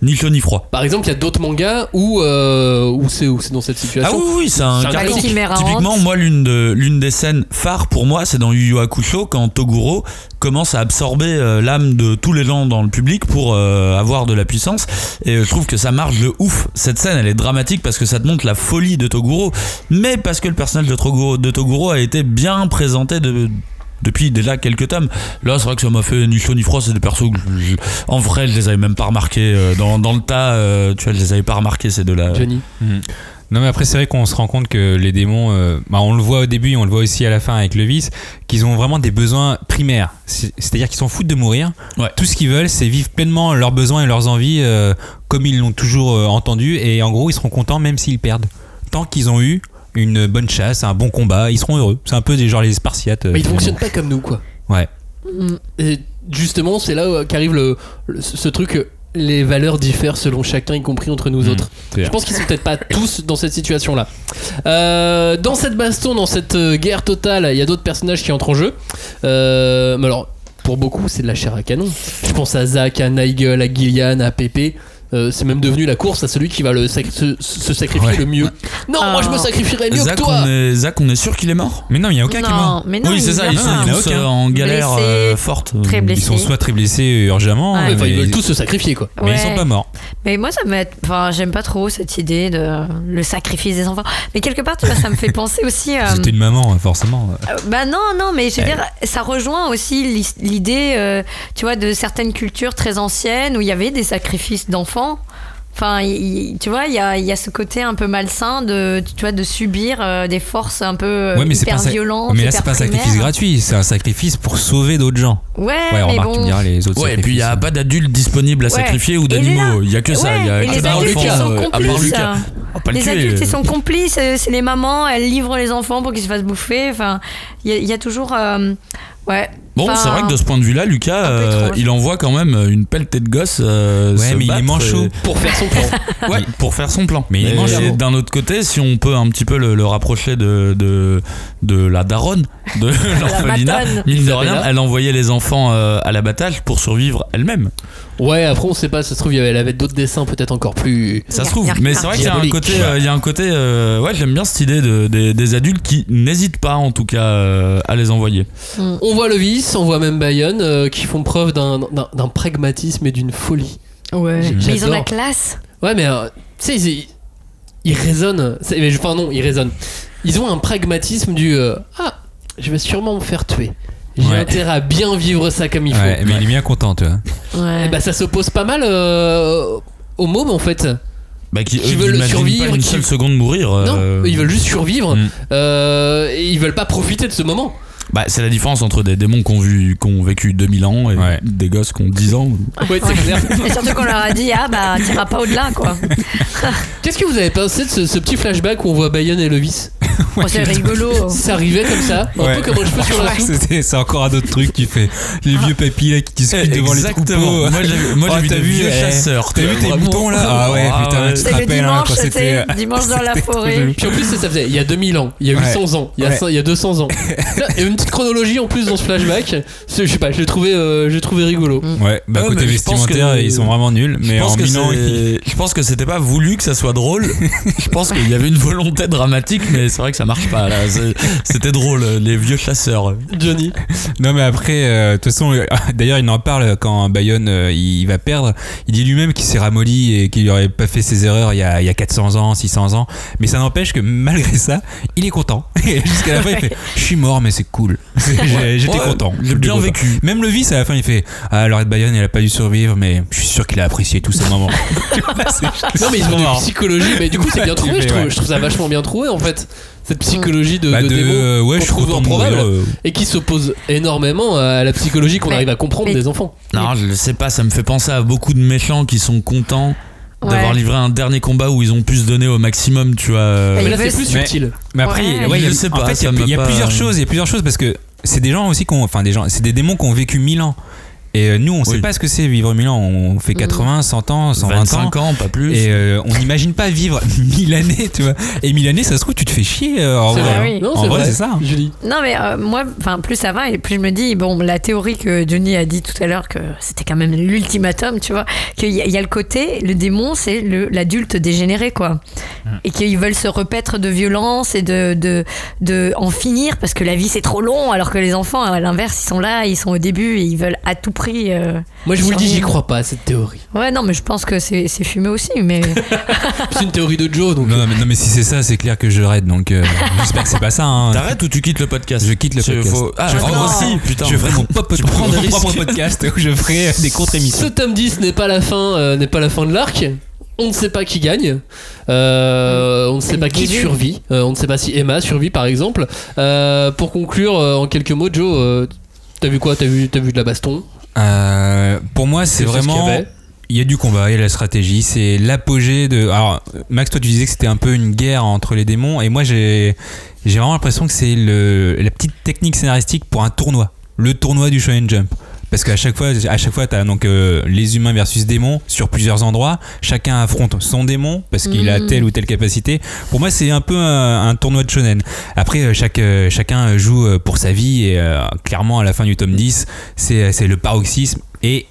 ni chaud ni froid. Par exemple, il y a d'autres mangas où, euh, où c'est où c'est dans cette Ah situation. oui, oui, c'est un Typiquement, moi, l'une de, l'une des scènes phares pour moi, c'est dans Yu Yu Hakusho quand Toguro commence à absorber euh, l'âme de tous les gens dans le public pour euh, avoir de la puissance. Et euh, je trouve que ça marche de ouf. Cette scène, elle est dramatique parce que ça te montre la folie de Toguro, mais parce que le personnage de Toguro, de Toguro a été bien présenté de depuis déjà quelques tomes. Là, c'est vrai que ça m'a fait ni chaud ni froid. C'est des persos que je- je- en vrai, je les avais même pas remarqués. euh, Dans, dans le tas, euh, tu vois, je les avais pas remarqués ces deux-là. Johnny. Non, mais après, c'est vrai qu'on se rend compte que les démons, euh, bah, on le voit au début, on le voit aussi à la fin avec le vice, qu'ils ont vraiment des besoins primaires. C'est- C'est-à-dire qu'ils s'en foutent de mourir. Ouais. Tout ce qu'ils veulent, c'est vivre pleinement leurs besoins et leurs envies euh, comme ils l'ont toujours euh, entendu. Et en gros, ils seront contents même s'ils perdent. Tant qu'ils ont eu une bonne chasse, un bon combat, ils seront heureux. C'est un peu des genre les Spartiates. euh, Mais ils finalement. fonctionnent pas comme nous, quoi. Ouais. Et justement, c'est là où- qu'arrive le, le- ce truc. euh, Les valeurs diffèrent selon chacun, y compris entre nous Mm. autres. Je pense qu'ils sont peut-être pas tous dans cette situation-là. Euh, dans cette baston, dans cette euh, guerre totale, il y a d'autres personnages qui entrent en jeu. Euh, mais alors, pour beaucoup, c'est de la chair à canon. Je pense à Zach, à Nigel, à Gillian, à Pépé. Euh, c'est même devenu la course à celui qui va le sac- se, se sacrifier Ouais. le mieux. Non, Ah. moi je me sacrifierais mieux Zach que toi. on, est, Zach, on est sûr qu'il est mort Mais non, il n'y a aucun qui est mort. Non, mais non, Oui, c'est ça, y ils en a sont tous euh, en galère euh, forte. très Ils blessé. sont soit très blessés urgemment, Ouais. euh, Enfin, ils veulent tous se sacrifier quoi. mais ils sont Ouais. pas morts. Mais moi, ça me. Enfin, j'aime pas trop cette idée de le sacrifice des enfants. Mais quelque part, tu vois, ça me fait penser aussi. à C'était une maman, forcément. Euh, Bah non, non, mais je veux dire, ça rejoint aussi l'idée, euh, tu vois, de certaines cultures très anciennes où il y avait des sacrifices d'enfants. Enfin, tu vois, il y a, il y a ce côté un peu malsain de, tu vois, de subir euh, des forces un peu euh, Ouais, mais c'est hyper pas violentes, Mais là, c'est pas un sacrifice gratuit, c'est un sacrifice pour sauver d'autres gens. Ouais, Ouais, mais remarque, bon. tu me diras les autres Ouais, et puis il n'y a pas d'adultes disponibles à Ouais. sacrifier ou d'animaux. Il y a que ça. Il y a et que les adultes, enfants, ils sont euh, complices. Lucas. Oh, pas le Les adultes, ils sont complices, c'est les mamans, elles livrent les enfants pour qu'ils se fassent bouffer. Enfin, il y, a- il y a toujours. euh, ouais, Bon, Enfin, c'est vrai que de ce point de vue-là, Lucas, euh, il envoie quand même une pelletée de gosses. euh, Ouais, se mais il est manchot. et- Pour faire son plan. Ouais, pour faire son plan. Mais il est manchot. d'un autre côté, si on peut un petit peu le, le rapprocher de, de, de la daronne, de l'orphelinat, mine de rien, elle envoyait les enfants euh, à l'abattage pour survivre elle-même. Ouais, après on sait pas, ça se trouve, elle avait d'autres dessins peut-être encore plus. Ça se trouve. Mais c'est vrai qu'il y a un côté, euh, il y a un côté, euh, ouais, j'aime bien cette idée de, des, des adultes qui n'hésitent pas, en tout cas, euh, à les envoyer. On voit le vice, on voit même Bayonne euh, qui font preuve d'un d'un- d'un pragmatisme et d'une folie. Ouais. J- Mais ils ont la classe. Ouais, mais euh, tu sais, ils, ils raisonnent. c'est- mais, Enfin, non, ils raisonnent. Ils ont un pragmatisme du euh, Ah, je vais sûrement me faire tuer. J'ai Ouais. intérêt à bien vivre ça comme il faut. Ouais, mais il est bien content, tu vois. Ouais. Et bah, ça s'oppose pas mal euh, aux mômes en fait. Bah, qui, Qui eux, veulent survivre, pas une qui- seule seconde mourir. Non, euh, ils veulent juste survivre. Mm. Euh, et ils veulent pas profiter de ce moment. Bah, c'est la différence entre des démons qui ont, vu, qui ont vécu 2000 ans et Ouais. des gosses qui ont 10 ans. Ouais, c'est clair. Et surtout qu'on leur a dit, ah bah, t'iras pas au-delà, quoi. Qu'est-ce que vous avez pensé de ce, ce petit flashback où on voit Bayonne et Levis Oh, c'est rigolo. Ça arrivait comme ça, un Ouais. peu comme un cheveu sur la soupe. C'était- C'est encore un autre truc qui fait les vieux papis là qui discutent devant les troupeaux. Moi, j'ai moi, j'ai Oh, vu t'as des vu, vieux eh, chasseurs. T'as vu tes moutons là? Ah ouais, Ah putain, tu te rappelles hein, quand c'était. c'était dimanche dans la c'était forêt. Puis en plus, ça, faisait il y a 2000 ans, il y a Ouais. 800 ans, il y a, Ouais. cin- il y a 200 ans. Une petite chronologie en plus dans ce flashback. Je sais pas, je l'ai trouvé, euh, je l'ai trouvé rigolo. Ouais, bah Ouais, côté mais je pense vestimentaire, que- ils sont vraiment nuls. Mais en que Milan, ils- c'est- je pense que c'était pas voulu que ça soit drôle. je pense qu'il y avait une volonté dramatique, mais c'est vrai que ça marche pas. là. C'est- C'était drôle, les vieux chasseurs. Johnny. Non mais après, euh, de toute façon, euh, d'ailleurs il en parle quand Bayonne euh, il va perdre. Il dit lui-même qu'il s'est ramolli et qu'il n'aurait pas fait ses erreurs il y, a, il y a 400 ans, 600 ans. Mais ça n'empêche que malgré ça, il est content. Et jusqu'à la fin il fait, je suis mort mais c'est cool. J'étais Ouais, content. J'ai bien content. vécu. Même le vice à la fin il fait, ah Laurette Bayonne elle a pas dû survivre mais je suis sûr qu'il a apprécié tous ces moments. Non mais ils ont une psychologie, mais du coup c'est bien trouvé, je trouve, Ouais. je trouve ça vachement bien trouvé en fait. Cette psychologie de, Bah, de de, démons euh, ouais, je trouve improbable euh, et qui s'oppose énormément à la psychologie qu'on Mais- arrive à comprendre mais- des enfants. Non, je sais pas, ça me fait penser à beaucoup de méchants qui sont contents d'avoir Ouais. livré un dernier combat où ils ont pu se donner au maximum, tu vois. Mais il là c'est plus Mais- subtil. Mais après, Ouais. ouais, il y a- Je sais en pas, fait, il y a, plusieurs choses. Il y a plusieurs choses parce que c'est des gens aussi qui ont, enfin des gens, c'est des démons qui ont vécu 1000 ans. Et euh, nous, on sait Oui. pas ce que c'est vivre 1000 ans. On fait 80, 100 ans, 120 ans. 25 ans, pas plus. Et euh, on n'imagine pas vivre 1000 années, tu vois. Et 1000 années, ça se trouve, tu te fais chier. euh, en vrai. vrai, hein. oui. Non, En c'est vrai, vrai, c'est ça. hein. Julie. Non mais euh, moi, enfin plus ça va et plus je me dis bon la théorie que Johnny a dit tout à l'heure que c'était quand même l'ultimatum, tu vois, qu'il y, a- il y a le côté le démon c'est l'adulte dégénéré quoi, et qu'ils veulent se repaître de violence et de, de de en finir parce que la vie c'est trop long alors que les enfants à l'inverse ils sont là ils sont au début et ils veulent à tout prix. Euh, Moi je vous le dis, j'y crois pas à cette théorie. Ouais non mais je pense que c'est fumé aussi mais C'est une théorie de Joe donc. Non, mais, non, mais si c'est ça, c'est clair que je raide. Donc, euh, j'espère que c'est pas ça. hein. T'arrêtes ou tu quittes le podcast? Je quitte le podcast. faut- Ah, Je oh, ferai- aussi, putain. Je ferai mon, pop- prends propre podcast où je ferai euh, des Ce contre-émissions. tome 10 n'est pas la fin, euh, n'est pas la fin de l'arc. On ne sait pas qui gagne. Euh, on ne sait pas qui survit. Euh, on ne sait pas si Emma survit par exemple. Euh, pour conclure, euh, en quelques mots, Joe, euh, t'as vu quoi? T'as vu, t'as vu de la baston? Euh, pour moi, c'est ce vraiment. Il y a du combat, il y a la stratégie, c'est l'apogée de. Alors, Max, toi, tu disais que c'était un peu une guerre entre les démons, et moi, j'ai vraiment l'impression que c'est la petite technique scénaristique pour un tournoi, le tournoi du Shonen Jump. Parce qu'à chaque fois, à chaque fois, t'as donc euh, les humains versus démons sur plusieurs endroits. Chacun affronte son démon parce qu'il a Mhm. telle ou telle capacité. Pour moi, c'est un peu un, un tournoi de shonen. Après, euh, chaque, euh, chacun joue pour sa vie et euh, clairement, à la fin du tome 10, c'est c'est le paroxysme et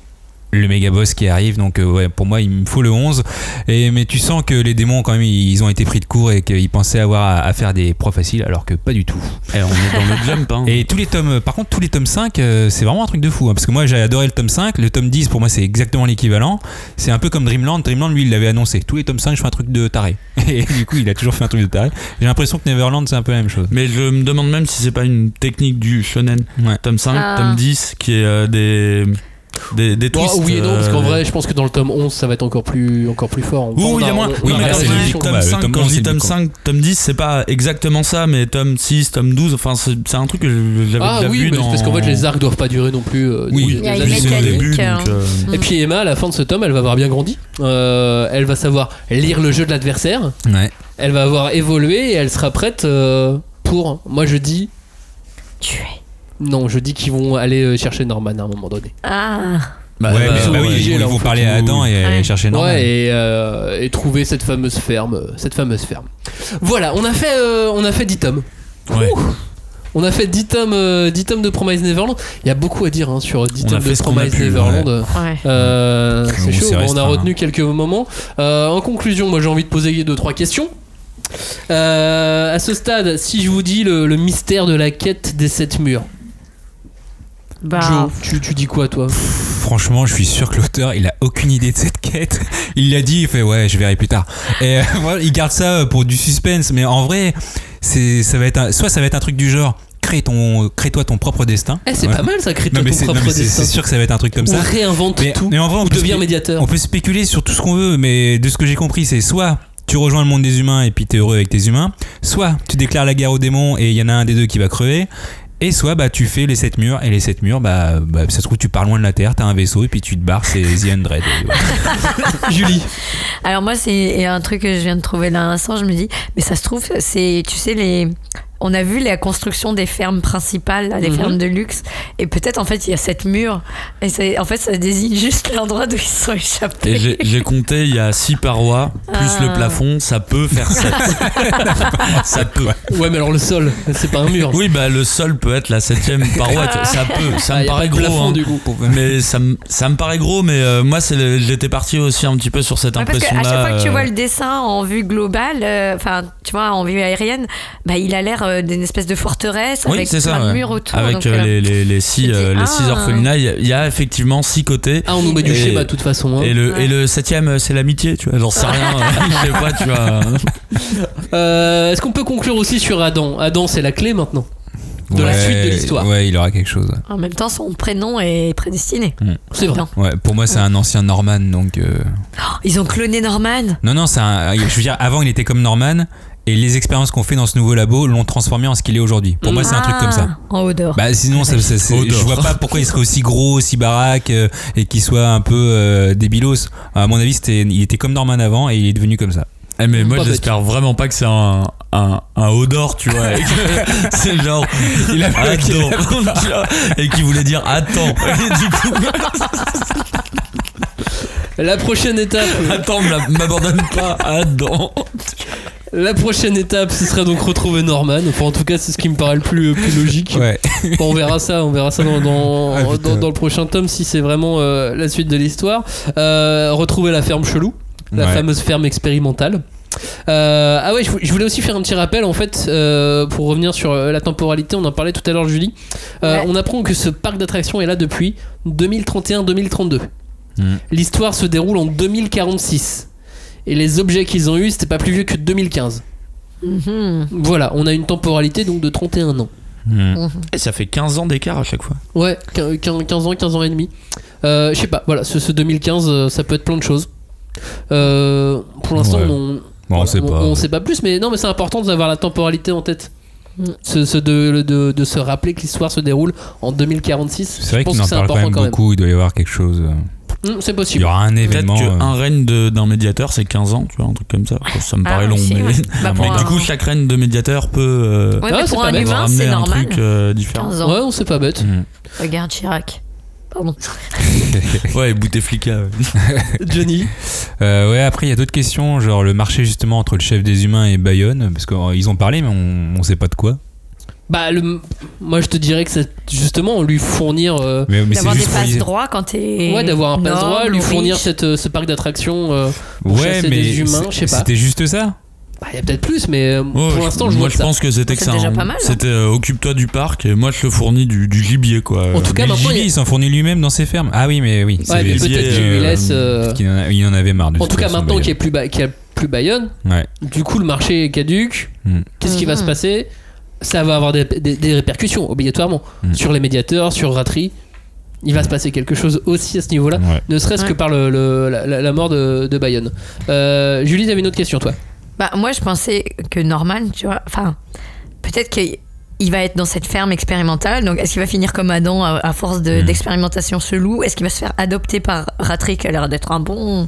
le méga boss qui arrive donc euh, ouais pour moi il me faut le 11 et mais tu sens que les démons quand même ils ont été pris de court et qu'ils pensaient avoir à, à faire des pros faciles alors que pas du tout Eh, on est dans le jump. Hein. et tous les tomes par contre tous les tomes 5 euh, c'est vraiment un truc de fou hein, parce que moi j'ai adoré le tome 5 le tome 10 pour moi c'est exactement l'équivalent c'est un peu comme Dreamland Dreamland lui il l'avait annoncé tous les tomes 5 je fais un truc de taré et du coup il a toujours fait un truc de taré j'ai l'impression que Neverland c'est un peu la même chose Mais je me demande même si c'est pas une technique du shonen. Ouais. Tome 5, Ah. tome 10, qui est euh, des, des, des twists. oui et non, parce qu'en euh, vrai, je pense que dans le tome 11, ça va être encore plus, encore plus fort. Oui, il y a moins. Oui, mais là, c'est le. Tome le 5, tome quand 11, je dis c'est tome le 5, tome 10, c'est pas exactement ça, mais tome 6, tome 12, enfin, c'est c'est un truc que j'avais Ah déjà oui, vu parce qu'en fait, les arcs doivent pas durer non plus. euh, Oui. Juste au début, hein. donc, euh, Et puis Emma, à la fin de ce tome, elle va avoir bien grandi. Euh, elle va savoir lire le jeu de l'adversaire. ouais Elle va avoir évolué et elle sera prête euh, pour, moi je dis, tuer. Non, je dis qu'ils vont aller euh, chercher Norman à un moment donné. Ah. Bah, ouais, bah, bah oui, ils vont parler à Adam et aller Ouais. chercher Norman. Ouais, et, euh, et trouver cette fameuse ferme, euh, cette fameuse ferme. Voilà, on a fait, euh, on a fait 10 tomes. Ouais. Ouh. On a fait 10 tomes, euh, 10 tomes de Promise Neverland. Il y a beaucoup à dire hein, sur 10 On tomes de Promise pu, Neverland. Ouais. Euh, c'est On chaud, on a retenu quelques moments. Euh, en conclusion, moi j'ai envie de poser deux trois questions. Euh, à ce stade, si je vous dis le, le mystère de la quête des sept murs, Bah, Joe, tu, tu dis quoi toi Franchement, je suis sûr que l'auteur, il a aucune idée de cette quête. Il l'a dit, il fait ouais, je verrai plus tard. Et euh, voilà, il garde ça pour du suspense, mais en vrai, c'est ça va être un- soit ça va être un truc du genre crée ton crée-toi ton propre destin. Eh, c'est Ouais. pas mal ça, crée Non, ton non, propre destin. c'est sûr que ça va être un truc comme Ou ça. réinvente Mais, tout. mais en vrai, on spé- médiateur. on peut spéculer sur tout ce qu'on veut, mais de ce que j'ai compris, c'est soit tu rejoins le monde des humains et puis t'es heureux avec tes humains, soit tu déclares la guerre aux démons et il y en a un des deux qui va crever, et soit bah tu fais les sept murs et les sept murs, bah, bah ça se trouve tu pars loin de la terre, t'as un vaisseau et puis tu te barres, c'est The voilà. Julie. Alors moi, c'est un truc que je viens de trouver là à l'instant. Je me dis, mais ça se trouve, c'est, tu sais, les... On a vu la construction des fermes principales, là, des Mhm. fermes de luxe, et peut-être en fait il y a cette mur, et en fait ça désigne juste l'endroit d'où ils sont échappés. Et j'ai- compté, il y a 6 parois, plus Ah. le plafond, ça peut faire 7. ça peut. Ouais, mais alors le sol, c'est pas un mur. Oui, bah le sol peut être la septième paroi, vois, ça peut, ça Ah, me paraît gros. plafond, hein. du coup. Mais ça me, ça me paraît gros, mais euh, moi j'étais parti aussi un petit peu sur cette Ouais, parce qu'à impression-là. chaque fois que tu euh, vois le dessin en vue globale, euh, enfin, tu vois, en vue aérienne, bah, il a l'air euh, d'une espèce de forteresse Oui, avec c'est ça. ouais. murs autour. Avec donc, euh, euh, les, les, les six, dis, euh, les six orphelinats, il y a- il y, a effectivement six côtés. Ah, on nous met du schéma de toute façon. hein. Et le, Ouais. et le septième, c'est l'amitié, tu vois. J'en sais rien. euh, Je sais pas, tu vois. Euh, Est-ce qu'on peut conclure aussi sur Adam? Adam, c'est la clé maintenant. De la suite de l'histoire. Ouais, il aura quelque chose. En même temps, son prénom est prédestiné. C'est vrai. Ouais, pour moi, c'est un ancien Norman, donc. euh, Oh, ils ont cloné Norman? Non, non, c'est un. Je veux dire, avant, il était comme Norman, et les expériences qu'on fait dans ce nouveau labo l'ont transformé en ce qu'il est aujourd'hui. Pour moi, c'est un truc comme ça. Ah, En d'or. Bah sinon ça, ça- je vois pas pourquoi il serait aussi gros, aussi baraque euh, et qu'il soit un peu euh, débilos. À mon avis, c'était, il était comme Norman avant et il est devenu comme ça. Eh, mais moi, j'espère vraiment pas que c'est un, un, un haut d'or, tu vois. c'est genre. Il avait- Attends. tu vois, et qui voulait dire attends. Et du coup, La prochaine étape, attends, m'ab- m'abandonne pas. Attends. La prochaine étape, ce serait donc retrouver Norman. Enfin, en tout cas, c'est ce qui me paraît le plus, plus logique. Ouais. Bon, on verra ça, on verra ça dans, dans, Ah, putain. dans- dans le prochain tome si c'est vraiment euh, la suite de l'histoire. Euh, retrouver la ferme chelou, la Ouais. fameuse ferme expérimentale. Euh, ah ouais, je vou- je voulais aussi faire un petit rappel en fait euh, pour revenir sur euh, la temporalité. On en parlait tout à l'heure, Julie. Euh, Ouais. On apprend que ce parc d'attractions est là depuis 2031-2032. Mm. L'histoire se déroule en 2046 et les objets qu'ils ont eus c'était pas plus vieux que 2015. Mhm. Voilà, on a une temporalité donc de 31 ans. Hmm. Et ça fait 15 ans d'écart à chaque fois. Ouais, quin- quin- 15 ans, 15 ans et demi. Euh, je sais pas, voilà, ce, ce 2015, euh, ça peut être plein de choses. Euh, pour l'instant, Ouais. on, Bon, on sait pas. on sait pas plus, mais non, mais c'est important d'avoir la temporalité en tête. Mm. Ce, ce de, de, de se rappeler que l'histoire se déroule en 2046. C'est vrai que en parle quand même quand même. beaucoup. Il doit y avoir quelque chose. Mm, c'est Il possible. y aura un Peut-être événement. euh, qu'un règne de- d'un médiateur, c'est 15 ans, tu vois, un truc comme ça. Ça me Ah, paraît long. aussi, mais ouais. Bah, du coup, chaque règne de médiateur peut. euh, Ouais, mais pour un bête. humain, c'est un normal. truc euh, différent. 15 ans. Ouais, on sait pas bête. hmm. Regarde Chirac. Pardon. Ouais, Bouteflika. Johnny. Euh, ouais, après, il y a d'autres questions, genre le marché justement entre le chef des humains et Bayonne, parce qu'ils ont parlé, mais on, on sait pas de quoi. Bah, le, moi je te dirais que c'est justement lui fournir. euh, Mais, mais c'est D'avoir des passes droits quand t'es. ouais, d'avoir un passe droit, lui ou fournir cette, euh, ce parc d'attractions. euh, pour Ouais, chasser mais des humains, je sais pas. C'était juste ça Bah, il y a peut-être plus, mais euh, Ouais, pour l'instant, je moi vois je que ça. pense que c'était que ça. déjà hein. pas mal. C'était euh, occupe-toi du parc et moi je te fournis du, du gibier quoi. En tout cas, Mais le maintenant, il y gibier, il s'en fournit lui-même dans ses fermes. Ah oui, mais oui. Ouais, mais peut-être qu'il lui laisse. euh, Parce qu'il en, a- il en avait marre de En tout cas, maintenant qu'il n'y a, plus Ba- a plus Bayonne, Ouais. du coup, le marché est caduque. Hmm. Qu'est-ce qui va se passer? Ça va avoir des, des- des répercussions, obligatoirement, Hmm. sur les médiateurs, sur Ratri. Il va se passer quelque chose aussi à ce niveau-là, Ouais. ne serait-ce que par le, le- la, mort de, de Bayonne. Euh, Julie, t'avais une autre question, toi? Bah, moi, je pensais que Norman, tu vois, enfin, peut-être qu'il il va être dans cette ferme expérimentale. Donc, est-ce qu'il va finir comme Adam à, à force de- Hmm. d'expérimentation chelou? Est-ce qu'il va se faire adopter par Ratri qui a l'air d'être un bon.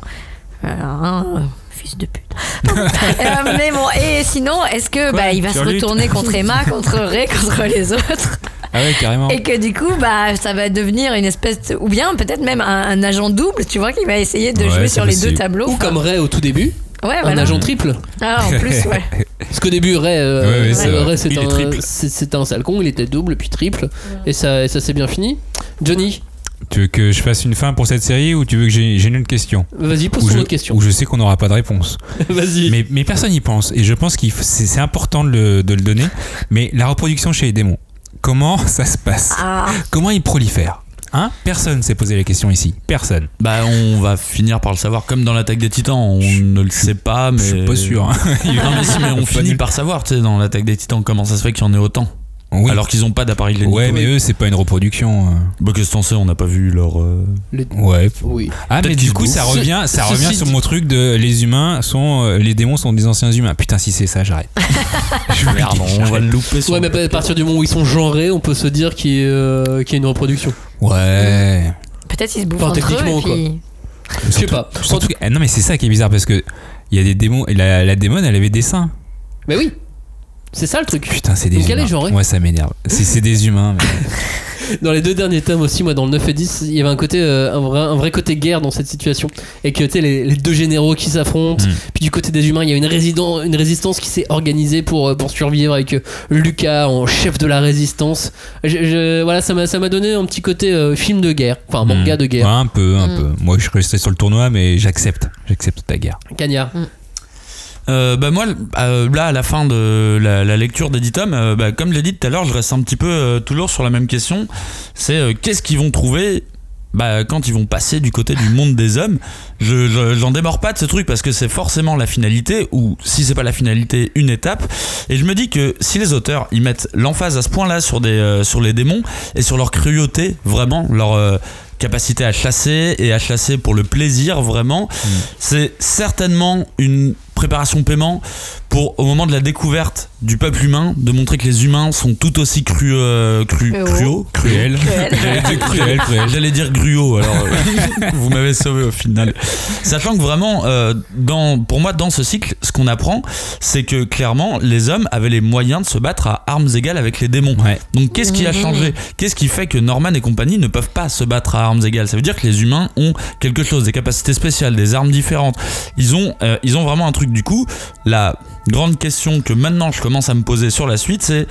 euh, un fils de pute. Euh, mais bon, et sinon, est-ce que Quoi bah, il va se retourner contre Emma, contre Ray, contre les autres Ah ouais, carrément. Et que du coup, bah, ça va devenir une espèce, de- ou bien peut-être même un, un agent double, tu vois, qui va essayer de Ouais, jouer sur les deux tableaux. Ou Enfin, comme Ray au tout début, ouais, un voilà. agent triple. Ah, en plus, ouais. Parce qu'au début, Ray, euh, Ouais, ouais, Ray, c'est un, un sale con, il était double puis triple, et ça, et ça s'est bien fini. Johnny, Tu veux que je fasse une fin pour cette série ou tu veux que j'ai une autre question vas-y, pose je, autre question. ou je sais qu'on n'aura pas de réponse. Vas-y. mais, mais personne n'y pense. Et je pense que c'est important de le, de le donner. Mais la reproduction chez les démons, comment ça se passe Ah, Comment ils prolifèrent Hein? Personne s'est posé la question ici. Personne. Bah, on va finir par le savoir, comme dans l'attaque des titans. On ne le sait pas, mais. Je suis pas sûr. hein. Non, mais si, mais on finit par savoir, tu sais, dans l'attaque des titans, comment ça se fait qu'il y en ait autant. Oui. Alors qu'ils n'ont pas d'appareil génital. ouais, mais eux, c'est pas une reproduction. euh. Bah, qu'est-ce que t'en sais, on n'a pas vu leur. euh, Les- Ouais. Oui. Ah, mais du qu'ils coup, ça revient, ça Ce- revient sur mon truc de les humains sont. euh, les démons sont des anciens humains. Putain, si c'est ça, j'arrête. Je vous le Merde, on va le louper sur Ouais, mais à partir du moment où ils sont genrés, on peut se dire qu'il y, a, euh, qu'il y a une reproduction. Ouais. peut-être ils se bouffent Enfin, entre eux. techniquement, Et puis... Je sais pas. En tout- ah, non, mais c'est ça qui est bizarre parce que il y a des démons. et La, la démon, elle avait des seins. Mais oui, c'est ça le truc. Putain, c'est des Donc humains. est genrée. Ouais, ça m'énerve. C'est c'est des humains. mais- Dans les deux derniers tomes aussi, moi dans le 9 et 10, il y avait un côté, euh, un, vrai, un vrai côté guerre dans cette situation. Et que tu sais, les, les deux généraux qui s'affrontent. Mm. Puis du côté des humains, il y a une, résident, une résistance qui s'est organisée pour, euh, pour survivre avec euh, Lucas en chef de la résistance. Je- je- voilà, ça m'a ça m'a donné un petit côté euh, film de guerre, enfin manga Hmm. de guerre. Ouais, un peu, un Mm. peu. Moi, je restais sur le tournoi, mais j'accepte. J'accepte ta guerre. Cagnard. Euh, bah moi, euh, là, à la fin de la, la lecture des 10 tomes, euh, bah, comme je l'ai dit tout à l'heure, je reste un petit peu euh, toujours sur la même question. C'est qu'est-ce qu'ils vont trouver bah, quand ils vont passer du côté du monde des hommes? Je, je- J'en démords pas de ce truc parce que c'est forcément la finalité, ou si c'est pas la finalité, une étape. Et je me dis que si les auteurs ils mettent l'emphase à ce point-là sur, des, euh, sur les démons et sur leur cruauté, vraiment, leur... euh, capacité à chasser et à chasser pour le plaisir vraiment c'est certainement une préparation paiement pour au moment de la découverte du peuple humain de montrer que les humains sont tout aussi cru, euh, cru, Cruaux. cruaux Cruel. J'allais dire cruel, J'allais dire gruau, alors euh, vous m'avez sauvé au final. Sachant que vraiment, euh, dans, pour moi, dans ce cycle, ce qu'on apprend, c'est que clairement, les hommes avaient les moyens de se battre à armes égales avec les démons. Ouais. Donc qu'est-ce qui a changé? Qu'est-ce qui fait que Norman et compagnie ne peuvent pas se battre à armes égales? Ça veut dire que les humains ont quelque chose, des capacités spéciales, des armes différentes. Ils ont, euh, ils ont vraiment un truc. Du coup, la grande question que maintenant je commence à me poser sur la suite, c'est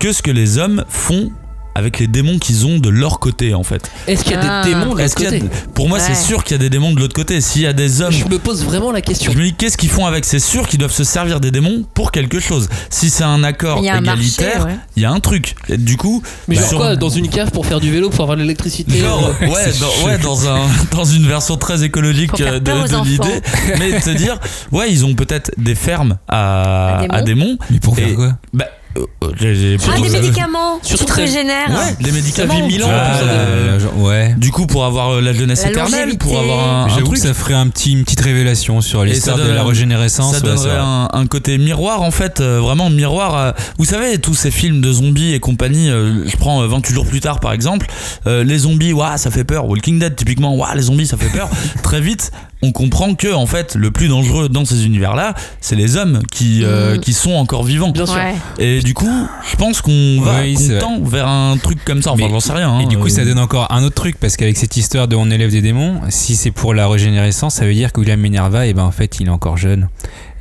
que ce que les hommes font avec les démons qu'ils ont de leur côté en fait. Est-ce qu'il y a Ah. des démons de l'autre côté pour moi, c'est sûr qu'il y a des démons de l'autre côté. S'il y a des hommes Je me pose vraiment la question. je me dis qu'est-ce qu'ils font avec? C'est sûr qu'ils doivent se servir des démons pour quelque chose. Si c'est un accord Il marché, égalitaire, ouais. il y a un truc. Et du coup, Mais bah, genre sur- quoi? Dans une cave pour faire du vélo, pour avoir de l'électricité? Genre, euh, ouais, dans, ouais dans, un, dans une version très écologique Pour faire euh, de, l'idée. Mais de se dire, ouais, ils ont peut-être des fermes à, À démons. à démons. Mais pour faire Et- quoi? Bah, euh, euh, j'ai Ah, des médicaments qui te régénèrent. Ouais, les médicaments. Ça vit mille ans, Ah, la- la- ouais. Du coup, pour avoir euh, la jeunesse La éternelle, pour avoir un, un J'avoue truc. que ça ferait un petit, une petite révélation sur Et l'histoire ça de la régénérescence. Ça donnerait un, un côté miroir en fait, euh, vraiment miroir. vous savez, tous ces films de zombies et compagnie, euh, je prends euh, 28 jours plus tard par exemple, euh, les zombies, ouah, ça fait peur. Walking Dead, typiquement, ouah, les zombies, ça fait peur. Très vite, on comprend que en fait, le plus dangereux dans ces univers-là, c'est les hommes qui, euh, Mhm. qui sont encore vivants. Bien sûr. Ouais. Et du coup, je pense qu'on va Oui, qu'on tend vers un truc comme ça. Enfin, j'en sais rien. Et hein, du coup, euh, ça donne encore un autre truc parce qu'avec cette histoire de on élève des démons, si c'est pour la régénérescence, ça veut dire que William Minerva, et ben en fait, il est encore jeune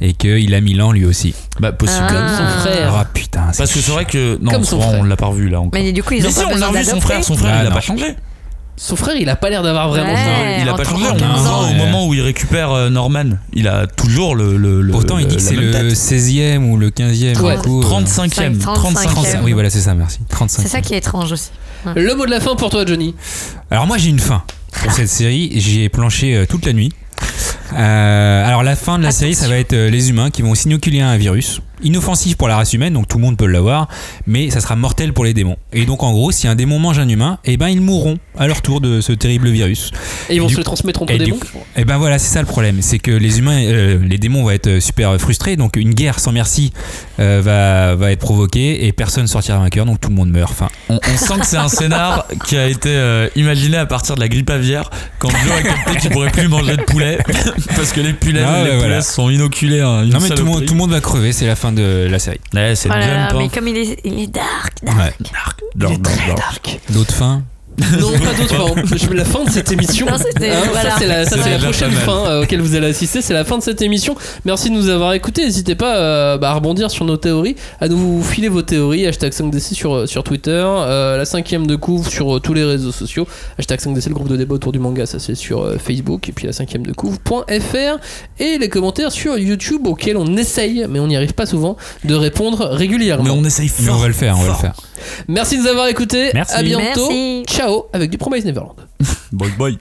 et qu'il a 1000 ans lui aussi. bah, possible. Ah. Comme son frère. Ah putain, Parce que c'est vrai que non, Comme son vrai, on l'a pas revu là encore. Mais du coup, ils Mais ont si, pas on l'a vu son frère. Son frère, Ah, il a non. pas changé. Son frère, il a pas l'air d'avoir vraiment Ouais. changé. Il a pas changé. 30 On ans. voit au moment où il récupère euh, Norman, il a toujours le. le, le- Pourtant, il dit que c'est le tête. 16e ou le 15e. Ouais. du coup, euh, 35e. 35e. 35e. Oui, voilà, c'est ça, merci. 35. C'est ça qui est étrange aussi. Le mot de la fin pour toi, Johnny. Alors moi j'ai une fin pour cette série, j'y ai planché euh, toute la nuit. Euh, alors la fin de la série ça va être les humains qui vont s'inoculer un virus inoffensif pour la race humaine donc tout le monde peut l'avoir mais ça sera mortel pour les démons et donc en gros si un démon mange un humain et ben ils mourront à leur tour de ce terrible virus Et ils vont Du- se le transmettre entre et démons. coup- et ben voilà, c'est ça le problème, c'est que les humains, euh, les démons vont être euh, super frustrés, donc une guerre sans merci euh, va, va être provoquée et personne sortira vainqueur, donc tout le monde meurt. Enfin, On, on sent que c'est un scénar qui a été euh, imaginé à partir de la grippe aviaire quand Joe a capté qu'il pourrait plus manger de poulet parce que les poulets, Ah, les ouais, poulets voilà. sont inoculés une non mais tout le, monde, saloperie. tout le monde va crever, c'est la fin de la série. Ouais, c'est Oh là là, Jump. mais comme il est, il est dark, dark. Ouais. Il est très dark. D'autres fins Non, pas d'autre fin. Je- La fin de cette émission. Non, c'était- Hein, voilà. Ça, c'est la, ça, c'est la prochaine fin euh, auquel vous allez assister. C'est la fin de cette émission. Merci de nous avoir écoutés. N'hésitez pas euh, bah, à rebondir sur nos théories, à nous filer vos théories. Hashtag 5DC sur, euh, sur Twitter. euh, la cinquième de couvre sur euh, tous les réseaux sociaux. Hashtag 5DC, le groupe de débat autour du manga. Ça, c'est sur euh, Facebook. Et puis la cinquième de couvre.fr. Et les commentaires sur YouTube auxquels on essaye, mais on n'y arrive pas souvent, de répondre régulièrement. Mais on essaye Mais fort. on va le faire, on va le faire. Merci de nous avoir écoutés. Merci. À bientôt. Merci. Avec du Promise Neverland. Bye bye.